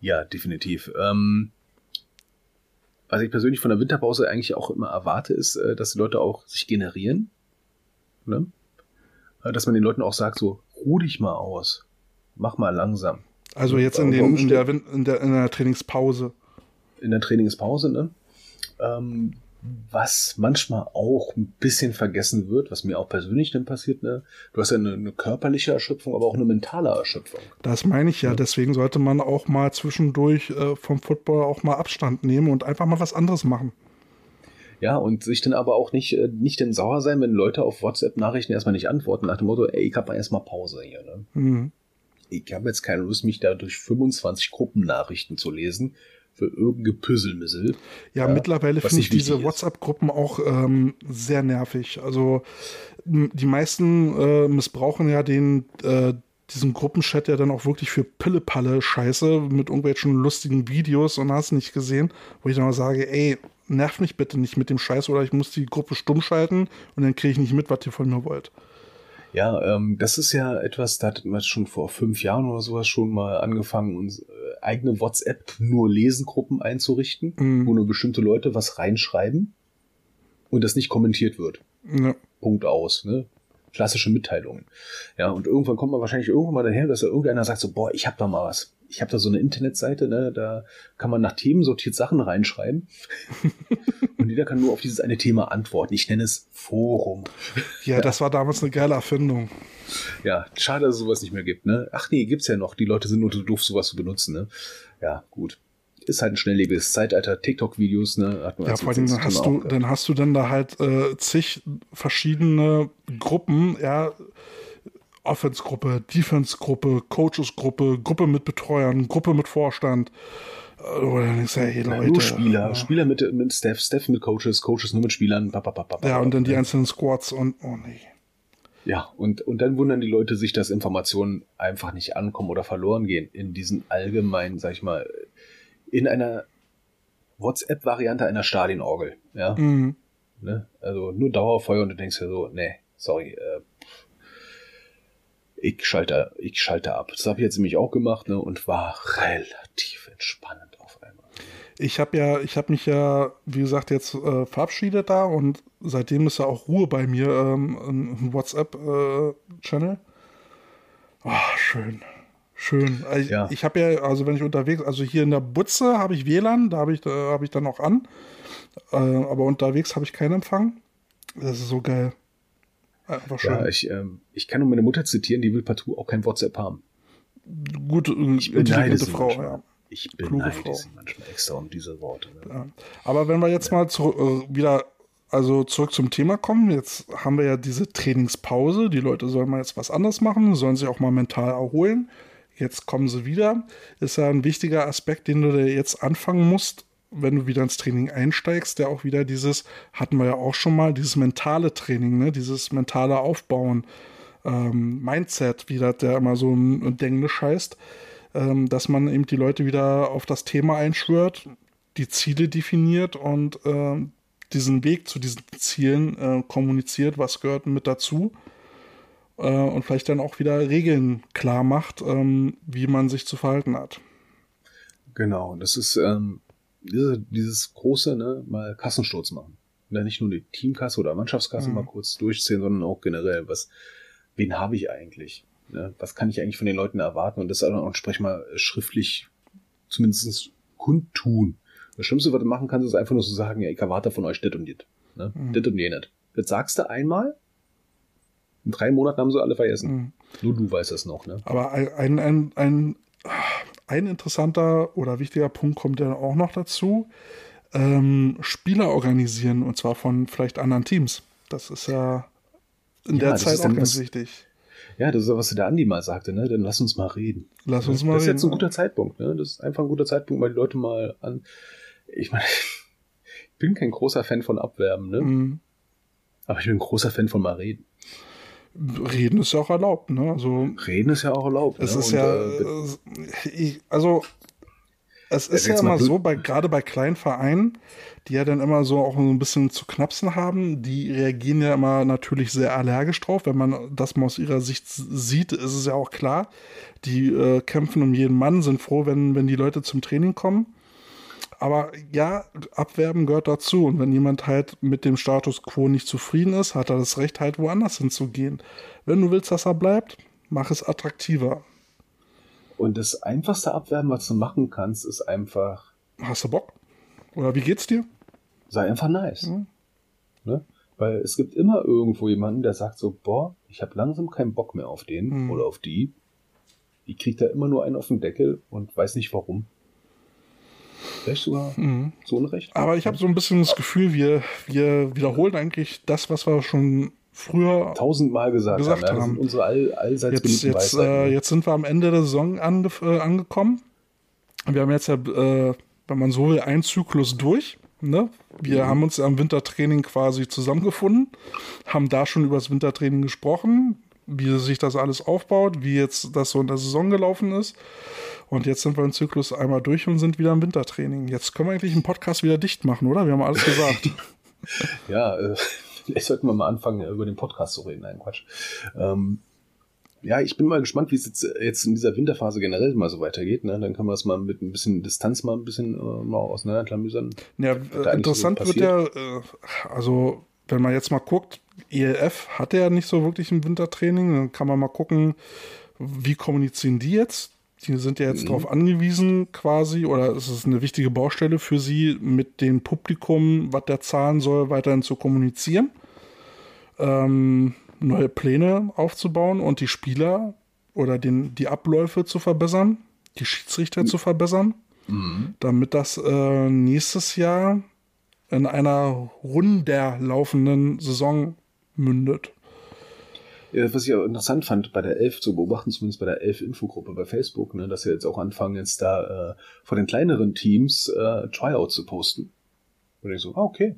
Ja, definitiv. Ähm, was ich persönlich von der Winterpause eigentlich auch immer erwarte, ist, äh, dass die Leute auch sich generieren. Ne? Äh, Dass man den Leuten auch sagt, so, ruh dich mal aus. Mach mal langsam. Also jetzt in, den, in, der, in, der, in der Trainingspause. In der Trainingspause, ne? Ähm, was manchmal auch ein bisschen vergessen wird, was mir auch persönlich dann passiert, ne? Du hast ja eine, eine körperliche Erschöpfung, aber auch eine mentale Erschöpfung. Das meine ich ja. Deswegen sollte man auch mal zwischendurch äh, vom Football auch mal Abstand nehmen und einfach mal was anderes machen. Ja, und sich dann aber auch nicht, äh, nicht denn sauer sein, wenn Leute auf WhatsApp-Nachrichten erstmal nicht antworten, nach dem Motto, ey, ich hab mal erstmal Pause hier. Ne? Mhm. Ich habe jetzt keine Lust, mich da durch 25 Gruppennachrichten zu lesen für irgendein Püsselmissel. Ja, Ja, mittlerweile finde ich diese. WhatsApp-Gruppen auch ähm, sehr nervig. Also die meisten äh, missbrauchen ja den äh, diesen Gruppenchat ja dann auch wirklich für Pille-Palle-Scheiße mit irgendwelchen lustigen Videos und hast nicht gesehen, wo ich dann mal sage, ey, nerv mich bitte nicht mit dem Scheiß oder ich muss die Gruppe stumm schalten und dann kriege ich nicht mit, was ihr von mir wollt. Ja, ähm, das ist ja etwas, da hatten wir schon vor fünf Jahren oder sowas schon mal angefangen, uns äh, eigene WhatsApp nur Lesengruppen einzurichten, Mhm. wo nur bestimmte Leute was reinschreiben und das nicht kommentiert wird. Ja. Punkt aus, ne? Klassische Mitteilungen. Ja, und irgendwann kommt man wahrscheinlich irgendwann mal daher, dass da irgendeiner sagt so, boah, ich hab da mal was. Ich habe da so eine Internetseite, ne, da kann man nach Themen sortiert Sachen reinschreiben. und jeder kann nur auf dieses eine Thema antworten. Ich nenne es Forum. ja, das war damals eine geile Erfindung. Ja, schade, dass es sowas nicht mehr gibt, ne? Ach nee, gibt's ja noch. Die Leute sind nur zu doof, sowas zu benutzen, ne? Ja, gut. Ist halt ein schnelllebiges Zeitalter. TikTok-Videos, ne? Ja, vor allem hast du, gehabt. dann hast du dann da halt äh, zig verschiedene Gruppen, ja, Offense-Gruppe, Defense-Gruppe, Coaches-Gruppe, Gruppe mit Betreuern, Gruppe mit Vorstand. Äh, dann denkst, hey, Ja, Leute. nur Spieler, ja. Spieler mit, mit Staff, Staff mit Coaches, Coaches nur mit Spielern. pa, pa, pa, pa, Ja, und dann die ne? einzelnen Squads und, oh nee. Ja, und, und dann wundern die Leute sich, dass Informationen einfach nicht ankommen oder verloren gehen in diesen allgemeinen, sag ich mal, in einer WhatsApp-Variante einer Stadionorgel. Ja, Mhm. ne? Also nur Dauerfeuer und du denkst dir so, nee, sorry, äh, ich schalte, ich schalte ab. Das habe ich jetzt nämlich auch gemacht, ne, und war relativ entspannend auf einmal. Ich habe ja, ich habe mich ja, wie gesagt, jetzt äh, verabschiedet da und seitdem ist ja auch Ruhe bei mir ähm, im WhatsApp-Channel. Ah, schön. Schön. Also Ich, Ja. ich habe ja, also wenn ich unterwegs, also hier in der Butze habe ich WLAN, da habe ich, da habe ich dann auch an. Äh, aber unterwegs habe ich keinen Empfang. Das ist so geil. Einfach schön. Ja, ich, ähm, ich kann nur meine Mutter zitieren, die will partout auch kein WhatsApp haben. Gute, Ich beneide intelligente sie Frau, manchmal. ja. Ich beneide Frau. sie manchmal extra um diese Worte. Ne? Ja. Aber wenn wir jetzt mal zurück, äh, wieder also zurück zum Thema kommen, jetzt haben wir ja diese Trainingspause. Die Leute sollen mal jetzt was anderes machen, sollen sich auch mal mental erholen. Jetzt kommen sie wieder. Ist ja ein wichtiger Aspekt, den du jetzt anfangen musst, wenn du wieder ins Training einsteigst, der auch wieder dieses, hatten wir ja auch schon mal, dieses mentale Training, ne? dieses mentale Aufbauen, ähm, Mindset, wie das der immer so ein Denglisch heißt, ähm, dass man eben die Leute wieder auf das Thema einschwört, die Ziele definiert und ähm, diesen Weg zu diesen Zielen äh, kommuniziert, was gehört mit dazu äh, und vielleicht dann auch wieder Regeln klar macht, ähm, wie man sich zu verhalten hat. Genau, das ist ähm, diese, dieses große, ne, mal Kassensturz machen. Ja, nicht nur die Teamkasse oder Mannschaftskasse Mhm. mal kurz durchziehen, sondern auch generell, was, wen habe ich eigentlich? Ne? Was kann ich eigentlich von den Leuten erwarten? Und das dann auch entsprechend mal schriftlich zumindest kundtun. Das Schlimmste, was du machen kannst, ist einfach nur zu sagen, ja, ich erwarte von euch das und das. Ne? Mhm. Das und jenes. Das sagst du einmal, in drei Monaten haben sie alle vergessen. Mhm. Nur du weißt es noch, ne? Aber ein, ein, ein, ein, interessanter oder wichtiger Punkt kommt ja auch noch dazu. Ähm, Spieler organisieren und zwar von vielleicht anderen Teams. Das ist ja in Ja, der Zeit auch dann ganz was- wichtig. Ja, das ist ja, was der Andi mal sagte, ne? Dann lass uns mal reden. Lass uns mal das ist reden. jetzt ein guter Zeitpunkt, ne? Das ist einfach ein guter Zeitpunkt, mal die Leute mal an. Ich meine, ich bin kein großer Fan von Abwerben, ne? Mhm. Aber ich bin ein großer Fan von mal reden. Reden ist ja auch erlaubt, ne? Also Reden ist ja auch erlaubt. es ne? ist Und, ja, äh, ich, also es ist ja immer so, bei, gerade bei kleinen Vereinen, die ja dann immer so auch so ein bisschen zu knapsen haben, die reagieren ja immer natürlich sehr allergisch drauf. Wenn man das mal aus ihrer Sicht sieht, ist es ja auch klar. Die äh, kämpfen um jeden Mann, sind froh, wenn, wenn die Leute zum Training kommen. Aber ja, Abwerben gehört dazu. Und wenn jemand halt mit dem Status quo nicht zufrieden ist, hat er das Recht, halt woanders hinzugehen. Wenn du willst, dass er bleibt, mach es attraktiver. und das einfachste Abwerben, was du machen kannst, ist einfach, Hast du Bock? Oder wie geht's dir? sei einfach nice. Mhm. Ne? Weil es gibt immer irgendwo jemanden, der sagt so, boah, ich habe langsam keinen Bock mehr auf den Mhm. oder auf die. Die kriegt da immer nur einen auf den Deckel und weiß nicht warum. Vielleicht sogar Mhm. so Unrecht. Aber ich habe so ein bisschen das Gefühl, wir, wir wiederholen eigentlich das, was wir schon früher. tausendmal gesagt, gesagt haben. Haben. unsere all, allseits Jetzt, jetzt, äh, jetzt sind wir am Ende der Saison ange äh, angekommen. Wir haben jetzt ja, äh, wenn man so will, einen Zyklus durch. Ne? Wir Mhm. haben uns am Wintertraining quasi zusammengefunden, haben da schon über das Wintertraining gesprochen, wie sich das alles aufbaut, wie jetzt das so in der Saison gelaufen ist. Und jetzt sind wir im Zyklus einmal durch und sind wieder im Wintertraining. Jetzt können wir eigentlich einen Podcast wieder dicht machen, oder? Wir haben alles gesagt. Ja, äh, vielleicht sollten wir mal anfangen, über den Podcast zu reden. Nein, Quatsch. Ähm, ja, ich bin mal gespannt, wie es jetzt, jetzt in dieser Winterphase generell mal so weitergeht. Ne? Dann können wir es mal mit ein bisschen Distanz mal ein bisschen äh, mal auseinanderklamüsern. Ja, äh, interessant so wird ja, äh, also wenn man jetzt mal guckt, ELF hatte ja nicht so wirklich ein Wintertraining, dann kann man mal gucken, wie kommunizieren die jetzt? Die sind ja jetzt Mhm. darauf angewiesen quasi, oder es ist eine wichtige Baustelle für sie, mit dem Publikum, was der zahlen soll, weiterhin zu kommunizieren, ähm, neue Pläne aufzubauen und die Spieler oder den, die Abläufe zu verbessern, die Schiedsrichter zu verbessern damit das äh, nächstes Jahr in einer runder laufenden Saison mündet. Ja, was ich auch interessant fand, bei der Elf zu beobachten, zumindest bei der Elf-Infogruppe bei Facebook, ne, dass sie jetzt auch anfangen, jetzt da äh, von den kleineren Teams äh, Tryout zu posten. Und ich so, ah, okay.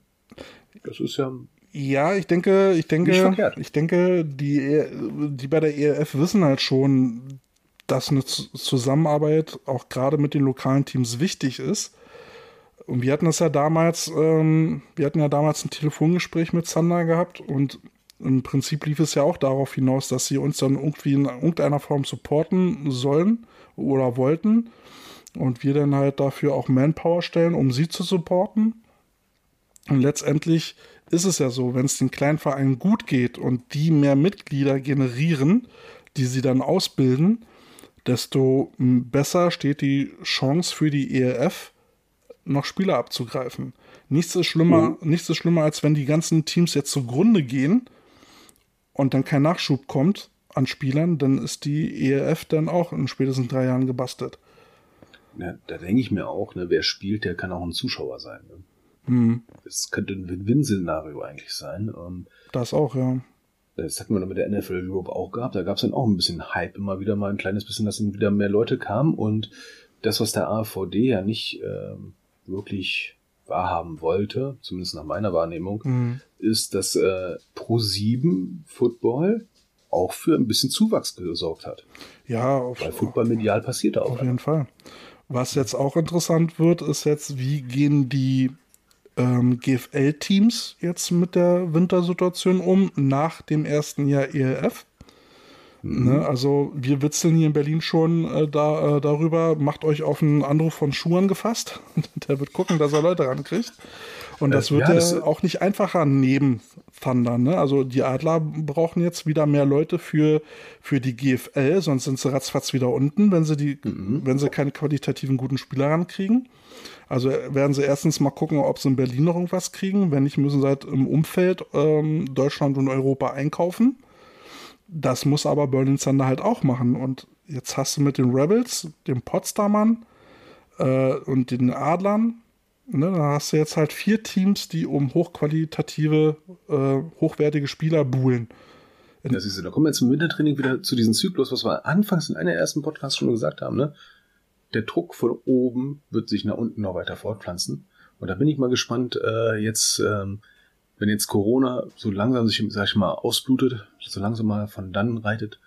Das ist ja. Ja, ich denke, ich denke, ich denke, die, E- die bei der ELF wissen halt schon, dass eine Zusammenarbeit auch gerade mit den lokalen Teams wichtig ist. Und wir hatten das ja damals, ähm, wir hatten ja damals ein Telefongespräch mit Sander gehabt und im Prinzip lief es ja auch darauf hinaus, dass sie uns dann irgendwie in irgendeiner Form supporten sollen oder wollten. Und wir dann halt dafür auch Manpower stellen, um sie zu supporten. Und letztendlich ist es ja so, wenn es den kleinen Vereinen gut geht und die mehr Mitglieder generieren, die sie dann ausbilden, desto besser steht die Chance für die ELF, noch Spieler abzugreifen. Nichts ist schlimmer, nichts ist schlimmer, als wenn die ganzen Teams jetzt zugrunde gehen und dann kein Nachschub kommt an Spielern, dann ist die ELF dann auch in spätestens drei Jahren gebastelt. Ja, da denke ich mir auch, ne, wer spielt, der kann auch ein Zuschauer sein. Ne? Hm, Das könnte ein Win-Win-Szenario eigentlich sein. Ähm, das auch, ja. Das hatten wir dann mit der NFL Europe auch gehabt. Da gab es dann auch ein bisschen Hype, immer wieder mal ein kleines bisschen, dass dann wieder mehr Leute kamen. Und das, was der AVD ja nicht ähm, wirklich wahrhaben wollte, zumindest nach meiner Wahrnehmung, Hm. ist, dass äh, Pro7 Football auch für ein bisschen Zuwachs gesorgt hat. Ja, auf, Weil Football medial passiert auch. Auf jeden Fall. Was jetzt auch interessant wird, ist jetzt, wie gehen die ähm, GFL-Teams jetzt mit der Wintersituation um nach dem ersten Jahr ELF? Ne, also wir witzeln hier in Berlin schon äh, da, äh, darüber, macht euch auf einen Anruf von Schuhen gefasst. Der wird gucken, dass er Leute rankriegt. Und das Äh, wird ja, das- auch nicht einfacher neben Thunder. Ne? Also die Adler brauchen jetzt wieder mehr Leute für, für die GFL, sonst sind sie ratzfatz wieder unten, wenn sie, die, wenn sie keine qualitativen guten Spieler rankriegen. Also werden sie erstens mal gucken, ob sie in Berlin noch irgendwas kriegen. Wenn nicht, müssen sie halt im Umfeld ähm, Deutschland und Europa einkaufen. Das muss aber Berlin Thunder halt auch machen. Und jetzt hast du mit den Rebels, den Potsdamern äh, und den Adlern, ne, da hast du jetzt halt vier Teams, die um hochqualitative, äh, hochwertige Spieler buhlen. Das ist, da kommen wir im Wintertraining wieder zu diesem Zyklus, was wir anfangs in einer ersten Podcast schon gesagt haben. Ne? Der Druck von oben wird sich nach unten noch weiter fortpflanzen. Und da bin ich mal gespannt, äh, jetzt, ähm, wenn jetzt Corona so langsam sich, sag ich mal, ausblutet, so langsam mal von dann reitet,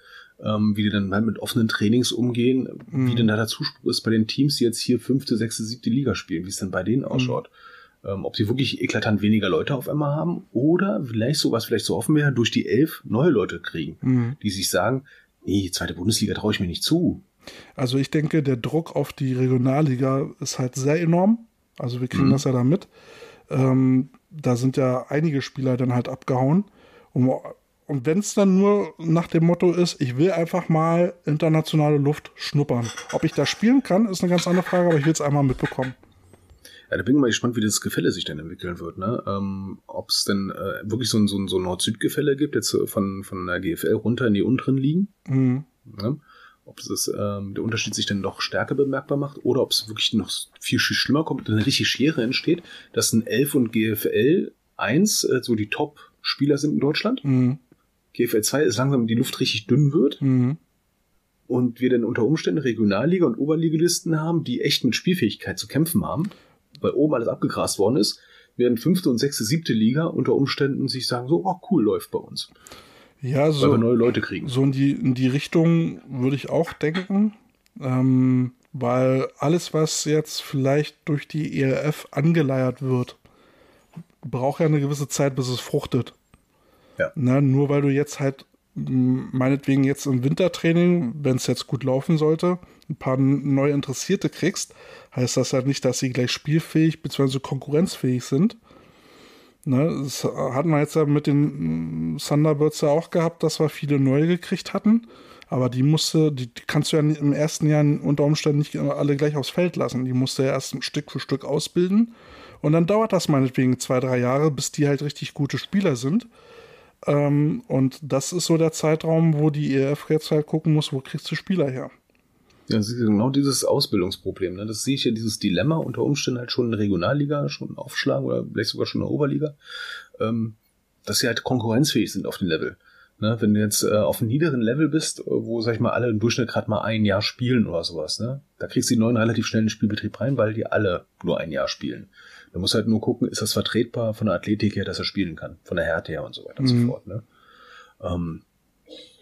ähm, wie die dann halt mit offenen Trainings umgehen, wie denn da der Zuspruch ist bei den Teams, die jetzt hier fünfte, sechste, siebte Liga spielen, wie es denn bei denen ausschaut. Ähm, ob sie wirklich eklatant weniger Leute auf einmal haben oder vielleicht so, was vielleicht so offen wäre, durch die elf neue Leute kriegen, Mhm. die sich sagen, nee, zweite Bundesliga traue ich mir nicht zu. Also ich denke, der Druck auf die Regionalliga ist halt sehr enorm. Also wir kriegen Mhm. das ja da mit. Ähm, da sind ja einige Spieler dann halt abgehauen. Und, und wenn es dann nur nach dem Motto ist, ich will einfach mal internationale Luft schnuppern. Ob ich da spielen kann, ist eine ganz andere Frage, aber ich will es einmal mitbekommen. Ja, da bin ich mal gespannt, wie das Gefälle sich dann entwickeln wird. Ne? Ähm, Ob es denn äh, wirklich so ein, so ein, so ein Nord-Süd-Gefälle gibt, jetzt äh, von, von der GFL runter in die unteren Ligen. Mhm. Ne? ob es ähm, der Unterschied sich dann noch stärker bemerkbar macht oder ob es wirklich noch viel, viel schlimmer kommt und eine richtig Schere entsteht, dass ein Elf und GFL 1 äh, so die Top-Spieler sind in Deutschland. Mhm. GFL 2 ist langsam die Luft richtig dünn wird Mhm. und wir dann unter Umständen Regionalliga und Oberligalisten haben, die echt mit Spielfähigkeit zu kämpfen haben, weil oben alles abgegrast worden ist, während fünfte und sechste, siebte Liga unter Umständen sich sagen so, oh cool, läuft bei uns, Ja, weil so, wir neue Leute kriegen. so in die, in die Richtung würde ich auch denken. Ähm, weil alles, was jetzt vielleicht durch die ELF angeleiert wird, braucht ja eine gewisse Zeit, bis es fruchtet. Ja. Ne, nur weil du jetzt halt meinetwegen jetzt im Wintertraining, wenn es jetzt gut laufen sollte, ein paar neue Interessierte kriegst, heißt das ja nicht, dass sie gleich spielfähig bzw. konkurrenzfähig sind. Ne, das hatten wir jetzt ja mit den Thunderbirds ja auch gehabt, dass wir viele neue gekriegt hatten. Aber die musste, die, die kannst du ja im ersten Jahr unter Umständen nicht alle gleich aufs Feld lassen. Die musste ja erst Stück für Stück ausbilden. Und dann dauert das meinetwegen zwei, drei Jahre, bis die halt richtig gute Spieler sind. Ähm, und das ist so der Zeitraum, wo die EF jetzt halt gucken muss, wo kriegst du Spieler her. Ja, das ist genau dieses Ausbildungsproblem. Ne? Das sehe ich ja, dieses Dilemma unter Umständen halt schon in der Regionalliga schon aufschlagen oder vielleicht sogar schon in der Oberliga, ähm, dass sie halt konkurrenzfähig sind auf dem Level. Ne? Wenn du jetzt äh, auf einem niederen Level bist, äh, wo, sag ich mal, alle im Durchschnitt gerade mal ein Jahr spielen oder sowas, ne? da kriegst du die neuen relativ schnell in den Spielbetrieb rein, weil die alle nur ein Jahr spielen. Du musst halt nur gucken, ist das vertretbar von der Athletik her, dass er spielen kann, von der Härte her und so weiter und Mhm. so fort. Ne? Ähm,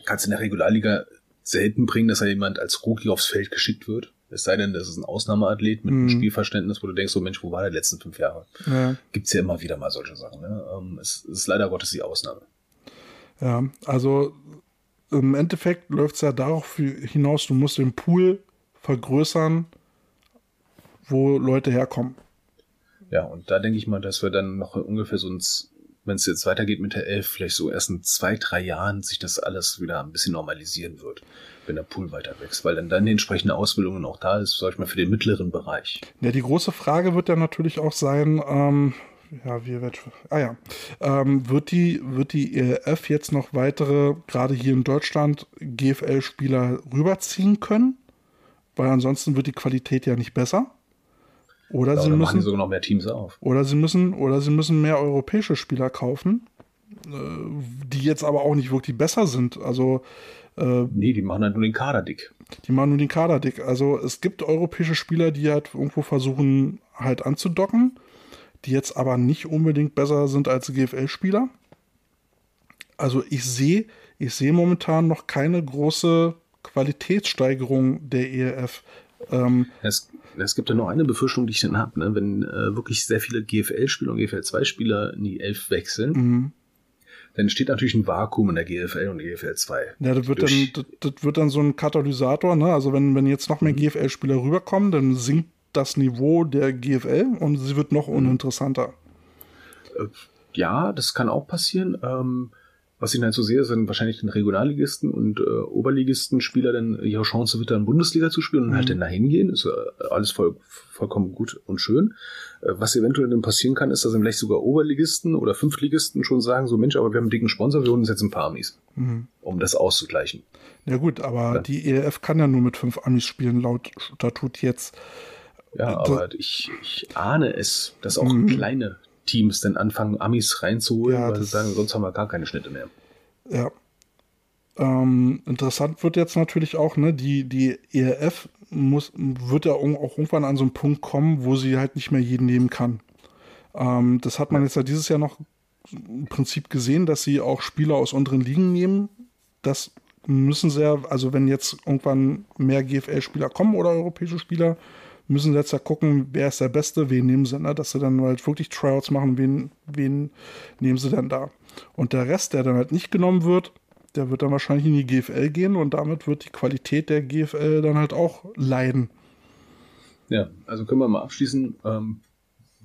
kannst in der Regularliga selten bringen, dass da jemand als Rookie aufs Feld geschickt wird. Es sei denn, das ist ein Ausnahmeathlet mit einem Mhm. Spielverständnis, wo du denkst, so Mensch, wo war der letzten fünf Jahre? Ja. Gibt's ja immer wieder mal solche Sachen. Ne? Ähm, es ist leider Gottes die Ausnahme. Ja, also im Endeffekt läuft es ja darauf hinaus, du musst den Pool vergrößern, wo Leute herkommen. Ja, und da denke ich mal, dass wir dann noch ungefähr so uns, wenn es jetzt weitergeht mit der Elf, vielleicht so erst in zwei, drei Jahren sich das alles wieder ein bisschen normalisieren wird, wenn der Pool weiter wächst, weil dann dann die entsprechende Ausbildung auch da ist, sag ich mal, für den mittleren Bereich. Ja, die große Frage wird ja natürlich auch sein, ähm, ja, wie wird, ah ja, ähm, wird die, wird die ELF jetzt noch weitere, gerade hier in Deutschland, GFL-Spieler rüberziehen können? Weil ansonsten wird die Qualität ja nicht besser. Oder Ja, sie müssen, sogar noch mehr Teams auf. oder sie müssen, oder sie müssen mehr europäische Spieler kaufen, äh, die jetzt aber auch nicht wirklich besser sind. Also äh, Nee, die machen halt nur den Kader dick. die machen nur den Kader dick. Also es gibt europäische Spieler, die halt irgendwo versuchen halt anzudocken, die jetzt aber nicht unbedingt besser sind als GFL-Spieler. Also ich sehe, ich sehe momentan noch keine große Qualitätssteigerung der ELF. Ähm, Es, es gibt ja noch eine Befürchtung, die ich dann habe, ne? wenn äh, wirklich sehr viele GFL-Spieler und GFL-2-Spieler in die Elf wechseln, mhm. dann entsteht natürlich ein Vakuum in der GFL und GFL 2. Ja, das wird, dann, das, das wird dann so ein Katalysator, ne? Also wenn, wenn jetzt noch mehr GFL-Spieler rüberkommen, dann sinkt das Niveau der GFL und sie wird noch uninteressanter. Ja, das kann auch passieren. Ähm, was ich halt so sehe, sind wahrscheinlich den Regionalligisten und äh, Oberligisten Spieler dann ihre Chance wird dann Bundesliga zu spielen und Mhm. halt dann dahin gehen. Ist äh, alles voll, vollkommen gut und schön. Äh, was eventuell dann passieren kann, ist, dass dann vielleicht sogar Oberligisten oder Fünftligisten schon sagen, so Mensch, aber wir haben einen dicken Sponsor, wir holen uns jetzt ein paar Amis, Mhm. um das auszugleichen. Ja gut, aber Ja. die ELF kann ja nur mit fünf Amis spielen, laut Statut jetzt. Ja, Da- aber ich, ich ahne es, dass auch Mhm. kleine Teams dann anfangen, Amis reinzuholen, Ja, weil sie sagen, sonst haben wir gar keine Schnitte mehr. Ja. Ähm, interessant wird jetzt natürlich auch, ne, die, die ELF muss, wird ja auch irgendwann an so einen Punkt kommen, wo sie halt nicht mehr jeden nehmen kann. Ähm, das hat man jetzt ja dieses Jahr noch im Prinzip gesehen, dass sie auch Spieler aus unteren Ligen nehmen. Das müssen sie ja, also wenn jetzt irgendwann mehr GFL-Spieler kommen oder europäische Spieler, müssen jetzt ja gucken, wer ist der Beste, wen nehmen sie, ne? dass sie dann halt wirklich Tryouts machen, wen, wen nehmen sie denn da. Und der Rest, der dann halt nicht genommen wird, der wird dann wahrscheinlich in die GFL gehen und damit wird die Qualität der GFL dann halt auch leiden. Ja, also können wir mal abschließen. Ähm,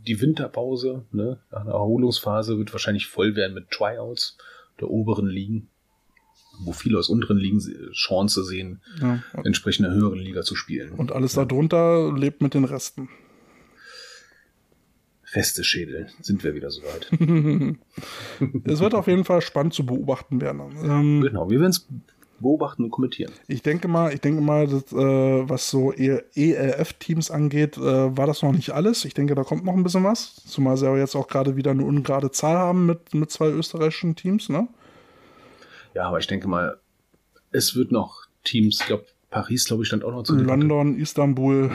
die Winterpause, ne, einer Erholungsphase wird wahrscheinlich voll werden mit Tryouts der oberen Ligen, wo viele aus unteren Ligen Chance sehen, Ja. entsprechend in der höheren Liga zu spielen. Und alles darunter lebt mit den Resten. Resteschädel, sind wir wieder soweit. es wird auf jeden Fall spannend zu beobachten werden. Ähm, genau, wir werden es beobachten und kommentieren. Ich denke mal, ich denke mal, dass, äh, was so ELF-Teams angeht, äh, war das noch nicht alles. Ich denke, da kommt noch ein bisschen was. Zumal sie aber jetzt auch gerade wieder eine ungerade Zahl haben mit, mit zwei österreichischen Teams, ne? Ja, aber ich denke mal, es wird noch Teams, ich glaube, Paris, glaube ich, stand auch noch zu Debatte. London, Istanbul.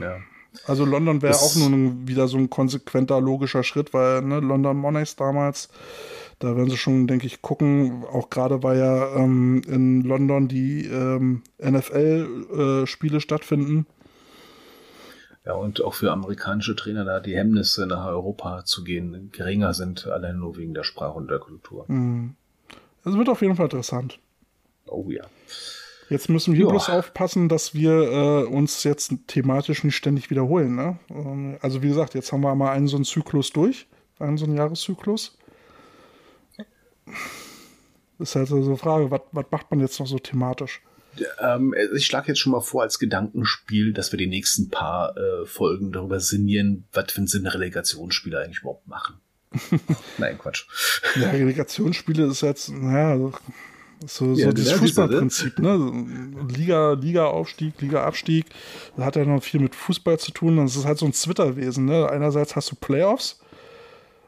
Ja. Also London wäre auch nur ein, wieder so ein konsequenter, logischer Schritt, weil ne, London Monarchs damals, da werden sie schon, denke ich, gucken. Auch gerade weil ja ähm, in London die ähm, NFL-Spiele stattfinden. ja, und auch für amerikanische Trainer da die Hemmnisse nach Europa zu gehen geringer sind, allein nur wegen der Sprache und der Kultur. Mhm. Es wird auf jeden Fall interessant. Oh ja. Jetzt müssen wir Ja. bloß aufpassen, dass wir äh, uns jetzt thematisch nicht ständig wiederholen. Ne? Ähm, Also wie gesagt, jetzt haben wir mal einen so einen Zyklus durch, einen so einen Jahreszyklus. Das ist halt so eine Frage, was, was macht man jetzt noch so thematisch? Ähm, ich schlage jetzt schon mal vor als Gedankenspiel, dass wir die nächsten paar äh, Folgen darüber sinnieren, was für einen Sinn Relegationsspiele eigentlich überhaupt machen. Nein, Quatsch. Ja, Relegationsspiele ist jetzt, naja, so, Ja, dieses ne? Fußballprinzip, ne? Liga, Liga-Aufstieg, Liga-Abstieg, das hat ja noch viel mit Fußball zu tun. Das ist halt so ein Zwitterwesen, ne? Einerseits hast du Playoffs,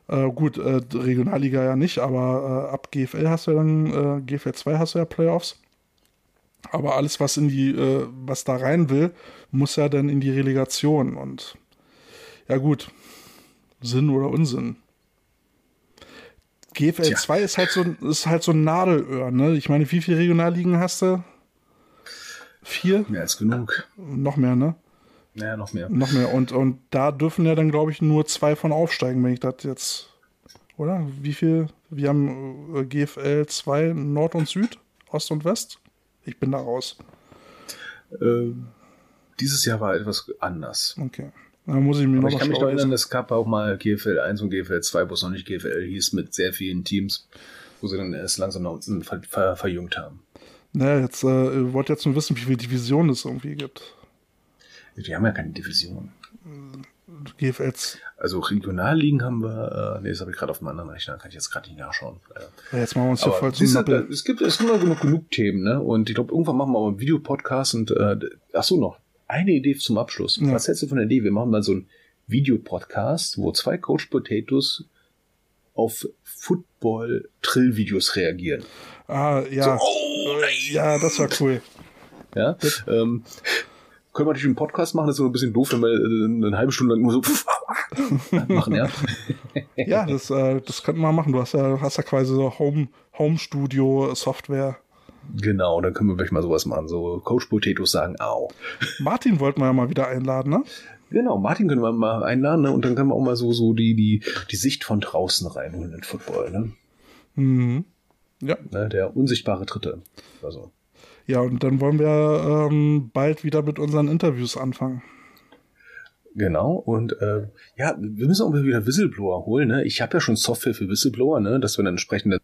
äh, gut, äh, Regionalliga ja nicht, aber äh, ab GFL hast du ja dann, äh, GFL 2 hast du ja Playoffs. Aber alles, was in die, äh, was da rein will, muss ja dann in die Relegation. Und ja gut, Sinn oder Unsinn. GFL Tja. 2 ist halt so, ist halt so ein Nadelöhr, ne? Ich meine, wie viele Regionalligen hast du? Vier? Mehr als genug. Noch mehr, ne? Naja, noch mehr. Noch mehr. Und, und da dürfen ja dann, glaube ich, nur zwei von aufsteigen, wenn ich das jetzt. Oder? Wie viel? Wir haben äh, GFL 2 Nord und Süd, Ost und West. Ich bin da raus. Ähm, dieses Jahr war etwas anders. Okay. Dann muss ich mir noch ich kann mich noch erinnern, es gab auch mal GFL 1 und GFL 2, wo es noch nicht GFL hieß, mit sehr vielen Teams, wo sie dann erst langsam nach unten ver ver verjüngt haben. Naja, jetzt äh, ich wollte jetzt nur wissen, wie viele Divisionen es irgendwie gibt. Die haben ja keine Division. GFL Also Regionalligen haben wir, äh, nee, das habe ich gerade auf dem anderen Rechner, kann ich jetzt gerade nicht nachschauen. leider. Ja, jetzt machen wir uns hier voll Nappel. es gibt, es gibt immer genug, genug Themen, ne? Und ich glaube, irgendwann machen wir auch einen Videopodcast und, äh, ach so, noch eine Idee zum Abschluss. Ja. Was hältst du von der Idee? Wir machen mal so einen Videopodcast, wo zwei Coach Potatoes auf Football-Trill-Videos reagieren. Ah, ja. oh, Äh, ja, das war cool. Ja, ähm, können wir natürlich einen Podcast machen, das ist so ein bisschen doof, wenn wir äh, eine halbe Stunde lang immer so machen, ja. Ja, das, äh, das könnten wir machen. Du hast ja, hast ja quasi so Home, Home Studio Software. Genau, dann können wir vielleicht mal sowas machen. So Coach Potatoes sagen, au. Martin wollten wir ja mal wieder einladen, ne? Genau, Martin können wir mal einladen, ne? Und dann können wir auch mal so, so die, die, die Sicht von draußen reinholen in Football, ne? Mhm. Ja. ne? Der unsichtbare Dritte. Also. Ja, und dann wollen wir ähm, bald wieder mit unseren Interviews anfangen. Genau, und äh, ja, wir müssen auch mal wieder Whistleblower holen, ne? Ich habe ja schon Software für Whistleblower, ne? Dass wir dann entsprechende.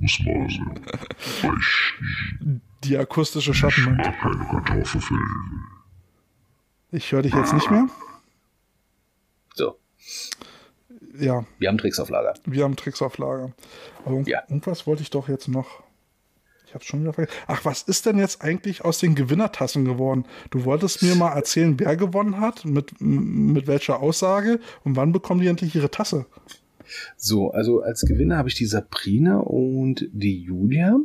Muss mal sagen, Die akustische Schattenwand. keine Kartoffel finden. Ich höre dich jetzt nicht mehr. So, Ja, wir haben Tricks auf Lager. wir haben Tricks auf Lager. Aber Ja. irgendwas wollte ich doch jetzt noch. Ich habe schon wieder vergessen. Ach, was ist denn jetzt eigentlich aus den Gewinnertassen geworden? Du wolltest mir mal erzählen, wer gewonnen hat, mit, mit welcher Aussage und wann bekommen die endlich ihre Tasse? So, also als Gewinner habe ich die Sabrina und die Julia.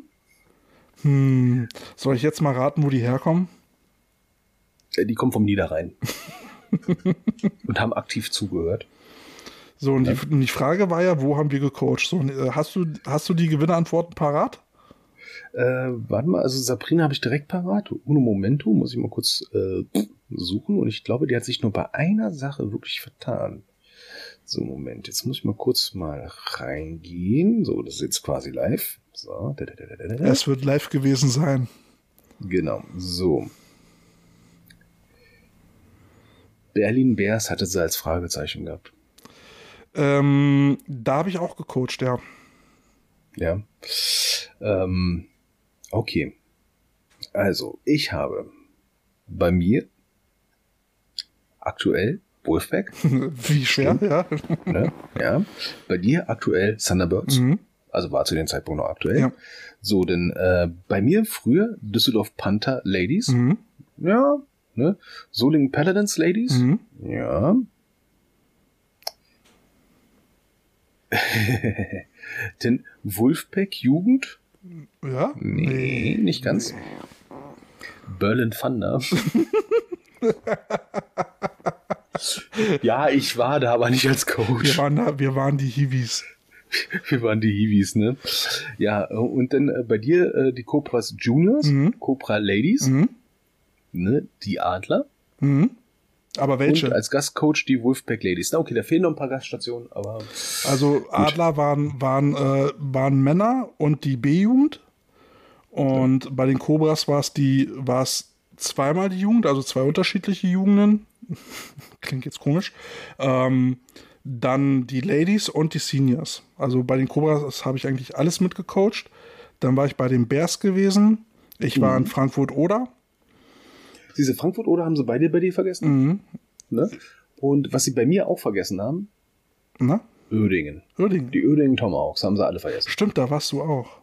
Hm, soll ich jetzt mal raten, wo die herkommen? Äh, Die kommen vom Niederrhein. und haben aktiv zugehört. So, und die, die Frage war ja, wo haben wir gecoacht? So, äh, hast, du, hast du die Gewinnerantworten parat? Äh, warte mal, also Sabrina habe ich direkt parat. Uno Momento muss ich mal kurz äh, suchen. Und ich glaube, die hat sich nur bei einer Sache wirklich vertan. So, Moment, jetzt muss ich mal kurz mal reingehen. So, das ist jetzt quasi live. So. Es wird live gewesen sein. Genau, so. Berlin Bears hatte sie als Fragezeichen gehabt. Ähm, da habe ich auch gecoacht, ja. Ja. Ähm, okay. Also, ich habe bei mir aktuell Wolfpack, Wie schwer, ja. ne? ja. Bei dir aktuell Thunderbirds Mhm. Also war zu dem Zeitpunkt noch aktuell. Ja. So, denn äh, bei mir früher Düsseldorf Panther Ladies. Mhm. Ja. Ne? Solingen Paladins Ladies. Mhm. Ja. denn Wolfpack Jugend. Ja? Nee, nicht ganz. Berlin Thunder. ja, ich war da, aber nicht als Wir Coach. waren da, wir waren die Hiwis. Wir waren die Hiwis, ne? Ja, und dann äh, bei dir äh, die Cobras Juniors, Mhm. Cobra Ladies, Mhm. ne? Die Adler. Mhm. Aber welche? Und als Gastcoach die Wolfpack Ladies. Na, okay, da fehlen noch ein paar Gaststationen, aber Also Adler waren, waren, äh, waren Männer und die B-Jugend. Und bei den Cobras war es die, war es zweimal die Jugend, also zwei unterschiedliche Jugenden. Klingt jetzt komisch. Ähm, dann die Ladies und die Seniors. Also bei den Cobras habe ich eigentlich alles mitgecoacht. Dann war ich bei den Bears gewesen. Ich war in Frankfurt oder. diese Frankfurt oder haben sie beide bei dir vergessen? Mhm. Ne? Und was sie bei mir auch vergessen haben, Na? Ödingen. Uerdingen. Die Ödingen Tomahawks haben sie alle vergessen. Stimmt, da warst du auch.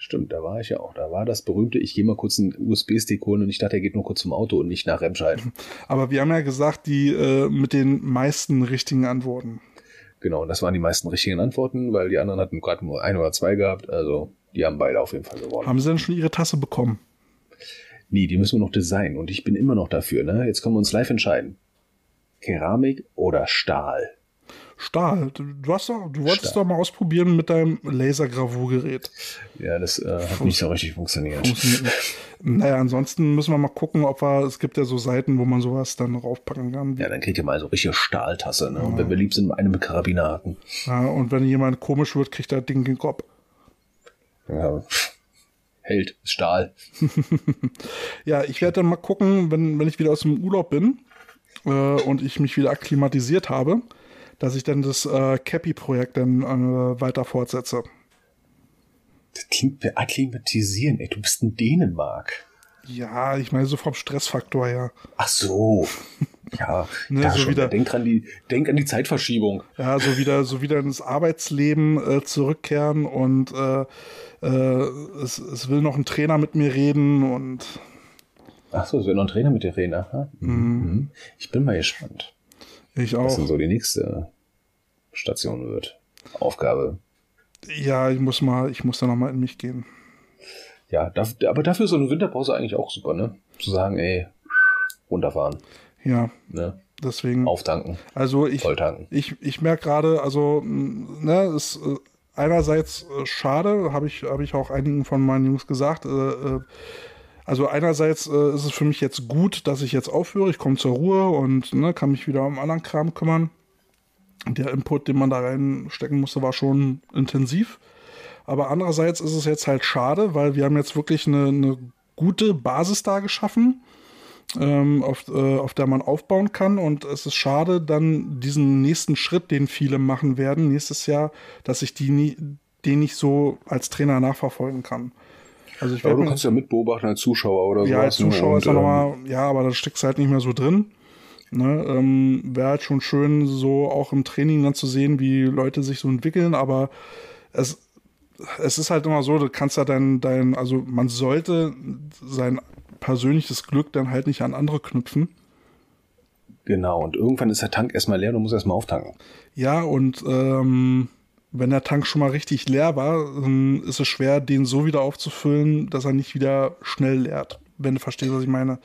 Stimmt, da war ich ja auch. Da war das berühmte, ich gehe mal kurz einen USB-Stick holen und ich dachte, er geht nur kurz zum Auto und nicht nach Remscheid. Aber wir haben ja gesagt, die äh, mit den meisten richtigen Antworten. genau, und das waren die meisten richtigen Antworten, weil die anderen hatten gerade nur ein oder zwei gehabt. Also die haben beide auf jeden Fall gewonnen. Haben sie denn schon ihre Tasse bekommen? Nee, die müssen wir noch designen und ich bin immer noch dafür. Ne? Jetzt können wir uns live entscheiden. Keramik oder Stahl? Stahl. Du, du hast doch, du wolltest Stahl. doch mal ausprobieren mit deinem Lasergravurgerät. Ja, das äh, hat nicht so richtig funktioniert. Funktioniert. Naja, ansonsten müssen wir mal gucken, ob wir, es gibt ja so Seiten, wo man sowas dann raufpacken kann. Ja, dann kriegt ihr mal so richtige Stahltasse. Ne? Und wenn wir lieb sind, eine mit Karabinerhaken. Ja, und wenn jemand komisch wird, kriegt er Ding den Kopf. Ja. Hält, Stahl. Ja, ich werde dann mal gucken, wenn, wenn ich wieder aus dem Urlaub bin äh, und ich mich wieder akklimatisiert habe, dass ich dann das äh, Cappy-Projekt dann äh, weiter fortsetze. Das klingt akklimatisieren. Ey, du bist in Dänemark. Ja, ich meine so vom Stressfaktor her. Ach so. Ja, Ne, ja so schon. wieder- Denk, dran die, denk an die Zeitverschiebung. Ja, so wieder, so wieder ins Arbeitsleben äh, zurückkehren und äh, äh, es, es will noch ein Trainer mit mir reden und Ach so, es wird noch ein Trainer mit dir reden. Aha. Mhm. Ich bin mal gespannt, ich was denn auch. so die nächste Station wird. Aufgabe. Ja, ich muss mal, ich muss da noch mal in mich gehen. Ja, aber dafür ist so eine Winterpause eigentlich auch super, ne? Zu sagen, ey, runterfahren, Ja, ne? deswegen. Auftanken, Also ich, volltanken. ich, ich merke gerade, also ne, ist äh, einerseits äh, schade, habe ich, habe ich auch einigen von meinen Jungs gesagt. Äh, äh, also einerseits äh, ist es für mich jetzt gut, dass ich jetzt aufhöre, ich komme zur Ruhe und ne, kann mich wieder um anderen Kram kümmern. Der Input, den man da reinstecken musste, war schon intensiv. Aber andererseits ist es jetzt halt schade, weil wir haben jetzt wirklich eine, eine gute Basis da geschaffen ähm, auf, äh, auf der man aufbauen kann. Und es ist schade, dann diesen nächsten Schritt, den viele machen werden, nächstes Jahr, dass ich die nie, den nicht so als Trainer nachverfolgen kann. Also ich Aber du kannst ja mitbeobachten als Zuschauer oder ja, als ne? Zuschauer Und, ist noch ähm, mal, ja, aber da steckst du halt nicht mehr so drin. Ne, ähm, Wäre halt schon schön, so auch im Training dann zu sehen, wie Leute sich so entwickeln, aber es, es ist halt immer so, du kannst ja dein, dein, also man sollte sein persönliches Glück dann halt nicht an andere knüpfen. Genau, und irgendwann ist der Tank erstmal leer, du musst erstmal auftanken. Ja, und ähm, wenn der Tank schon mal richtig leer war, dann ist es schwer, den so wieder aufzufüllen, dass er nicht wieder schnell leert. Wenn du verstehst, was ich meine.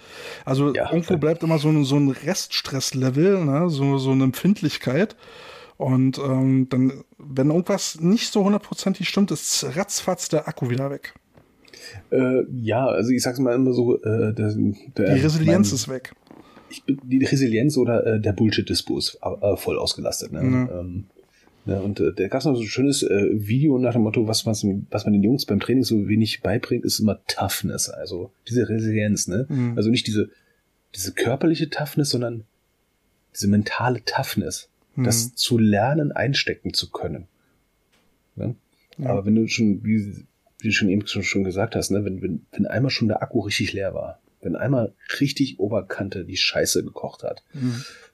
Also Ja, irgendwo bleibt immer so ein, so ein Reststresslevel, ne? so, so eine Empfindlichkeit. Und ähm, dann, wenn irgendwas nicht so hundertprozentig stimmt, ist ratzfatz der Akku wieder weg. Äh, ja, also ich sag's mal immer so, äh, der, der, Die Resilienz mein, ist weg. ich die Resilienz oder äh, der Bullshit-Dispo ist äh, voll ausgelastet. Ne? Mhm. Ähm, ne, und äh, da gab's noch so ein schönes äh, Video nach dem Motto, was, was, was man den Jungs beim Training so wenig beibringt, ist immer Toughness, also diese Resilienz. Ne? Mhm. Also nicht diese, diese körperliche Toughness, sondern diese mentale Toughness, Mhm. das zu lernen, einstecken zu können. Ne? Ja. Aber wenn du schon, wie, wie du schon eben schon, schon gesagt hast, ne, wenn, wenn, wenn einmal schon der Akku richtig leer war, Wenn einmal richtig Oberkante die Scheiße gekocht hat,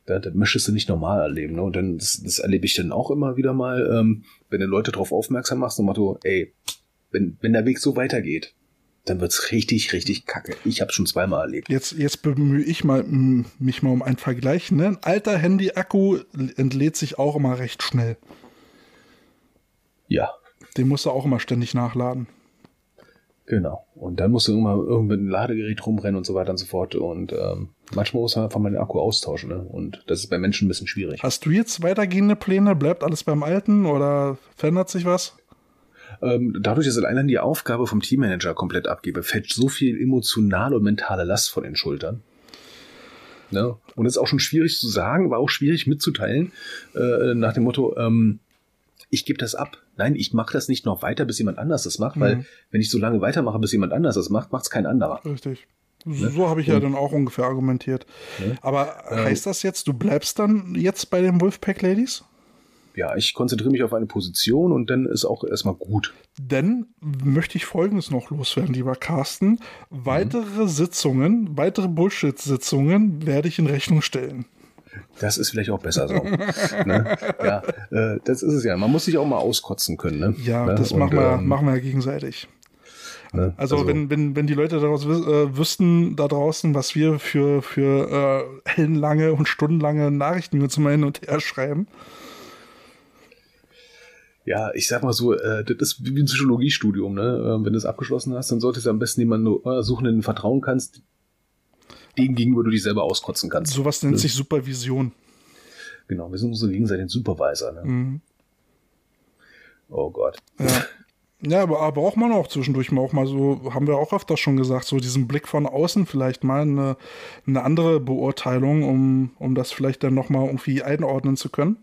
dann, dann möchtest du nicht normal erleben. Ne? Und dann, das, das erlebe ich dann auch immer wieder mal, ähm, wenn du Leute darauf aufmerksam machst, und Motto, ey, wenn, wenn der Weg so weitergeht, dann wird's richtig, richtig kacke. Ich habe schon zweimal erlebt. Jetzt, jetzt bemühe ich mal, mich mal um einen Vergleich. Ne? Ein alter Handy-Akku entlädt sich auch immer recht schnell. Ja, Den musst du auch immer ständig nachladen. genau. Und dann musst du immer irgendwie mit einem Ladegerät rumrennen und so weiter und so fort. Und ähm, manchmal muss man einfach mal den Akku austauschen. Ne? Und das ist bei Menschen ein bisschen schwierig. Hast du jetzt weitergehende Pläne? Bleibt alles beim Alten oder verändert sich was? Ähm, dadurch, dass ich allein die Aufgabe vom Teammanager komplett abgebe, fällt so viel emotionale und mentale Last von den Schultern. Ne? Und ist auch schon schwierig zu sagen, war auch schwierig mitzuteilen, äh, nach dem Motto, ähm, ich gebe das ab. Nein, ich mache das nicht noch weiter, bis jemand anders das macht, weil Mhm. wenn ich so lange weitermache, bis jemand anders das macht, macht es kein anderer. Richtig. So habe ich ja dann auch ungefähr argumentiert. Ne? Aber Ähm. heißt das jetzt, du bleibst dann jetzt bei den Wolfpack Ladies? Ja, ich konzentriere mich auf eine Position und dann ist auch erstmal gut. Denn möchte ich Folgendes noch loswerden, lieber Carsten. Weitere Sitzungen, weitere Bullshit-Sitzungen werde ich in Rechnung stellen. Das ist vielleicht auch besser so. ne? Ja, äh, das ist es ja. Man muss sich auch mal auskotzen können. Ne? Ja, ne? das Und, machen, wir, ähm, machen wir ja gegenseitig. Ne? Also, wenn, wenn, wenn die Leute daraus äh, wüssten da draußen, was wir für, für äh, ellenlange und stundenlange Nachrichten uns immer hin und her schreiben. Ja, ich sag mal so, äh, das ist wie ein Psychologiestudium, ne? Äh, wenn du es abgeschlossen hast, dann solltest du am besten jemanden äh, suchen, den du vertrauen kannst, dem gegenüber du dich selber auskotzen kannst. Sowas nennt Ja. sich Supervision. Genau, wir sind unsere gegenseitigen Supervisor. Ne? Mhm. Oh Gott. Ja. Ja, aber, aber braucht man auch zwischendurch mal auch mal so, haben wir auch öfter schon gesagt, so diesen Blick von außen vielleicht mal eine, eine andere Beurteilung, um, um das vielleicht dann nochmal irgendwie einordnen zu können.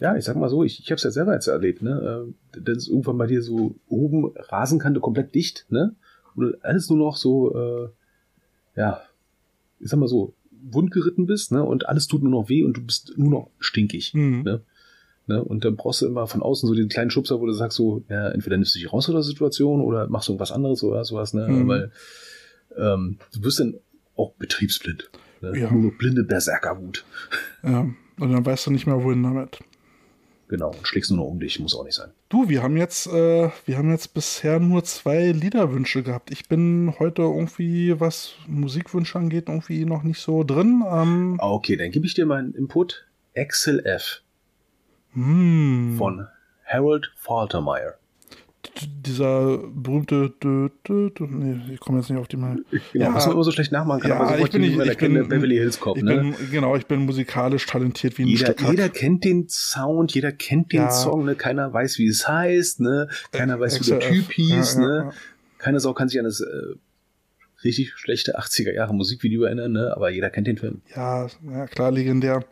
Ja, ich sag mal so, ich, ich habe es ja selber jetzt erlebt, ne? Äh, Dann ist irgendwann bei dir so oben Rasenkante komplett dicht, ne? Und alles nur noch so, äh, ja, ich sag mal so, wundgeritten bist, ne? Und alles tut nur noch weh und du bist nur noch stinkig. Mhm. Ne? Ne? Und dann brauchst du immer von außen so den kleinen Schubser, wo du sagst so, ja, entweder nimmst du dich raus aus der Situation oder machst du irgendwas anderes oder sowas, ne? Mhm. Weil ähm, du wirst dann auch betriebsblind. Ne? Ja. Nur blinde Berserkerwut. Ja, und dann weißt du nicht mehr, wohin damit. Genau, und schlägst nur noch um dich, muss auch nicht sein. Du, wir haben jetzt, äh, wir haben jetzt bisher nur zwei Liederwünsche gehabt. Ich bin heute irgendwie, was Musikwünsche angeht, irgendwie noch nicht so drin. Ähm, Ah, Okay, dann gebe ich dir meinen Input. Axel F. hm, von Harold Faltermeyer. dieser berühmte, dö, dö, dö, nee, ich komme jetzt nicht auf die mal. Genau, was man immer so schlecht nachmachen kann, Ja, aber ich sofort bin nicht- ich bin- Beverly Hills Cop, Ich ne? bin, genau, ich bin musikalisch talentiert wie ein Jeder, Stück jeder kennt den Sound, jeder kennt den Ja. Song, ne? Keiner weiß, wie es heißt, ne? Keiner weiß, wie der. Typ hieß, Ja, ja, ne? ja. Keine Sau kann sich an das äh, richtig schlechte 80er Jahre Musikvideo erinnern, ne? Aber jeder kennt den Film. Ja, ja, klar, legendär.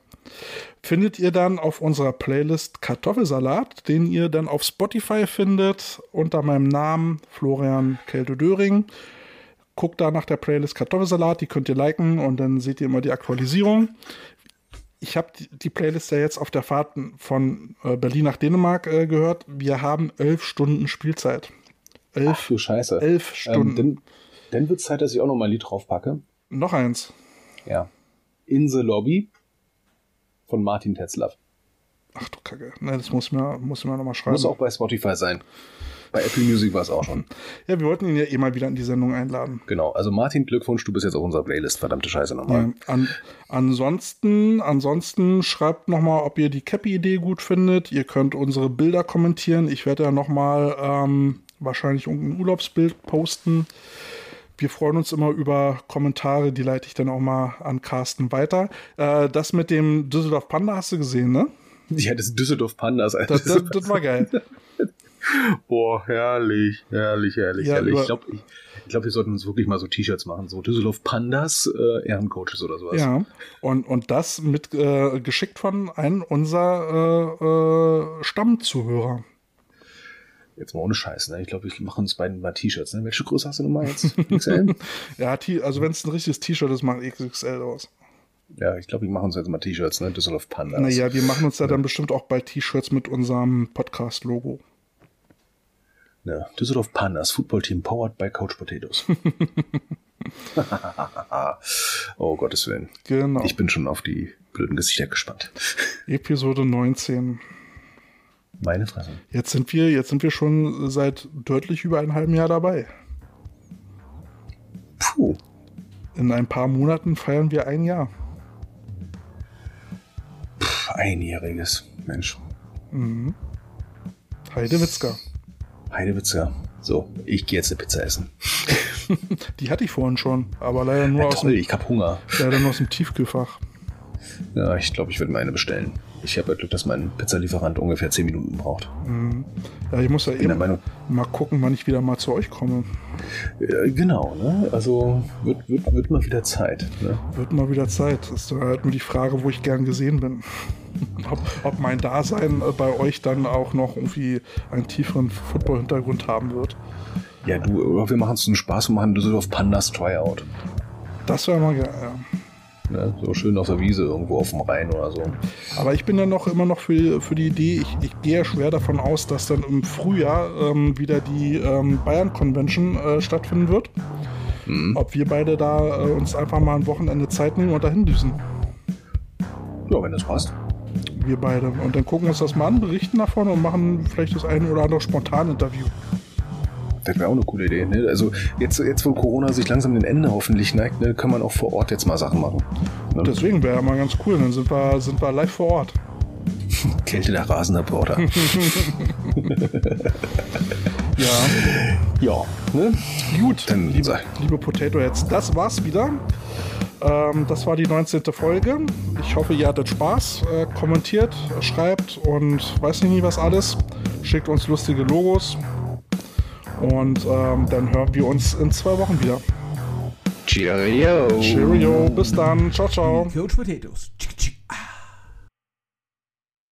Findet ihr dann auf unserer Playlist Kartoffelsalat, den ihr dann auf Spotify findet, unter meinem Namen Florian Kelte-Döring. Guckt da nach der Playlist Kartoffelsalat, die könnt ihr liken und dann seht ihr immer die Aktualisierung. Ich habe die, Playlist ja jetzt auf der Fahrt von äh, Berlin nach Dänemark äh, gehört. Wir haben elf Stunden Spielzeit. Ach Elf, du Scheiße. elf Ähm, Stunden. dann, dann wird es Zeit, dass ich auch noch mal ein Lied draufpacke. Noch eins. Ja. In the Lobby von Martin Tetzlaff. Ach du Kacke. Ne, das muss mir, muss mir nochmal schreiben. Muss auch bei Spotify sein. Bei Apple Music war es auch schon. Ja, wir wollten ihn ja eh mal wieder in die Sendung einladen. Genau. Also Martin, Glückwunsch, du bist jetzt auf unserer Playlist. Verdammte Scheiße nochmal. Ja, an, ansonsten, ansonsten schreibt nochmal, ob ihr die Cappy-Idee gut findet. Ihr könnt unsere Bilder kommentieren. Ich werde ja nochmal ähm, wahrscheinlich irgendein Urlaubsbild posten. Wir freuen uns immer über Kommentare, die leite ich dann auch mal an Carsten weiter. Äh, das mit dem Düsseldorf Panda hast du gesehen, ne? Ja, das Düsseldorf Pandas. Das, das, das war geil. Boah, herrlich, herrlich, herrlich, Ja, herrlich. Ich glaube, ich, ich glaub, wir sollten uns wirklich mal so T-Shirts machen. So Düsseldorf Pandas, äh, Ehrencoaches oder sowas. Ja, und, und das mit äh, geschickt von einem unserer äh, äh, Stammzuhörer. Jetzt mal ohne Scheiß, ne? Ich glaube, ich mache uns beiden mal T-Shirts. Ne? Welche Größe hast du nochmal jetzt? XL? Ja, also wenn es ein richtiges T-Shirt ist, macht XXL aus. ja, ich glaube, ich mache uns jetzt mal T-Shirts, ne? Düsseldorf Pandas. Naja, wir machen uns da dann bestimmt auch bald T-Shirts mit unserem Podcast-Logo. Ja, Düsseldorf Pandas, Footballteam powered by Coach Potatoes. oh Gottes Willen. Genau. Ich bin schon auf die blöden Gesichter gespannt. Episode 19. Meine Fresse. Jetzt sind wir, jetzt sind wir schon seit deutlich über einem halben Jahr dabei. Puh. In ein paar Monaten feiern wir ein Jahr. Einjähriges. Mensch. Heidewitzka. Heidewitzer. So, ich gehe jetzt eine Pizza essen. Die hatte ich vorhin schon, aber leider nur, Ja, aus, toll, dem, ich hab Hunger. leider nur aus dem Tiefkühlfach. Ja, ich glaube, ich würde mir eine bestellen. Ich habe Glück, dass mein Pizzalieferant ungefähr 10 Minuten braucht. Ja, ich muss ja Bin eben Meinung, mal gucken, wann ich wieder mal zu euch komme. äh, genau, ne? Also wird, wird, wird mal wieder Zeit. Ne? Wird mal wieder Zeit. Das ist halt nur die Frage, wo ich gern gesehen bin. ob, ob mein Dasein äh, bei euch dann auch noch irgendwie einen tieferen Football-Hintergrund haben wird. Ja, du, oder wir machen es einen Spaß und machen Düsseldorf Pandas Tryout. Das wäre mal geil, ja. Ne? So schön auf der Wiese irgendwo auf dem Rhein oder so. Aber ich bin ja noch immer noch für, für die Idee, ich, ich gehe ja schwer davon aus, dass dann im Frühjahr ähm, wieder die ähm, Bayern Convention äh, stattfinden wird. Ob wir beide da äh, uns einfach mal ein Wochenende Zeit nehmen und dahin düsen. Ja, wenn das passt. Wir beide. Und dann gucken wir uns das mal an, berichten davon und machen vielleicht das eine oder andere Spontan-Interview. Das wäre auch eine coole Idee. Ne? Also jetzt, jetzt, wo Corona sich langsam dem Ende hoffentlich neigt, ne, kann man auch vor Ort jetzt mal Sachen machen. Ne? Deswegen wäre ja mal ganz cool. Dann sind wir, sind wir live vor Ort. Kälte der Rasenreporter. Ja. ja, ne? Gut, Dann liebe, liebe Potato Heads, das war's wieder. Ähm, das war die 19. Folge. Ich hoffe, ihr hattet Spaß. Äh, kommentiert, schreibt und weiß nicht nie was alles. Schickt uns lustige Logos. Und ähm, dann hören wir uns in zwei Wochen wieder. Cheerio. Cheerio, bis dann. Ciao, ciao. Coach Potatoes.